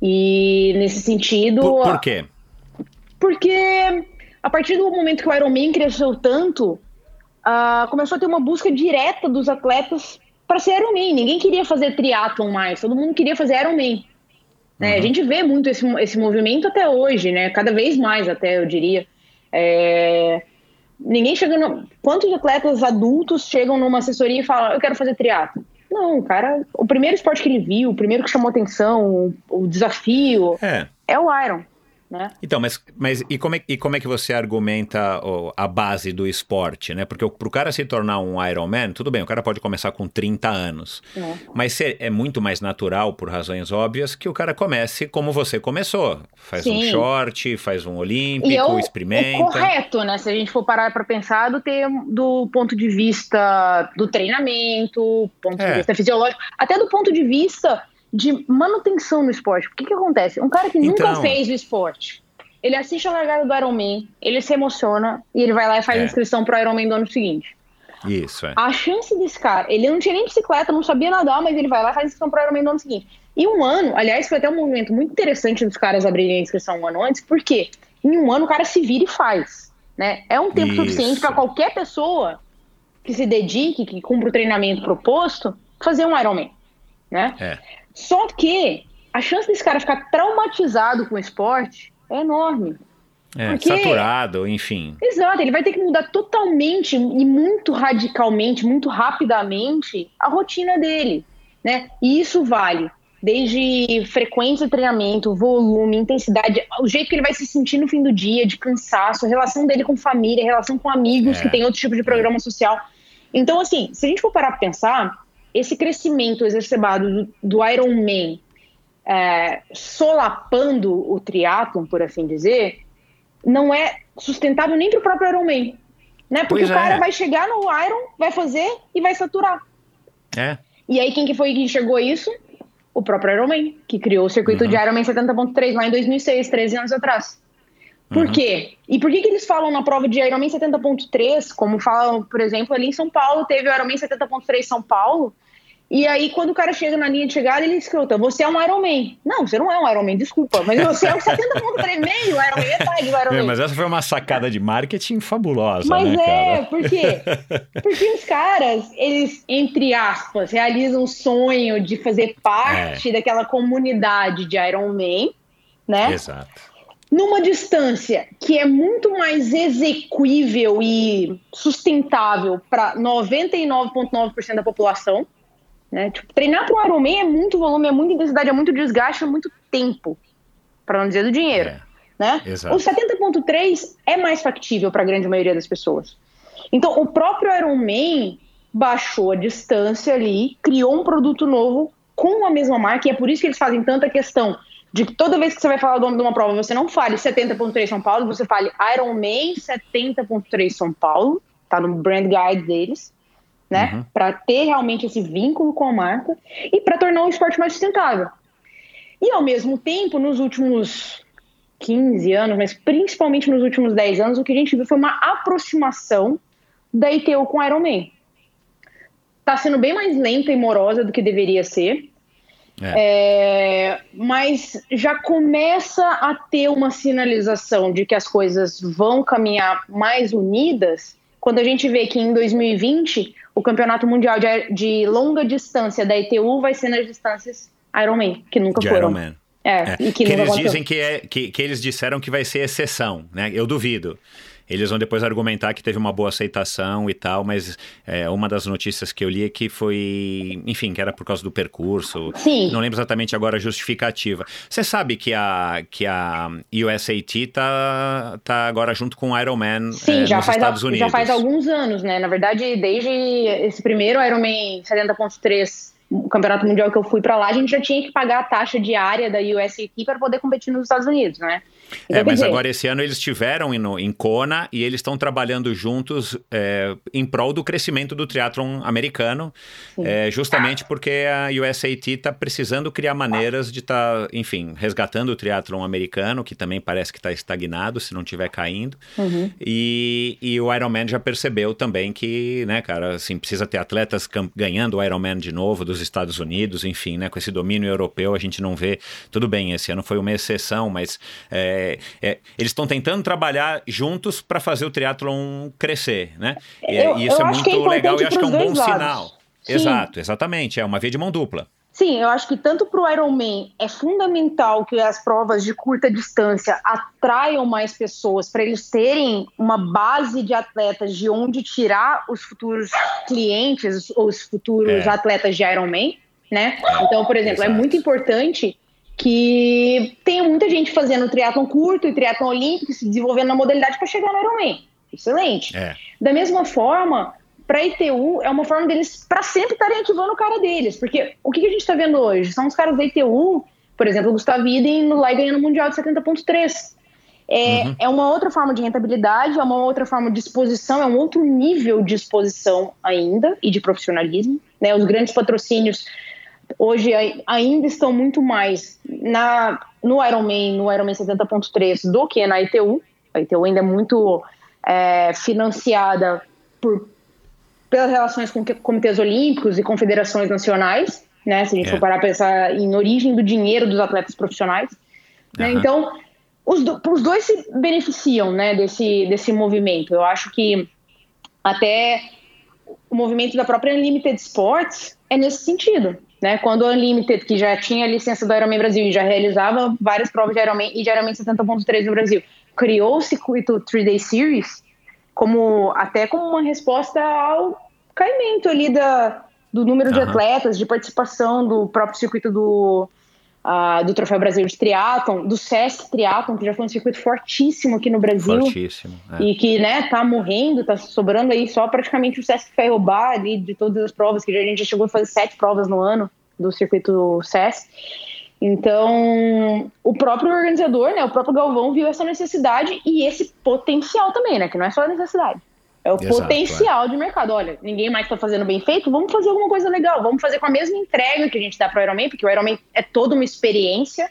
E nesse sentido. Por, por quê? Porque a partir do momento que o Ironman cresceu tanto, uh, começou a ter uma busca direta dos atletas para ser Ironman. Ninguém queria fazer triatlon mais, todo mundo queria fazer Ironman. Né? Uhum. A gente vê muito esse, esse movimento até hoje, né? Cada vez mais até, eu diria. É... Ninguém chega no... Quantos atletas adultos chegam numa assessoria e falam, eu quero fazer triatlon? Não, cara, o primeiro esporte que ele viu, o primeiro que chamou atenção, o, o desafio, é. é o Iron. Né? Então, mas, mas e, como é, e como é que você argumenta oh, a base do esporte, né? Porque para o cara se tornar um Ironman, tudo bem, o cara pode começar com 30 anos, é. mas é muito mais natural, por razões óbvias, que o cara comece como você começou. Faz Sim. um short, faz um olímpico, e eu, experimenta. É correto, né? Se a gente for parar para pensar do, ter, do ponto de vista do treinamento, ponto é. de vista fisiológico, até do ponto de vista de manutenção no esporte. O que, que acontece? Um cara que nunca então... fez o esporte, ele assiste a largada do Ironman, ele se emociona e ele vai lá e faz é. inscrição pro Ironman do ano seguinte. Isso, é. A chance desse cara, ele não tinha nem bicicleta, não sabia nadar, mas ele vai lá e faz inscrição pro Ironman do ano seguinte. E um ano, aliás, foi até um movimento muito interessante dos caras abrirem a inscrição um ano antes, porque em um ano o cara se vira e faz. Né? É um tempo Isso. suficiente para qualquer pessoa que se dedique, que cumpra o treinamento proposto, fazer um Ironman. Né? É. Só que a chance desse cara ficar traumatizado com o esporte é enorme. É, porque... saturado, enfim. Exato, ele vai ter que mudar totalmente e muito radicalmente, muito rapidamente a rotina dele, né? E isso vale desde frequência de treinamento, volume, intensidade, o jeito que ele vai se sentir no fim do dia, de cansaço, a relação dele com família, a relação com amigos É. que tem outro tipo de programa social. Então, assim, se a gente for parar pra pensar, esse crescimento exacerbado do, do Ironman é, solapando o triatlon, por assim dizer, não é sustentável nem pro próprio Ironman. Né? Porque Pois o cara é. vai chegar no Iron, vai fazer e vai saturar. É. E aí, quem que foi que enxergou isso? O próprio Ironman, que criou o circuito Uhum. de Ironman 70.3 lá em 2006, 13 anos atrás. Por Uhum. quê? E por que, que eles falam na prova de Ironman 70.3, como falam, por exemplo, ali em São Paulo, teve o Ironman 70.3 São Paulo, e aí quando o cara chega na linha de chegada, ele escuta, você é um Ironman. Não, você não é um Ironman, desculpa, mas você é um 70.3 meio Ironman, metade do Ironman. É, mas essa foi uma sacada de marketing fabulosa, Mas né, é, cara? por quê? Porque os caras, eles, entre aspas, realizam o sonho de fazer parte daquela comunidade de Iron Man, né? Exato. Numa distância que é muito mais execuível e sustentável para 99,9% da população. Né? Tipo, treinar para um Ironman é muito volume, é muita intensidade, é muito desgaste, é muito tempo, para não dizer do dinheiro. É. Né? Exato. O 70.3 é mais factível para a grande maioria das pessoas. Então, o próprio Ironman baixou a distância ali, criou um produto novo com a mesma marca, e é por isso que eles fazem tanta questão de que toda vez que você vai falar o nome de uma prova, você não fale 70.3 São Paulo, você fale Ironman 70.3 São Paulo, tá no brand guide deles, né? Uhum. Para ter realmente esse vínculo com a marca e para tornar o esporte mais sustentável. E ao mesmo tempo, nos últimos 15 anos, mas principalmente nos últimos 10 anos, o que a gente viu foi uma aproximação da ITU com a Ironman. Tá sendo bem mais lenta e morosa do que deveria ser. É, mas já começa a ter uma sinalização de que as coisas vão caminhar mais unidas quando a gente vê que em 2020 o campeonato mundial de, de longa distância da ITU vai ser nas distâncias Ironman, que nunca De foram. Ironman. É, É, e que que, eles aconteceu. dizem que, é, que, que eles disseram que vai ser exceção, né? Eu duvido. Eles vão depois argumentar que teve uma boa aceitação e tal, mas é, uma das notícias que eu li é que foi, enfim, que era por causa do percurso. Sim. Não lembro exatamente agora a justificativa. Você sabe que a, que a USAT tá, tá agora junto com o Ironman Sim, é, já, nos faz, Estados al- Unidos. já faz alguns anos, né? Na verdade, desde esse primeiro Ironman 70.3, o campeonato mundial que eu fui pra lá, a gente já tinha que pagar a taxa diária da USAT para poder competir nos Estados Unidos, né? Então, É, mas dizer, agora esse ano eles estiveram em, Kona e eles estão trabalhando juntos é, em prol do crescimento do triatlon americano, é, justamente porque a USAT está precisando criar maneiras de estar, enfim, resgatando o triatlon americano, que também parece que está estagnado, se não estiver caindo. Uhum. E, e o Ironman já percebeu também que, né, cara, assim, precisa ter atletas ganhando o Ironman de novo dos Estados Unidos, enfim, né, com esse domínio europeu a gente não vê. Tudo bem, esse ano foi uma exceção, mas é, é, eles estão tentando trabalhar juntos para fazer o triatlon crescer, né? E, Eu- e isso é acho muito é legal e acho que é um bom lados. sinal. Sim. Exato, exatamente. É uma via de mão dupla. Sim, eu acho que tanto para o Ironman é fundamental que as provas de curta distância atraiam mais pessoas para eles terem uma base de atletas de onde tirar os futuros clientes ou os futuros É. atletas de Ironman, né? Então, por exemplo, é Exato. muito importante que tenha muita gente fazendo triatlon curto e triatlon olímpico se desenvolvendo na modalidade para chegar no Ironman. Excelente. É. Da mesma forma, para a ITU, é uma forma deles para sempre estarem ativando o cara deles. Porque o que, que a gente está vendo hoje? São os caras da ITU, por exemplo, o Gustavo Iden lá e ganhando o Mundial de 70.3. É, é uma outra forma de rentabilidade, é uma outra forma de exposição, é um outro nível de exposição ainda e de profissionalismo. Né? Os grandes patrocínios hoje ai- ainda estão muito mais na, no Ironman, no Ironman 70.3 do que na ITU. A ITU ainda é muito é, financiada por, pelas relações com comitês olímpicos e confederações nacionais, né? Se a gente É. for parar para pensar em origem do dinheiro dos atletas profissionais. né? Então, os, do- os dois se beneficiam né, desse, desse movimento. Eu acho que até o movimento da própria Unlimited Sports é nesse sentido. Né? Quando a Unlimited, que já tinha a licença do Ironman Brasil e já realizava várias provas de Ironman e de Ironman 70.3 no Brasil, criou o circuito 3-Day Series como até como uma resposta ao caimento ali da, do número de atletas, de participação do próprio circuito do, uh, do Troféu Brasil de Triatlon, do Sesc Triatlon, que já foi um circuito fortíssimo aqui no Brasil. Fortíssimo. É. E que, né, tá morrendo, tá sobrando aí só praticamente o Sesc Ferrobar ali, de todas as provas, que a gente já chegou a fazer sete provas no ano do circuito Sesc. Então, o próprio organizador, né, o próprio Galvão viu essa necessidade e esse potencial também, né, que não é só a necessidade. É o Exato, potencial é. de mercado. Olha, ninguém mais está fazendo bem feito, vamos fazer alguma coisa legal. Vamos fazer com a mesma entrega que a gente dá para o Ironman, porque o Ironman é toda uma experiência,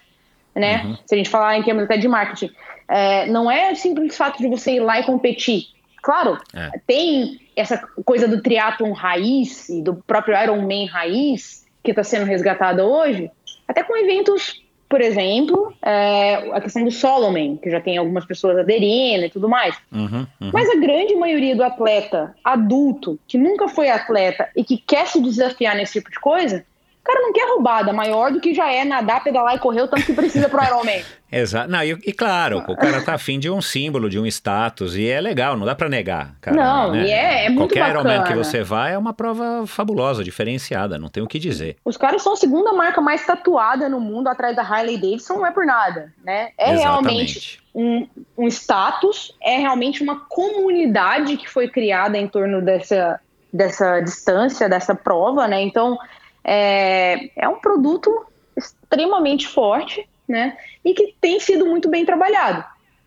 né? Uhum. Se a gente falar em termos até de marketing. É, não é simples fato de você ir lá e competir. Claro, é. tem essa coisa do triatlon raiz e do próprio Ironman raiz que está sendo resgatada hoje, até com eventos por exemplo, é, a questão do Solomon, que já tem algumas pessoas aderindo e tudo mais. Uhum, uhum. Mas a grande maioria do atleta adulto, que nunca foi atleta e que quer se desafiar nesse tipo de coisa, o cara não quer roubada maior do que já é nadar, pedalar e correr o tanto que precisa pro Ironman. Exato. Não, e, e, claro, o cara tá afim de um símbolo, de um status, e é legal, não dá para negar. Cara, não, né? e é, é muito Qualquer bacana. Ironman que você vai é uma prova fabulosa, diferenciada, não tem o que dizer. Os caras são a segunda marca mais tatuada no mundo, atrás da Harley Davidson, não é por nada, né? É Exatamente. realmente um, um status, é realmente uma comunidade que foi criada em torno dessa, dessa distância, dessa prova, né? Então é, é um produto extremamente forte, né? E que tem sido muito bem trabalhado.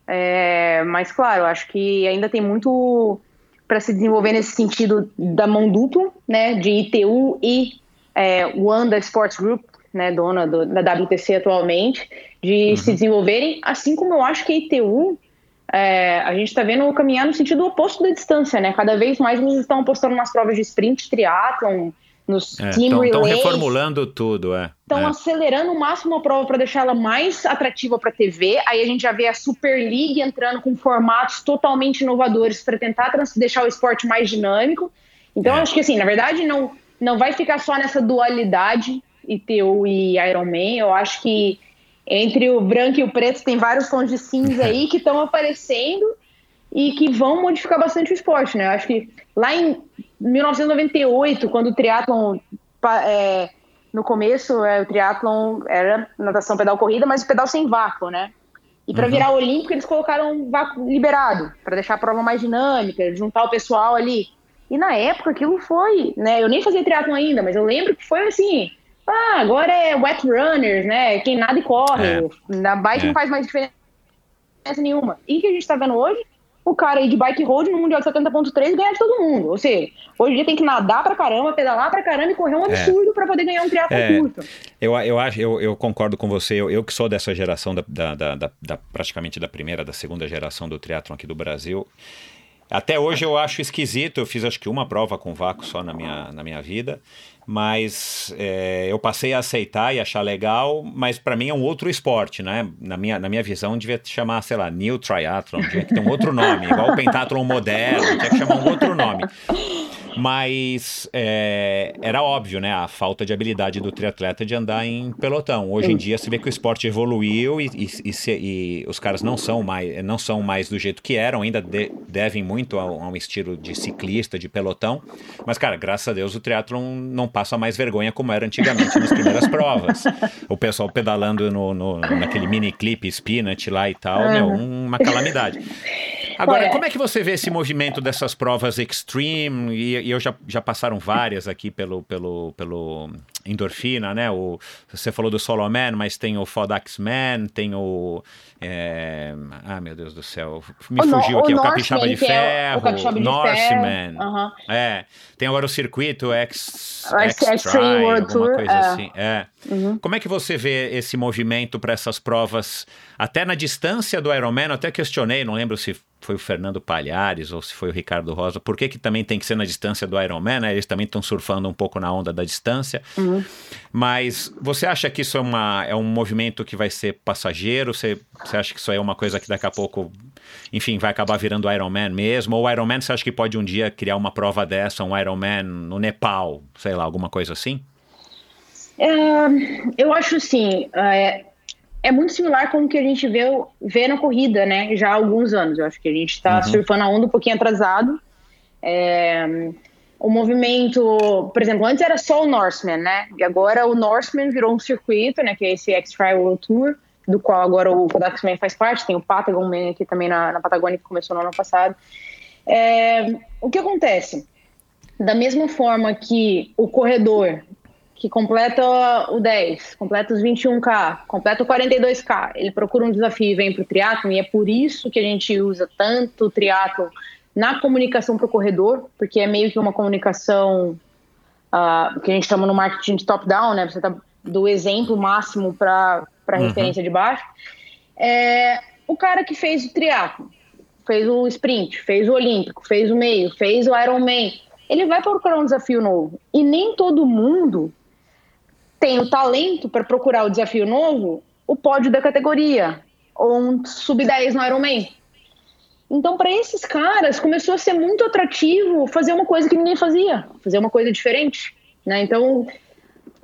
É, mas, claro, acho que ainda tem muito para se desenvolver nesse sentido da mão dupla, né? De ITU e é, Wanda Sports Group, né? Dona do, da WTC atualmente, de uhum. se desenvolverem, assim como eu acho que a ITU é, a gente está vendo caminhar no sentido oposto da distância, né? Cada vez mais eles estão apostando nas provas de sprint, triatlon, nos é, team Estão reformulando tudo, é. Estão é. acelerando o máximo a prova para deixar ela mais atrativa para a TV. Aí a gente já vê a Super League entrando com formatos totalmente inovadores para tentar deixar o esporte mais dinâmico. Então, é. acho que assim, na verdade, não, não vai ficar só nessa dualidade ITU e Ironman. Eu acho que entre o branco e o preto tem vários tons de cinza aí que estão aparecendo e que vão modificar bastante o esporte, né? Eu acho que lá em 1998, quando o triatlon é, no começo é, o triatlon era natação, pedal, corrida, mas o pedal sem vácuo, né? E para uhum. virar olímpico eles colocaram vácuo liberado para deixar a prova mais dinâmica, juntar o pessoal ali. E na época aquilo foi, né? Eu nem fazia triatlon ainda, mas eu lembro que foi assim. Ah, agora é wet runners, né? Quem nada e corre. É. Na bike é. não faz mais diferença nenhuma. E o que a gente está vendo hoje o cara aí de bike road no Mundial de 70.3 ganha de todo mundo. Ou seja, hoje em dia tem que nadar pra caramba, pedalar pra caramba e correr um é. absurdo é. para poder ganhar um triatlon é. curto. Eu, eu, acho, eu, eu concordo com você. Eu, eu que sou dessa geração, da, da, da, da, praticamente da primeira, da segunda geração do triatlon aqui do Brasil. Até hoje eu acho esquisito. Eu fiz acho que uma prova com vácuo só na minha, na minha vida mas é, eu passei a aceitar e achar legal, mas para mim é um outro esporte, né? Na minha, na minha visão, devia chamar, sei lá, New Triathlon, tinha que ter um outro nome, igual o Pentathlon moderno, tinha que chamar um outro nome. Mas é, era óbvio, né? A falta de habilidade do triatleta de andar em pelotão. Hoje em dia se vê que o esporte evoluiu e, e, e, se, e os caras não são mais, não são mais do jeito que eram, ainda de, devem muito a, a, um estilo de ciclista, de pelotão. Mas, cara, graças a Deus o triatlon não passa mais vergonha como era antigamente nas primeiras provas. O pessoal pedalando no, no, naquele mini clipe Spinach lá e tal, meu, uma calamidade. Agora, como é que você vê esse movimento dessas provas extreme? E, e eu já, já passaram várias aqui pelo, pelo, pelo endorfina, né? O, você falou do Solo Man, mas tem o Fodax Man, tem o. É, ah, meu Deus do céu. Me o fugiu no, aqui, o, o Capixaba de Ferro, o, Norseman. Uhum. É. Tem agora o circuito X, Try, alguma Tour, coisa é. assim. É. Uhum. Como é que você vê esse movimento para essas provas, até na distância do Ironman? Eu até questionei, não lembro se foi o Fernando Palhares ou se foi o Ricardo Rosa, por que, que também tem que ser na distância do Ironman, né? Eles também estão surfando um pouco na onda da distância. Uhum. Mas você acha que isso é, uma, é um movimento que vai ser passageiro? Você, você acha que isso é uma coisa que daqui a pouco, enfim, vai acabar virando Ironman mesmo? Ou o Ironman você acha que pode um dia criar uma prova dessa, um Ironman no Nepal, sei lá, alguma coisa assim? É, eu acho assim, é, é muito similar com o que a gente vê, vê na corrida, né? Já há alguns anos. Eu acho que a gente está uhum. surfando a onda um pouquinho atrasado. É, o movimento, por exemplo, antes era só o Norseman, né? E agora o Norseman virou um circuito, né? Que é esse X-Trial World Tour, do qual agora o Kodax faz parte, tem o Patagon Man aqui também na, na Patagônia, que começou no ano passado. É, o que acontece? Da mesma forma que o corredor que completa o 10, completa os 21K, completa o 42K, ele procura um desafio e vem para o triatlo, e é por isso que a gente usa tanto o triatlo na comunicação para o corredor, porque é meio que uma comunicação uh, que a gente chama no marketing de top-down, né? Você tá do exemplo máximo para a uhum. referência de baixo. É, o cara que fez o triatlo, fez o sprint, fez o olímpico, fez o meio, fez o Ironman, ele vai procurar um desafio novo. E nem todo mundo tem o talento para procurar o desafio novo, o pódio da categoria, ou um sub-10 no Ironman. Então, para esses caras, começou a ser muito atrativo fazer uma coisa que ninguém fazia, fazer uma coisa diferente. Né? Então,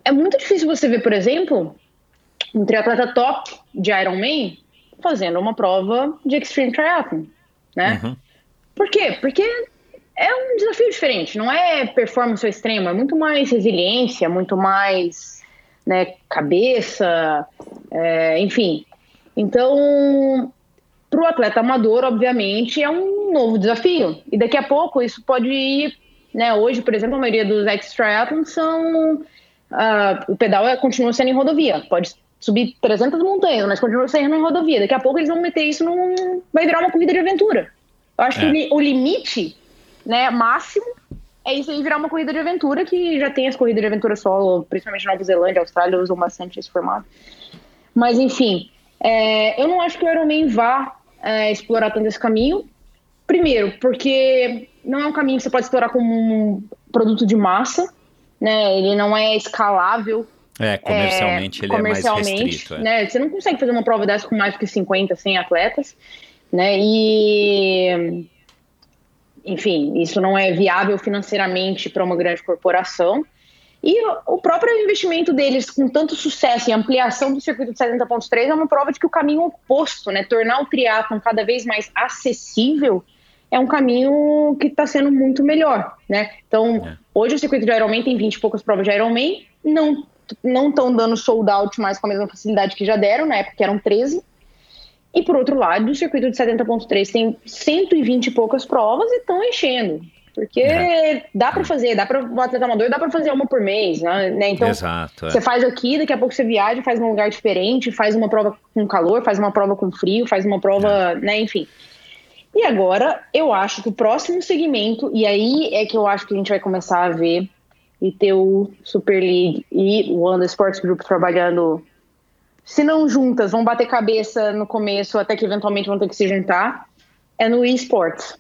é muito difícil você ver, por exemplo, um triatleta top de Ironman fazendo uma prova de Extreme Triathlon. Né? Uhum. Por quê? Porque é um desafio diferente, não é performance extrema, é muito mais resiliência, muito mais né, cabeça, é, enfim. Então, para o atleta amador, obviamente, é um novo desafio. E daqui a pouco isso pode ir, né? Hoje, por exemplo, a maioria dos ex-triathlons são uh, o pedal é, continua sendo em rodovia. Pode subir 300 montanhas, mas continua sendo em rodovia. Daqui a pouco eles vão meter isso num, vai virar uma corrida de aventura. Eu acho é. que o, o limite, né, máximo é isso aí virar uma corrida de aventura, que já tem as corridas de aventura solo, principalmente na Nova Zelândia, Austrália, usam bastante esse formato. Mas, enfim, é, eu não acho que o Ironman vá é, explorar tanto esse caminho. Primeiro, porque não é um caminho que você pode explorar como um produto de massa, né? Ele não é escalável. É, comercialmente é, ele comercialmente, é mais restrito. É. Né? Você não consegue fazer uma prova dessa com mais do que 50, 100 atletas, né? E enfim, isso não é viável financeiramente para uma grande corporação. E o próprio investimento deles com tanto sucesso e ampliação do circuito de 70.3 é uma prova de que o caminho oposto, né, tornar o triatlon cada vez mais acessível, é um caminho que está sendo muito melhor, né? Então, é. hoje o circuito de Ironman tem 20 e poucas provas de Ironman, não não estão dando sold out mais com a mesma facilidade que já deram, na época que eram 13, e por outro lado, o circuito de 70.3 tem 120 e poucas provas e estão enchendo. Porque é. dá para fazer, dá para o atleta amador, dá para fazer uma por mês, né? né? Então, Exato, é. você faz aqui, daqui a pouco você viaja, faz num lugar diferente, faz uma prova com calor, faz uma prova com frio, faz uma prova, é. né, enfim. E agora, eu acho que o próximo segmento, e aí é que eu acho que a gente vai começar a ver e ter o Super League e o Wanda Sports Group trabalhando se não juntas, vão bater cabeça no começo, até que eventualmente vão ter que se juntar, é no esports.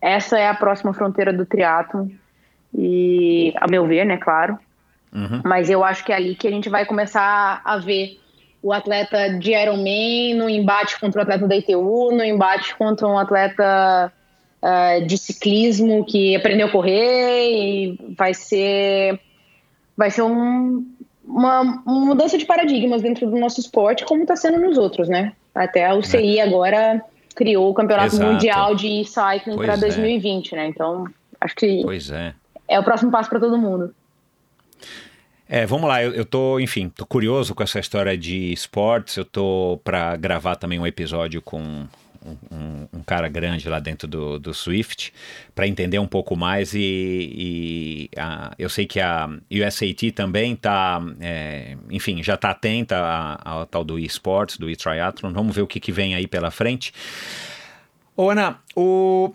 Essa é a próxima fronteira do triatlo e, a meu ver, né, claro. Uhum. Mas eu acho que é ali que a gente vai começar a ver o atleta de Ironman no embate contra o atleta da ITU, no embate contra um atleta uh, de ciclismo que aprendeu a correr e vai ser vai ser um, uma, mudança de paradigmas dentro do nosso esporte, como está sendo nos outros, né? Até a UCI é. agora criou o Campeonato Exato. Mundial de Cycling para 2020, é. né? Então, acho que pois é. é o próximo passo para todo mundo. É, vamos lá, eu, eu tô, enfim, tô curioso com essa história de esportes, eu tô para gravar também um episódio com um, um, cara grande lá dentro do, do Swift para entender um pouco mais e, e a, eu sei que a USAT também está, é, enfim, já está atenta ao tal do esportes, do e-triathlon, vamos ver o que, que vem aí pela frente. Ô Ana, o...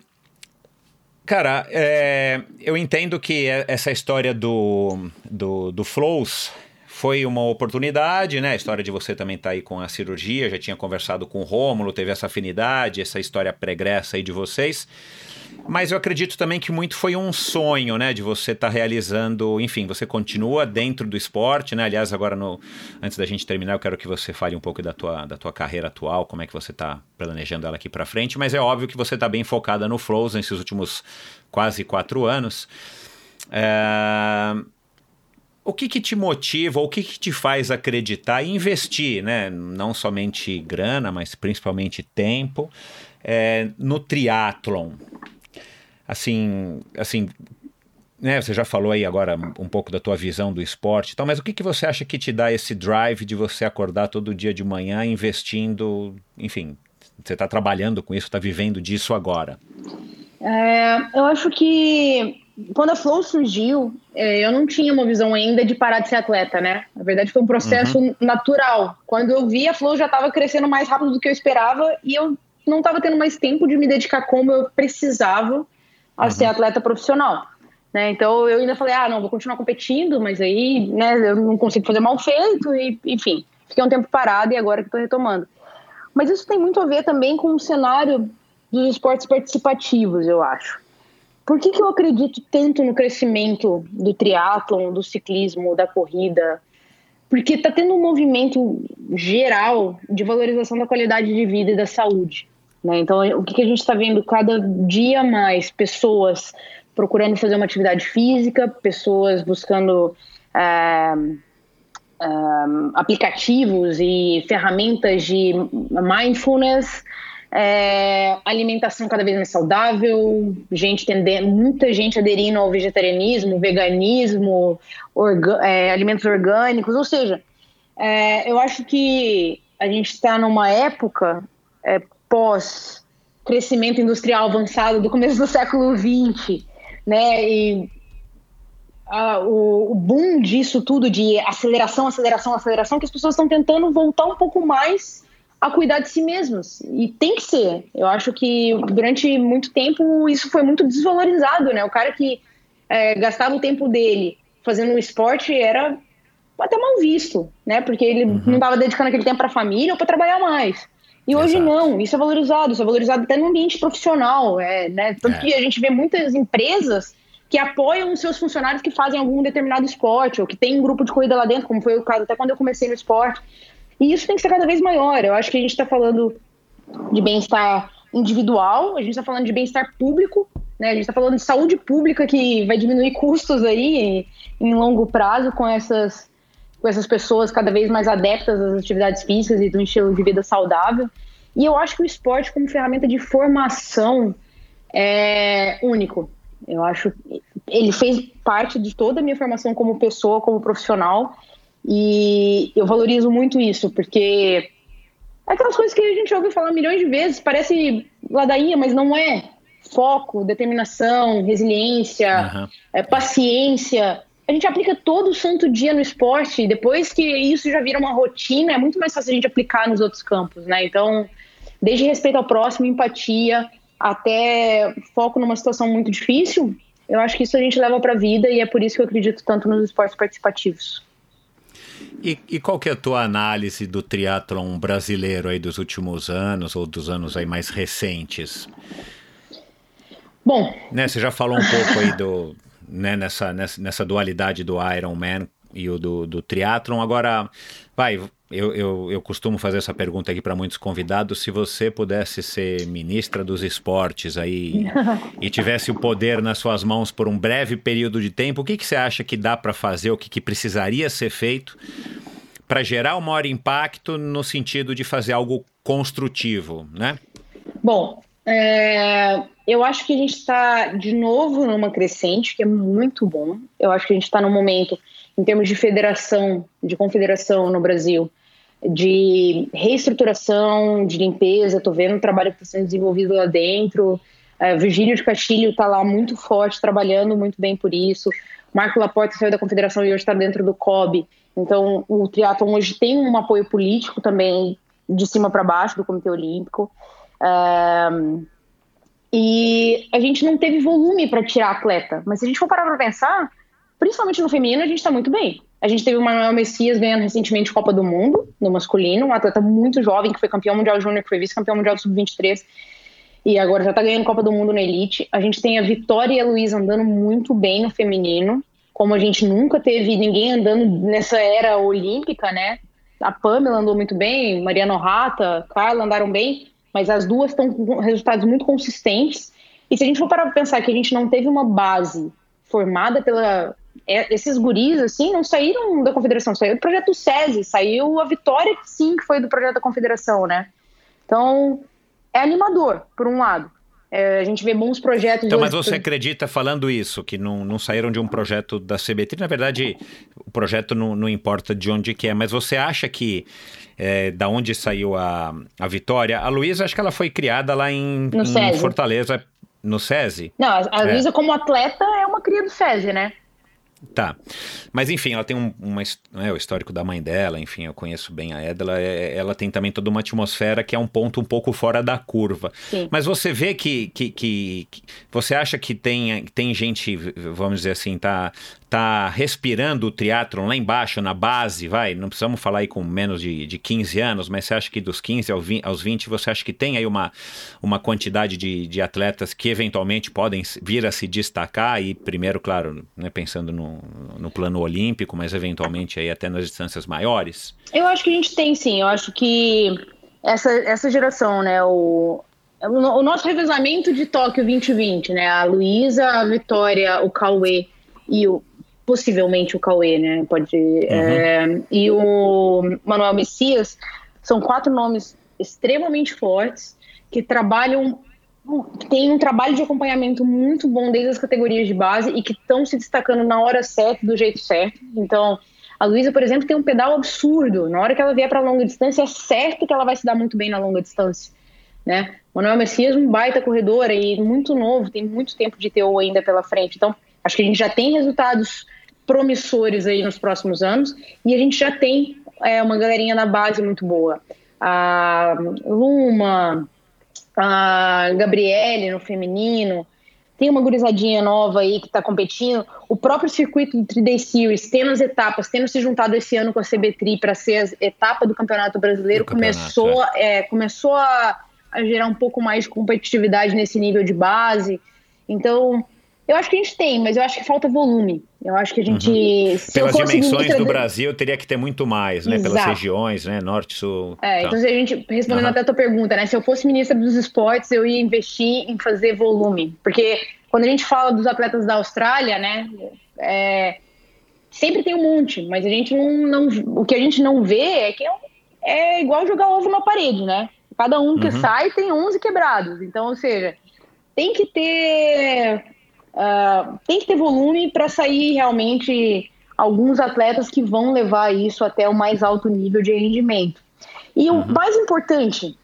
Cara, é, eu entendo que essa história do, do, do Flows foi uma oportunidade, né? A história de você também estar tá aí com a cirurgia, já tinha conversado com o Rômulo, teve essa afinidade, essa história pregressa aí de vocês. Mas eu acredito também que muito foi um sonho, né, de você estar tá realizando, enfim, você continua dentro do esporte, né? Aliás, agora no antes da gente terminar, eu quero que você fale um pouco da tua, da tua carreira atual, como é que você está planejando ela aqui para frente, mas é óbvio que você está bem focada no Flows nesses últimos quase quatro anos. É, o que, que te motiva, o que, que te faz acreditar e investir, né? Não somente grana, mas principalmente tempo, é, no triatlon? Assim, assim, né, você já falou aí agora um pouco da tua visão do esporte, então, mas o que, que você acha que te dá esse drive de você acordar todo dia de manhã investindo, enfim, você está trabalhando com isso, está vivendo disso agora? É, eu acho que quando a Flow surgiu, é, eu não tinha uma visão ainda de parar de ser atleta, né? Na verdade, foi um processo uhum. natural. Quando eu vi, a Flow já estava crescendo mais rápido do que eu esperava e eu não estava tendo mais tempo de me dedicar como eu precisava a uhum. ser atleta profissional. Né? Então eu ainda falei, ah, não, vou continuar competindo, mas aí né, eu não consigo fazer mal feito, e, enfim, fiquei um tempo parado e agora que estou retomando. Mas isso tem muito a ver também com o cenário dos esportes participativos, eu acho. Por que, que eu acredito tanto no crescimento do triatlon, do ciclismo, da corrida? Porque está tendo um movimento geral de valorização da qualidade de vida e da saúde. Né? Então, o que, que a gente está vendo cada dia mais? Pessoas procurando fazer uma atividade física, pessoas buscando é, é, aplicativos e ferramentas de mindfulness, é, alimentação cada vez mais saudável, gente tendendo, muita gente aderindo ao vegetarianismo, veganismo, orga, é, alimentos orgânicos, ou seja, é, eu acho que a gente está numa época é, pós crescimento industrial avançado do começo do século XX, né? E a, o, o, boom disso tudo de aceleração, aceleração, aceleração, que as pessoas estão tentando voltar um pouco mais a cuidar de si mesmas. E tem que ser. Eu acho que durante muito tempo isso foi muito desvalorizado, né? O cara que é, gastava o tempo dele fazendo um esporte era até mal visto, né? Porque ele uhum. não estava dedicando aquele tempo para a família ou para trabalhar mais. E hoje Exato. não, isso é valorizado, isso é valorizado até no ambiente profissional, é, né? Tanto é. que a gente vê muitas empresas que apoiam os seus funcionários que fazem algum determinado esporte, ou que tem um grupo de corrida lá dentro, como foi o caso até quando eu comecei no esporte. E isso tem que ser cada vez maior. Eu acho que a gente está falando de bem-estar individual, a gente está falando de bem-estar público, né? A gente está falando de saúde pública que vai diminuir custos aí em longo prazo com essas com essas pessoas cada vez mais adeptas às atividades físicas e do estilo de vida saudável. E eu acho que o esporte como ferramenta de formação é único. Eu acho ele fez parte de toda a minha formação como pessoa, como profissional, e eu valorizo muito isso, porque é aquelas coisas que a gente ouve falar milhões de vezes, parece ladainha, mas não é. Foco, determinação, resiliência, uhum. é, paciência a gente aplica todo santo dia no esporte, depois que isso já vira uma rotina, é muito mais fácil a gente aplicar nos outros campos, né? Então, desde respeito ao próximo, empatia, até foco numa situação muito difícil, eu acho que isso a gente leva para a vida e é por isso que eu acredito tanto nos esportes participativos. E, e, qual que é a tua análise do triatlon brasileiro aí dos últimos anos ou dos anos aí mais recentes? Bom, né, você já falou um pouco aí do, né, nessa, nessa, nessa dualidade do Iron Man e o do, do triatlon. Agora, vai, eu, eu, eu costumo fazer essa pergunta aqui para muitos convidados. Se você pudesse ser ministra dos esportes aí e tivesse o poder nas suas mãos por um breve período de tempo, o que, que você acha que dá para fazer, o que, que precisaria ser feito para gerar o um maior impacto no sentido de fazer algo construtivo, né? Bom, é, eu acho que a gente está de novo numa crescente, que é muito bom. Eu acho que a gente está num momento, em termos de federação, de confederação no Brasil, de reestruturação, de limpeza. Estou vendo o trabalho que está sendo desenvolvido lá dentro. É, Virgílio de Castilho está lá muito forte, trabalhando muito bem por isso. Marco Laporta saiu da confederação e hoje está dentro do COB. Então, o triatlon hoje tem um apoio político também de cima para baixo do Comitê Olímpico. Um, e a gente não teve volume para tirar atleta. Mas se a gente for parar para pensar, principalmente no feminino, a gente está muito bem. A gente teve o Manuel Messias ganhando recentemente Copa do Mundo, no masculino, um atleta muito jovem, que foi campeão mundial júnior, que foi vice-campeão mundial do sub-23, e agora já está ganhando Copa do Mundo na elite. A gente tem a Vitória e a Luísa andando muito bem no feminino, como a gente nunca teve ninguém andando nessa era olímpica, né? A Pamela andou muito bem, Mariana Rata, Carla andaram bem mas as duas estão com resultados muito consistentes. E se a gente for parar para pensar que a gente não teve uma base formada pela. É, esses guris, assim, não saíram da confederação, saiu do projeto SESI, saiu a Vitória, sim, que foi do projeto da confederação, né? Então, é animador, por um lado. É, a gente vê bons projetos. Então, mas você acredita, falando isso, que não, não saíram de um projeto da CBT? Na verdade, o projeto não, não importa de onde que é, mas você acha que é, da onde saiu a, a Vitória? A Luísa, acho que ela foi criada lá em, em Fortaleza, no SESI? Não, a, a é. Luísa, como atleta, é uma cria do SESI, né? Tá. Mas enfim, ela tem um, uma, né, o histórico da mãe dela, enfim, eu conheço bem a Edla. É, ela tem também toda uma atmosfera que é um ponto um pouco fora da curva. Sim. Mas você vê que, que, que, que, Você acha que tem, tem gente, vamos dizer assim, tá, tá respirando o triatlon lá embaixo, na base, vai? Não precisamos falar aí com menos de, de 15 anos, mas você acha que dos 15 aos 20, você acha que tem aí uma, uma quantidade de, de atletas que eventualmente podem vir a se destacar e primeiro, claro, né, pensando no, no plano olímpico, mas eventualmente aí até nas distâncias maiores? Eu acho que a gente tem sim, eu acho que essa, essa geração, né, o, o nosso revezamento de Tóquio 2020, né, a Luísa, a Vitória, o Cauê e o possivelmente o Cauê, né? Pode. Uhum. É, e o Manuel Messias são quatro nomes extremamente fortes que trabalham tem um trabalho de acompanhamento muito bom desde as categorias de base e que estão se destacando na hora certa, do jeito certo. Então, a Luísa, por exemplo, tem um pedal absurdo. Na hora que ela vier para longa distância, é certo que ela vai se dar muito bem na longa distância. Né? Manuel Messias, um baita corredor e muito novo, tem muito tempo de TO ainda pela frente. Então, acho que a gente já tem resultados promissores aí nos próximos anos e a gente já tem é, uma galerinha na base muito boa. A Luma, a Gabriele no feminino, tem uma gurizadinha nova aí que está competindo. O próprio circuito do 3D Series, tendo as etapas, tendo se juntado esse ano com a CBTRI para ser a etapa do Campeonato Brasileiro, do começou, campeonato, é. É, começou a, a gerar um pouco mais de competitividade nesse nível de base. Então, eu acho que a gente tem, mas eu acho que falta volume. Eu acho que a gente. Uhum. Pelas dimensões do Brasil, teria que ter muito mais, né? Exato. Pelas regiões, né? Norte, sul. É, tá. então se a gente, respondendo uhum. até a tua pergunta, né? Se eu fosse ministra dos esportes, eu ia investir em fazer volume. Porque quando a gente fala dos atletas da Austrália, né? É, sempre tem um monte, mas a gente não, não. O que a gente não vê é que é, é igual jogar ovo na parede, né? Cada um que uhum. sai tem 11 quebrados. Então, ou seja, tem que ter uh, tem que ter volume para sair realmente alguns atletas que vão levar isso até o mais alto nível de rendimento. E uhum. o mais importante,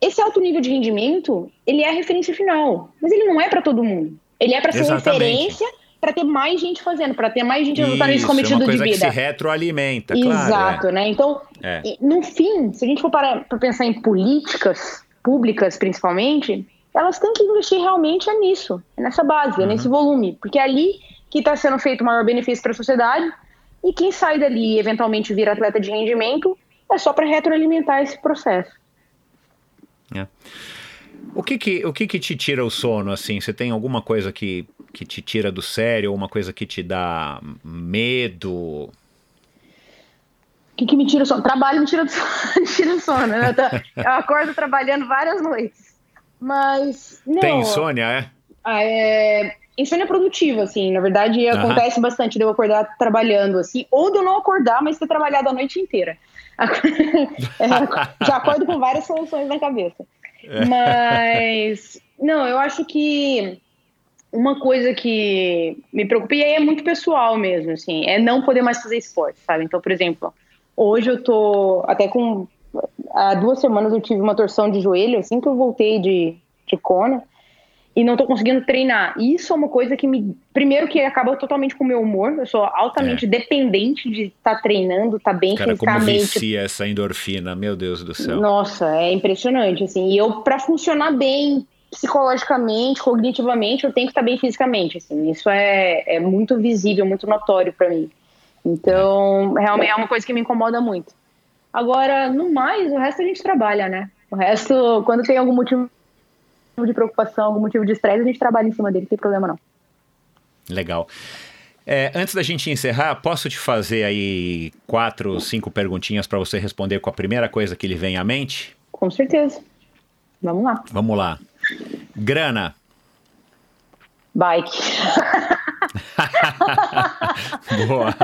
esse alto nível de rendimento, ele é a referência final, mas ele não é para todo mundo. Ele é para ser referência para ter mais gente fazendo, para ter mais gente resultando nesse cometido é uma coisa de vida. Que se retroalimenta, Exato, é. né? Então, é. no fim, se a gente for para pensar em políticas públicas, principalmente, elas têm que investir realmente é nisso, é nessa base, é uhum. nesse volume, porque é ali que está sendo feito o maior benefício para a sociedade e quem sai dali e eventualmente vira atleta de rendimento é só para retroalimentar esse processo. É. O que que, o que que te tira o sono, assim? Você tem alguma coisa que, que te tira do sério, uma coisa que te dá medo? O que, que me tira o sono? Trabalho me tira, do sono, tira o sono. Né? Eu, tô, eu acordo trabalhando várias noites. Mas. Não, Tem insônia, é? Ah, é? Insônia produtiva, assim. Na verdade, uhum. acontece bastante de eu acordar trabalhando, assim. Ou de eu não acordar, mas ter trabalhado a noite inteira. é, já acordo com várias soluções na cabeça. É. Mas. Não, eu acho que uma coisa que me preocupa, e aí é muito pessoal mesmo, assim, é não poder mais fazer esporte, sabe? Então, por exemplo, hoje eu tô até com há duas semanas eu tive uma torção de joelho, assim que eu voltei de, de Kona, e não tô conseguindo treinar. Isso é uma coisa que me. Primeiro, que acaba totalmente com o meu humor. Eu sou altamente é. dependente de estar tá treinando, estar tá bem Cara, fisicamente. Como vicia essa endorfina, meu Deus do céu. Nossa, é impressionante, assim. E eu, para funcionar bem psicologicamente, cognitivamente, eu tenho que estar tá bem fisicamente, assim. Isso é, é muito visível, muito notório para mim. Então, realmente é uma coisa que me incomoda muito. Agora, no mais, o resto a gente trabalha, né? O resto, quando tem algum motivo de preocupação, algum motivo de estresse, a gente trabalha em cima dele, não tem problema não. Legal. É, antes da gente encerrar, posso te fazer aí quatro, cinco perguntinhas para você responder com a primeira coisa que lhe vem à mente? Com certeza. Vamos lá. Vamos lá. Grana. Bike. Boa.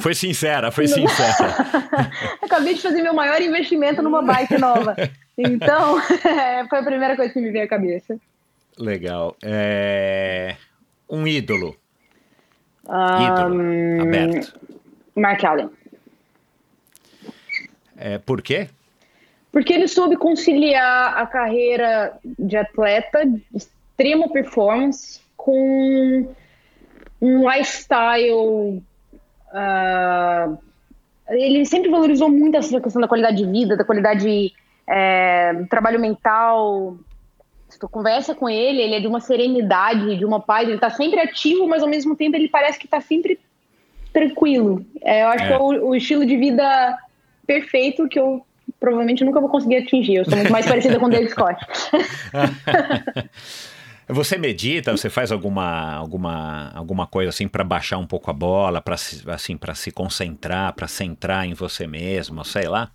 Foi sincera, foi sincera. Acabei de fazer meu maior investimento numa bike nova. Então, é, foi a primeira coisa que me veio à cabeça. Legal. É... Um ídolo. Um, ídolo. Aberto. Mark Allen. É, por quê? Porque ele soube conciliar a carreira de atleta, de extrema performance, com um lifestyle. Uh, ele sempre valorizou muito essa questão da qualidade de vida, da qualidade é, do trabalho mental. Se tu conversa com ele, ele é de uma serenidade, de uma paz. Ele está sempre ativo, mas ao mesmo tempo ele parece que está sempre tranquilo. É, eu acho é. que é o, o estilo de vida perfeito que eu provavelmente nunca vou conseguir atingir. Eu sou muito mais parecida com o David Scott. Você medita? Você faz alguma alguma alguma coisa assim para baixar um pouco a bola, para assim para se concentrar, para centrar em você mesmo, sei lá?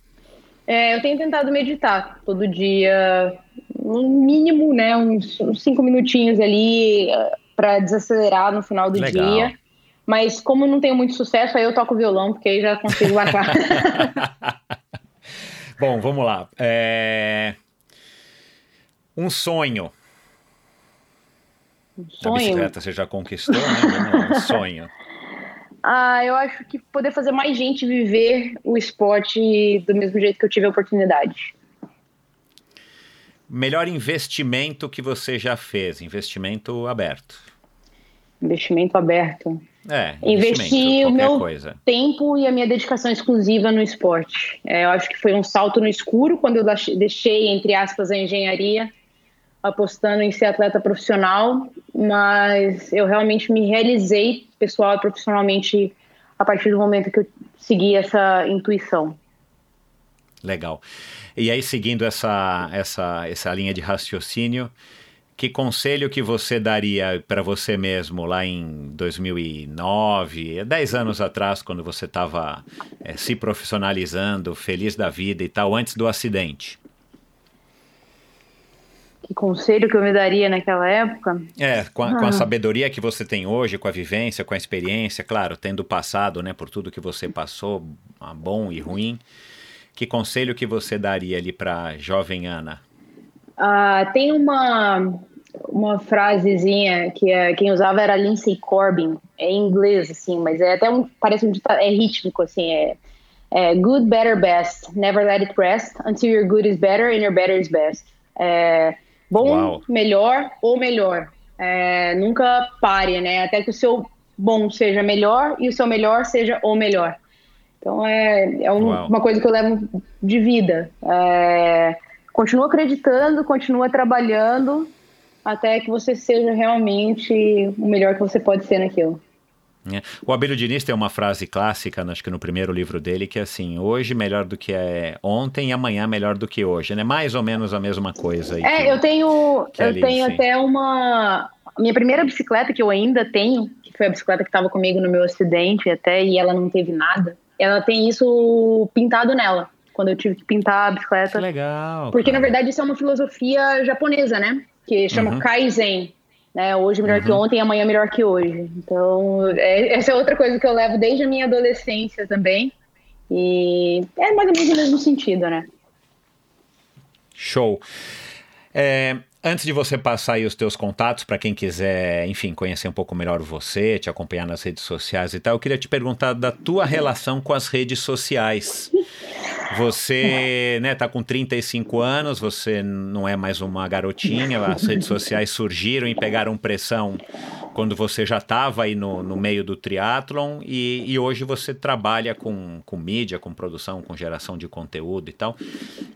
É, eu tenho tentado meditar todo dia, no mínimo, né, uns, uns cinco minutinhos ali eh, para desacelerar no final do Legal. dia. Mas como não tenho muito sucesso, aí eu toco violão, porque aí já consigo marcar. Bom, vamos lá. É... Um sonho. Sonho? A bicicleta você já conquistou, né? Um sonho. Ah, eu acho que poder fazer mais gente viver o esporte do mesmo jeito que eu tive a oportunidade. Melhor investimento que você já fez? Investimento aberto. Investimento aberto. É, investir o meu coisa. tempo e a minha dedicação exclusiva no esporte. É, eu acho que foi um salto no escuro quando eu deixei, entre aspas, a engenharia, apostando em ser atleta profissional, mas eu realmente me realizei pessoal e profissionalmente a partir do momento que eu segui essa intuição. Legal. E aí, seguindo essa, essa, essa linha de raciocínio, que conselho que você daria para você mesmo lá em 2009, 10 anos atrás, quando você estava é, se profissionalizando, feliz da vida e tal, antes do acidente? Que conselho que eu me daria naquela época? É, com a, ah. com a ah. sabedoria que você tem hoje, com a vivência, com a experiência, claro, tendo passado, né, por tudo que você passou, bom e ruim. Que conselho que você daria ali para jovem Ana? Uh, tem uma uma frasezinha que é, quem usava era Lindsay Corbin, é em inglês, assim, mas é até um, parece um é rítmico, assim, é, é, good, better, best, never let it rest until your good is better and your better is best. É, bom, Uau. melhor ou melhor. É, nunca pare, né? Até que o seu bom seja melhor e o seu melhor seja o melhor. Então é, é um, uma coisa que eu levo de vida. É, continua acreditando, continua trabalhando até que você seja realmente o melhor que você pode ser naquilo. É. O Abílio Diniz tem uma frase clássica, acho que no primeiro livro dele, que é assim: hoje melhor do que é ontem e amanhã melhor do que hoje. É né? mais ou menos a mesma coisa. é, que, eu tenho, eu ali, tenho sim. até uma. Minha primeira bicicleta que eu ainda tenho, que foi a bicicleta que estava comigo no meu acidente até, e ela não teve nada, ela tem isso pintado nela. Quando eu tive que pintar a bicicleta. Que legal. Porque, cara. na verdade, isso é uma filosofia japonesa, né? que chama uhum. Kaizen. Né? Hoje melhor uhum. que ontem, amanhã melhor que hoje. Então, é, essa é outra coisa que eu levo desde a minha adolescência também. E é mais ou menos o mesmo sentido, né? Show. É, antes de você passar aí os teus contatos para quem quiser, enfim, conhecer um pouco melhor você, te acompanhar nas redes sociais e tal, eu queria te perguntar da tua relação com as redes sociais. Você, né, tá com 35 anos, você não é mais uma garotinha, as redes sociais surgiram e pegaram pressão quando você já estava aí no, no meio do triatlon e, e hoje você trabalha com, com mídia, com produção, com geração de conteúdo e tal.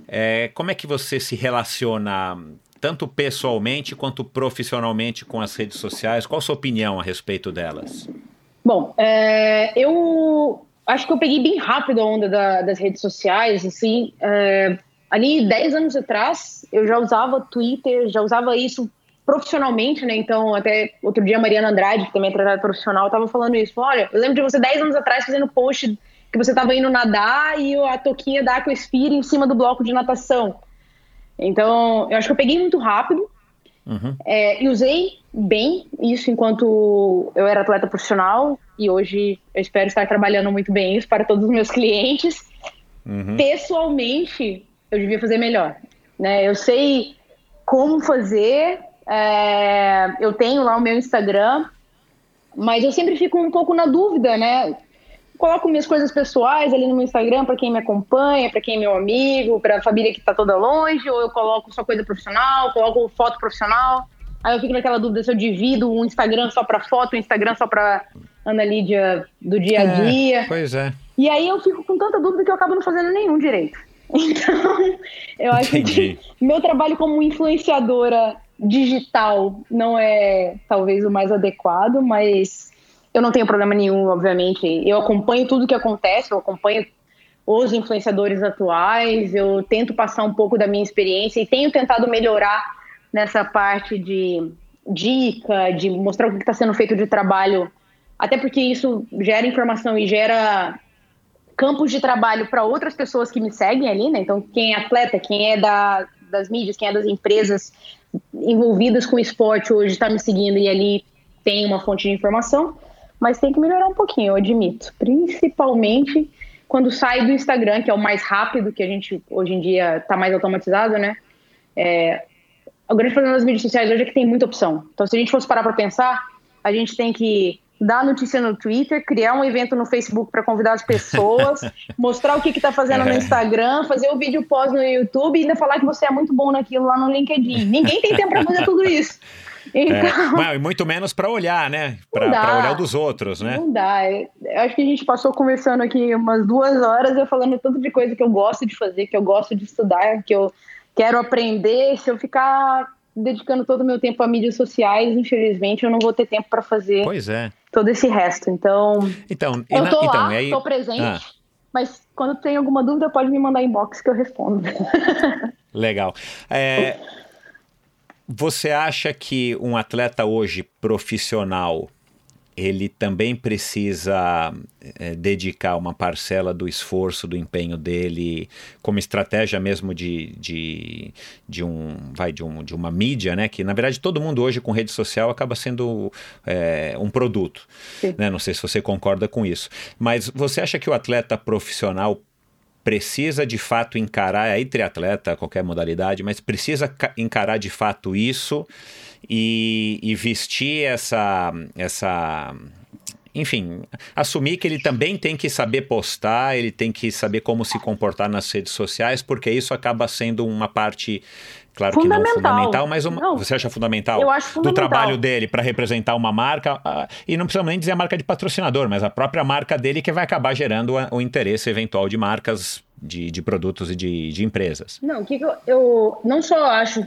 É, como é que você se relaciona tanto pessoalmente quanto profissionalmente com as redes sociais? Qual a sua opinião a respeito delas? Bom, é, eu acho que eu peguei bem rápido a onda da, das redes sociais, assim, é, ali 10 anos atrás eu já usava Twitter, já usava isso profissionalmente, né, então até outro dia a Mariana Andrade, que também é trabalhadora profissional, estava falando isso, olha, eu lembro de você 10 anos atrás fazendo post que você estava indo nadar e a toquinha da Aquasphere em cima do bloco de natação. Então, eu acho que eu peguei muito rápido Uhum. É, e usei bem isso enquanto eu era atleta profissional e hoje eu espero estar trabalhando muito bem isso para todos os meus clientes. Uhum. Pessoalmente, eu devia fazer melhor. Né? Eu sei como fazer, é, eu tenho lá o meu Instagram, mas eu sempre fico um pouco na dúvida, né? Coloco minhas coisas pessoais ali no meu Instagram para quem me acompanha, para quem é meu amigo, para a família que está toda longe, ou eu coloco só coisa profissional, coloco foto profissional. Aí eu fico naquela dúvida se eu divido um Instagram só para foto, um Instagram só para Ana Lídia do dia a é, dia. É, pois é. E aí eu fico com tanta dúvida que eu acabo não fazendo nenhum direito. Então, eu acho Entendi. que meu trabalho como influenciadora digital não é talvez o mais adequado, mas eu não tenho problema nenhum, obviamente. Eu acompanho tudo que acontece, eu acompanho os influenciadores atuais, eu tento passar um pouco da minha experiência e tenho tentado melhorar nessa parte de dica, de mostrar o que está sendo feito de trabalho, até porque isso gera informação e gera campos de trabalho para outras pessoas que me seguem ali, né? Então, quem é atleta, quem é da, das mídias, quem é das empresas envolvidas com esporte hoje está me seguindo e ali tem uma fonte de informação, mas tem que melhorar um pouquinho, eu admito. Principalmente quando sai do Instagram, que é o mais rápido, que a gente hoje em dia está mais automatizado, né? É, o grande problema das mídias sociais hoje é que tem muita opção. Então, se a gente fosse parar para pensar, a gente tem que dar notícia no Twitter, criar um evento no Facebook para convidar as pessoas, mostrar o que está fazendo é. no Instagram, fazer o vídeo pós no YouTube e ainda falar que você é muito bom naquilo lá no LinkedIn. Ninguém tem tempo para fazer tudo isso. Então, é. e muito menos para olhar, né? Para olhar dos outros, né? Não dá. Eu acho que a gente passou conversando aqui umas duas horas, eu falando tanto de coisa que eu gosto de fazer, que eu gosto de estudar, que eu quero aprender. Se eu ficar dedicando todo o meu tempo a mídias sociais, infelizmente eu não vou ter tempo para fazer pois é. todo esse resto. Então, então eu tô na, lá, então, aí... tô presente, ah. mas quando tem alguma dúvida pode me mandar inbox que eu respondo. Legal. É, você acha que um atleta hoje profissional ele também precisa é, dedicar uma parcela do esforço, do empenho dele, como estratégia mesmo de, de, de, um, vai, de, um, de uma mídia, né? Que na verdade todo mundo hoje com rede social acaba sendo é, um produto. Né? Não sei se você concorda com isso. Mas você acha que o atleta profissional precisa de fato encarar, é entre atleta, qualquer modalidade, mas precisa encarar de fato isso e, e vestir essa, essa enfim, assumir que ele também tem que saber postar, ele tem que saber como se comportar nas redes sociais, porque isso acaba sendo uma parte, claro que não fundamental, mas uma, não, você acha fundamental, fundamental, do trabalho dele para representar uma marca, uh, e não precisa nem dizer a marca de patrocinador, mas a própria marca dele que vai acabar gerando o interesse eventual de marcas, de, de produtos e de, de empresas. Não, o que, que eu, eu não só acho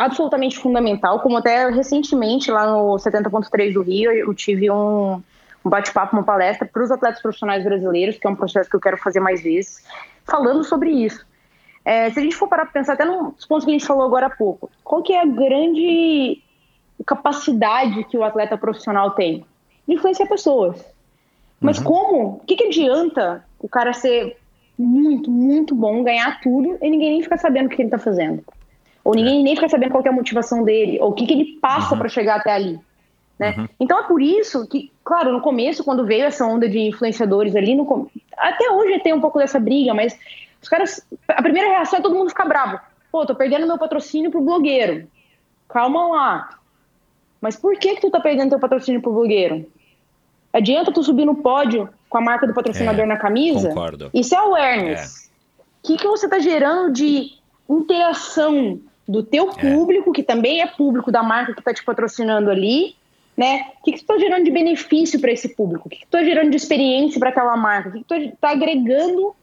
absolutamente fundamental, como até recentemente lá no 70.3 do Rio, eu tive um, um bate-papo, uma palestra para os atletas profissionais brasileiros, que é um processo que eu quero fazer mais vezes, falando sobre isso. É, se a gente for parar para pensar até nos pontos que a gente falou agora há pouco, qual que é a grande capacidade que o atleta profissional tem? De influenciar pessoas. Mas uhum. como? O que, que adianta o cara ser muito, muito bom, ganhar tudo e ninguém nem ficar sabendo o que ele está fazendo? Ou ninguém é. nem fica sabendo qual é a motivação dele, ou o que, que ele passa uhum. para chegar até ali. Né? Uhum. Então é por isso que, claro, no começo, quando veio essa onda de influenciadores ali, no, até hoje tem um pouco dessa briga, mas os caras. A primeira reação é todo mundo ficar bravo. Pô, tô perdendo meu patrocínio pro blogueiro. Calma lá. Mas por que que tu tá perdendo teu patrocínio pro blogueiro? Adianta tu subir no pódio com a marca do patrocinador é, na camisa? Concordo. Isso é awareness. O é. que, que você tá gerando de interação do teu é. público, é. que também é público da marca que está te patrocinando ali, né? O que, que tu está gerando de benefício para esse público? O que, que tu está gerando de experiência para aquela marca? O que, que tu está agregando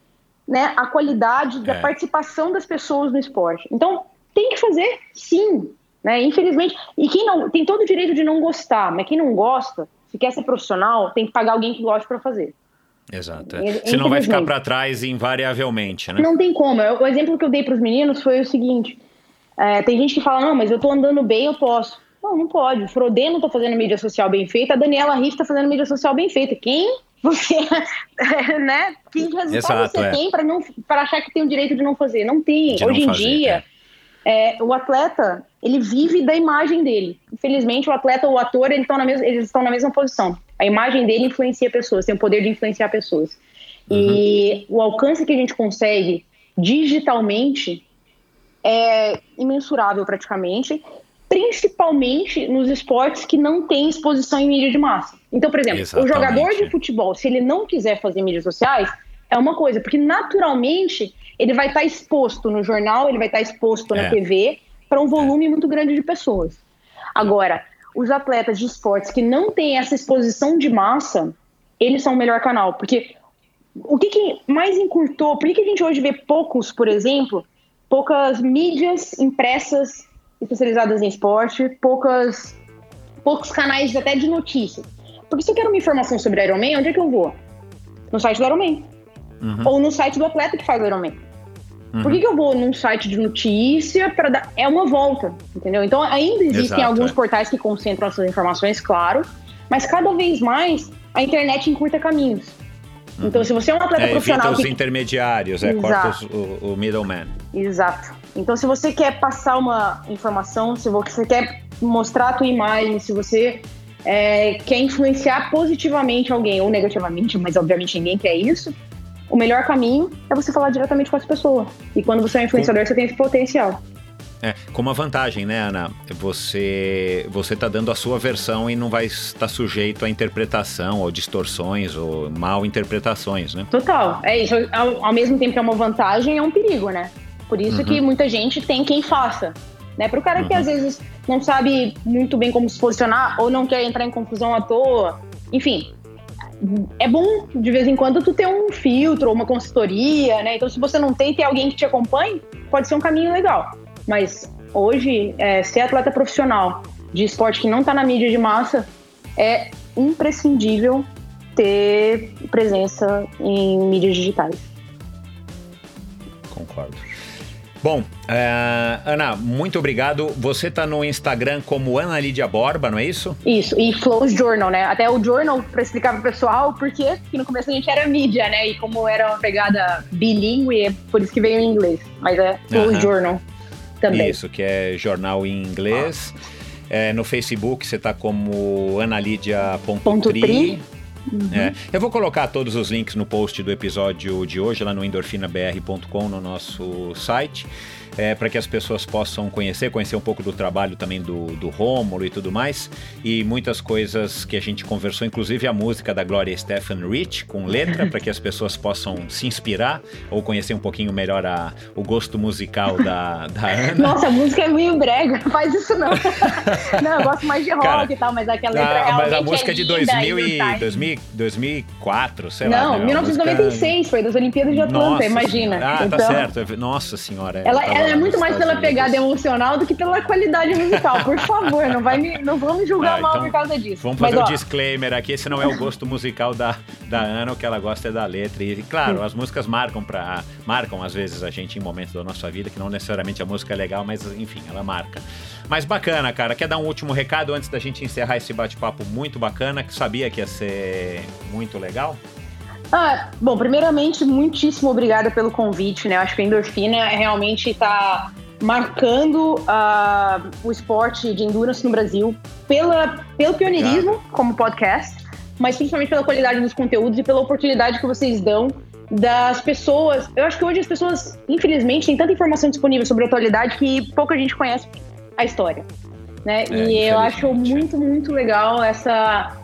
né, a qualidade da é. participação das pessoas no esporte? Então, tem que fazer sim, né? Infelizmente, e quem não tem todo o direito de não gostar, mas quem não gosta, se quer ser profissional, tem que pagar alguém que goste para fazer. Exato. É. Senão vai ficar para trás invariavelmente, né? Não tem como. O exemplo que eu dei para os meninos foi o seguinte: é, tem gente que fala, não, mas eu tô andando bem, eu posso. Não, não pode. O Frodê não tá fazendo mídia social bem feita, a Daniela Riff tá fazendo mídia social bem feita. Quem você, né? Que resultado Exato, você é. tem para não para achar que tem o direito de não fazer? Não tem. De Hoje não em fazer, dia, é. é. o atleta ele vive da imagem dele. Infelizmente, o atleta ou o ator, eles estão na mesma, eles estão na mesma posição. A imagem dele influencia pessoas, tem o poder de influenciar pessoas. Uhum. E o alcance que a gente consegue digitalmente é imensurável praticamente, principalmente nos esportes que não têm exposição em mídia de massa. Então, por exemplo, Exatamente. o jogador de futebol, se ele não quiser fazer mídias sociais, é uma coisa, porque naturalmente ele vai estar exposto no jornal, ele vai estar exposto na é. TV para um volume muito grande de pessoas. Agora, os atletas de esportes que não têm essa exposição de massa, eles são o melhor canal, porque o que, que mais encurtou? Por que, que a gente hoje vê poucos, por exemplo, poucas mídias impressas especializadas em esporte, poucas, poucos canais até de notícias? Porque se eu quero uma informação sobre Ironman, onde é que eu vou? No site do Ironman. Uhum. Ou no site do atleta que faz o Ironman. Uhum. Por que, que eu vou num site de notícia para dar. É uma volta, entendeu? Então ainda existem Exato, alguns é. portais que concentram essas informações, claro, mas cada vez mais a internet encurta caminhos. Uhum. Então, se você é um atleta é, profissional. Evita os que... intermediários, é, corta os, o, o middleman. Exato. Então, se você quer passar uma informação, se você quer mostrar a tua imagem, se você é, quer influenciar positivamente alguém ou negativamente, mas obviamente ninguém quer isso, o melhor caminho é você falar diretamente com as pessoas. E quando você é um influenciador, você tem esse potencial. É, com uma vantagem, né, Ana? Você você tá dando a sua versão e não vai estar sujeito a interpretação ou distorções ou mal interpretações, né? Total. É isso. Ao, ao mesmo tempo que é uma vantagem, é um perigo, né? Por isso uhum. que muita gente tem quem faça. Né? Para o cara uhum. que às vezes não sabe muito bem como se posicionar ou não quer entrar em confusão à toa. Enfim, é bom de vez em quando tu ter um filtro, uma consultoria, né? Então, se você não tem, ter alguém que te acompanhe, pode ser um caminho legal. Mas hoje, é, ser atleta profissional de esporte que não está na mídia de massa é imprescindível ter presença em mídias digitais. Concordo. Bom, é, Ana, muito obrigado. Você está no Instagram como Ana Lídia Borba, não é isso? Isso, e Flows Journal, né? Até o Journal, para explicar para o pessoal, porque no começo a gente era mídia, né? E como era uma pegada bilíngue, é por isso que veio em inglês. Mas é Flows uh -huh. Journal também. Isso, que é jornal em inglês. É, no Facebook você está como analídia.tri. Uhum. É, eu vou colocar todos os links no post do episódio de hoje lá no endorfinabr.com no nosso site é, para que as pessoas possam conhecer, conhecer um pouco do trabalho também do, do Rômulo e tudo mais, e muitas coisas que a gente conversou, inclusive a música da Gloria Stephen Rich, com letra, para que as pessoas possam se inspirar ou conhecer um pouquinho melhor a, o gosto musical da, da Ana. Nossa, a música é meio brega, faz isso não. não, eu gosto mais de rock Cara, e tal, mas aquela letra ah, Mas a música é, é de 2000 e, 2000, 2004, sei não, lá. Não, 1996, música... foi das Olimpíadas de Atlanta, Nossa, imagina. Ah, tá então, tá certo. Nossa senhora. Ela, ela é muito mais pela pegada emocional do que pela qualidade musical. Por favor, não, vai me, não vamos me julgar ah, mal então por causa disso. Vamos fazer o um disclaimer aqui: esse não é o gosto musical da, da Ana, o que ela gosta é da letra. E, claro, as músicas marcam, pra, marcam às vezes a gente em momentos da nossa vida, que não necessariamente a música é legal, mas enfim, ela marca. Mas bacana, cara. Quer dar um último recado antes da gente encerrar esse bate-papo muito bacana, que sabia que ia ser muito legal? Ah, bom, primeiramente, muitíssimo obrigada pelo convite, né? Acho que a endorfina realmente está marcando uh, o esporte de endurance no Brasil pela, pelo pioneirismo como podcast, mas principalmente pela qualidade dos conteúdos e pela oportunidade que vocês dão das pessoas. Eu acho que hoje as pessoas, infelizmente, têm tanta informação disponível sobre a atualidade que pouca gente conhece a história. Né? É, e eu acho muito, muito legal essa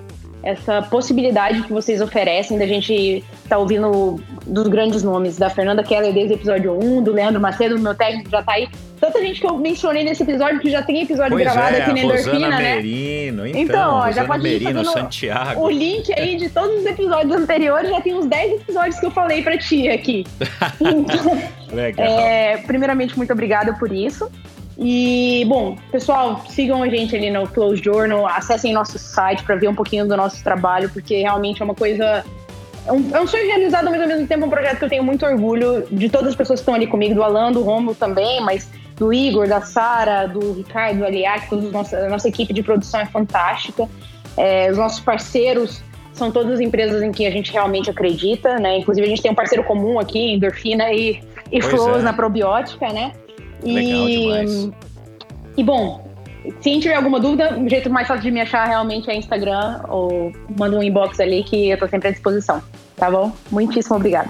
essa possibilidade que vocês oferecem da gente estar tá ouvindo dos grandes nomes, da Fernanda Keller desde o episódio 1, do Leandro Macedo, meu técnico já tá aí. Tanta gente que eu mencionei nesse episódio que já tem episódio pois gravado é, aqui na Endorfina, né? Merino, então, então ó, já pode Merino, ir Santiago. o link aí de todos os episódios anteriores, já tem uns 10 episódios que eu falei pra ti aqui. Então, Legal. É, primeiramente, muito obrigada por isso. E, bom, pessoal, sigam a gente ali no Close Journal, acessem nosso site para ver um pouquinho do nosso trabalho, porque realmente é uma coisa. É um, é um sonho realizado, mas ao mesmo tempo é um projeto que eu tenho muito orgulho de todas as pessoas que estão ali comigo, do Alan, do Romulo também, mas do Igor, da Sara, do Ricardo, do Aliac, toda a nossa, a nossa equipe de produção é fantástica. É, os nossos parceiros são todas as empresas em que a gente realmente acredita, né? Inclusive a gente tem um parceiro comum aqui, Endorfina e, e Flows é. na probiótica, né? Legal e, demais. E bom, se tiver alguma dúvida, o jeito mais fácil de me achar realmente é Instagram ou manda um inbox ali que eu tô sempre à disposição. Tá bom? Muitíssimo obrigada.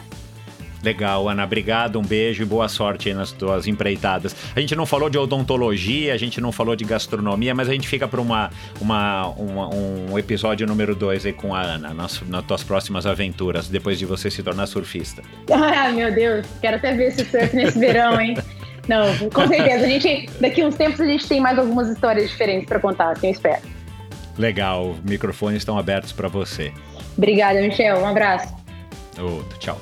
Legal, Ana. Obrigado, um beijo e boa sorte aí nas tuas empreitadas. A gente não falou de odontologia, a gente não falou de gastronomia, mas a gente fica para uma, uma, uma, um episódio número 2 aí com a Ana, nas, nas tuas próximas aventuras, depois de você se tornar surfista. Ah, meu Deus, quero até ver esse surf nesse verão, hein? Não, com certeza. A gente, daqui uns tempos a gente tem mais algumas histórias diferentes para contar, assim, eu espero. Legal, microfones estão abertos para você. Obrigada, Michel. Um abraço. Outro, tchau.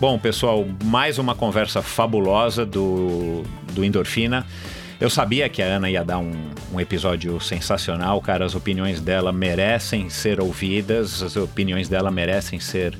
Bom, pessoal, mais uma conversa fabulosa do, do Endorfina. Eu sabia que a Ana ia dar um, um, episódio sensacional, cara. As opiniões dela merecem ser ouvidas, as opiniões dela merecem ser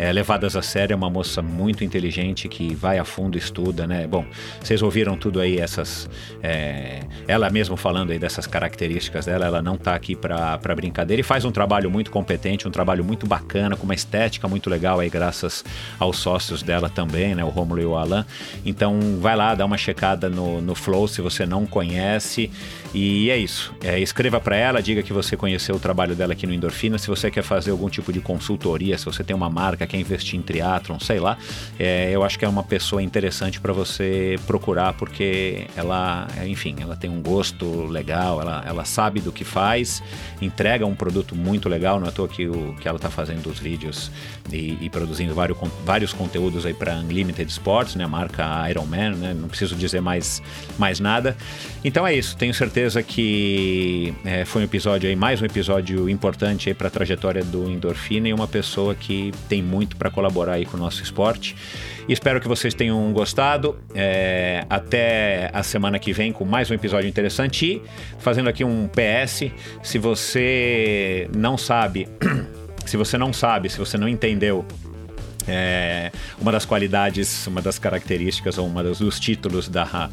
é, levadas a sério. É uma moça muito inteligente que vai a fundo, estuda, né? Bom, vocês ouviram tudo aí, essas. É, ela mesmo falando aí dessas características dela, ela não tá aqui para brincadeira e faz um trabalho muito competente, um trabalho muito bacana, com uma estética muito legal aí, graças aos sócios dela também, né? O Romulo e o Alan. Então, vai lá, dá uma checada no, no Flow se você não conhece. E é isso. É, escreva para ela, diga que você conheceu o trabalho dela aqui no Endorfina. Se você quer fazer algum tipo de consultoria, se você tem uma marca, quer investir em triatlon, sei lá, é, eu acho que é uma pessoa interessante para você procurar, porque ela, enfim, ela tem um gosto legal, ela, ela sabe do que faz, entrega um produto muito legal. Não é à toa que, o, que ela está fazendo os vídeos e, e, produzindo vários, vários conteúdos aí para Unlimited Sports, né, a marca Ironman, né, não preciso dizer mais, mais nada. Então é isso, tenho certeza que é, foi um episódio aí, mais um episódio importante aí para a trajetória do Endorfina e uma pessoa que tem muito para colaborar aí com o nosso esporte. Espero que vocês tenham gostado. É, até a semana que vem com mais um episódio interessante. E fazendo aqui um PS, se você não sabe, se você não sabe, se você não entendeu é, uma das qualidades, uma das características ou uma dos, títulos da,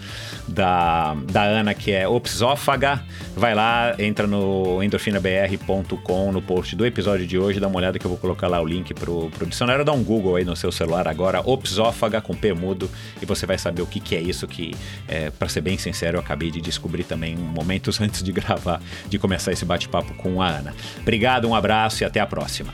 da, da Ana, que é Opsófaga. Vai lá, entra no endorfinabr.com no post do episódio de hoje, dá uma olhada que eu vou colocar lá o link pro, pro dicionário. Dá um Google aí no seu celular agora, Opsófaga com P mudo, e você vai saber o que, que é isso que, é, para ser bem sincero, eu acabei de descobrir também momentos antes de gravar, de começar esse bate-papo com a Ana. Obrigado, um abraço e até a próxima.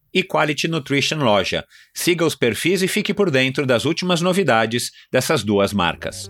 e Quality Nutrition Loja. Siga os perfis e fique por dentro das últimas novidades dessas duas marcas.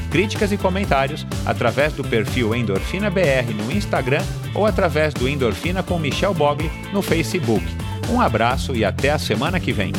críticas e comentários através do perfil Endorfina BR no Instagram ou através do Endorfina com Michel Bogli no Facebook. Um abraço e até a semana que vem.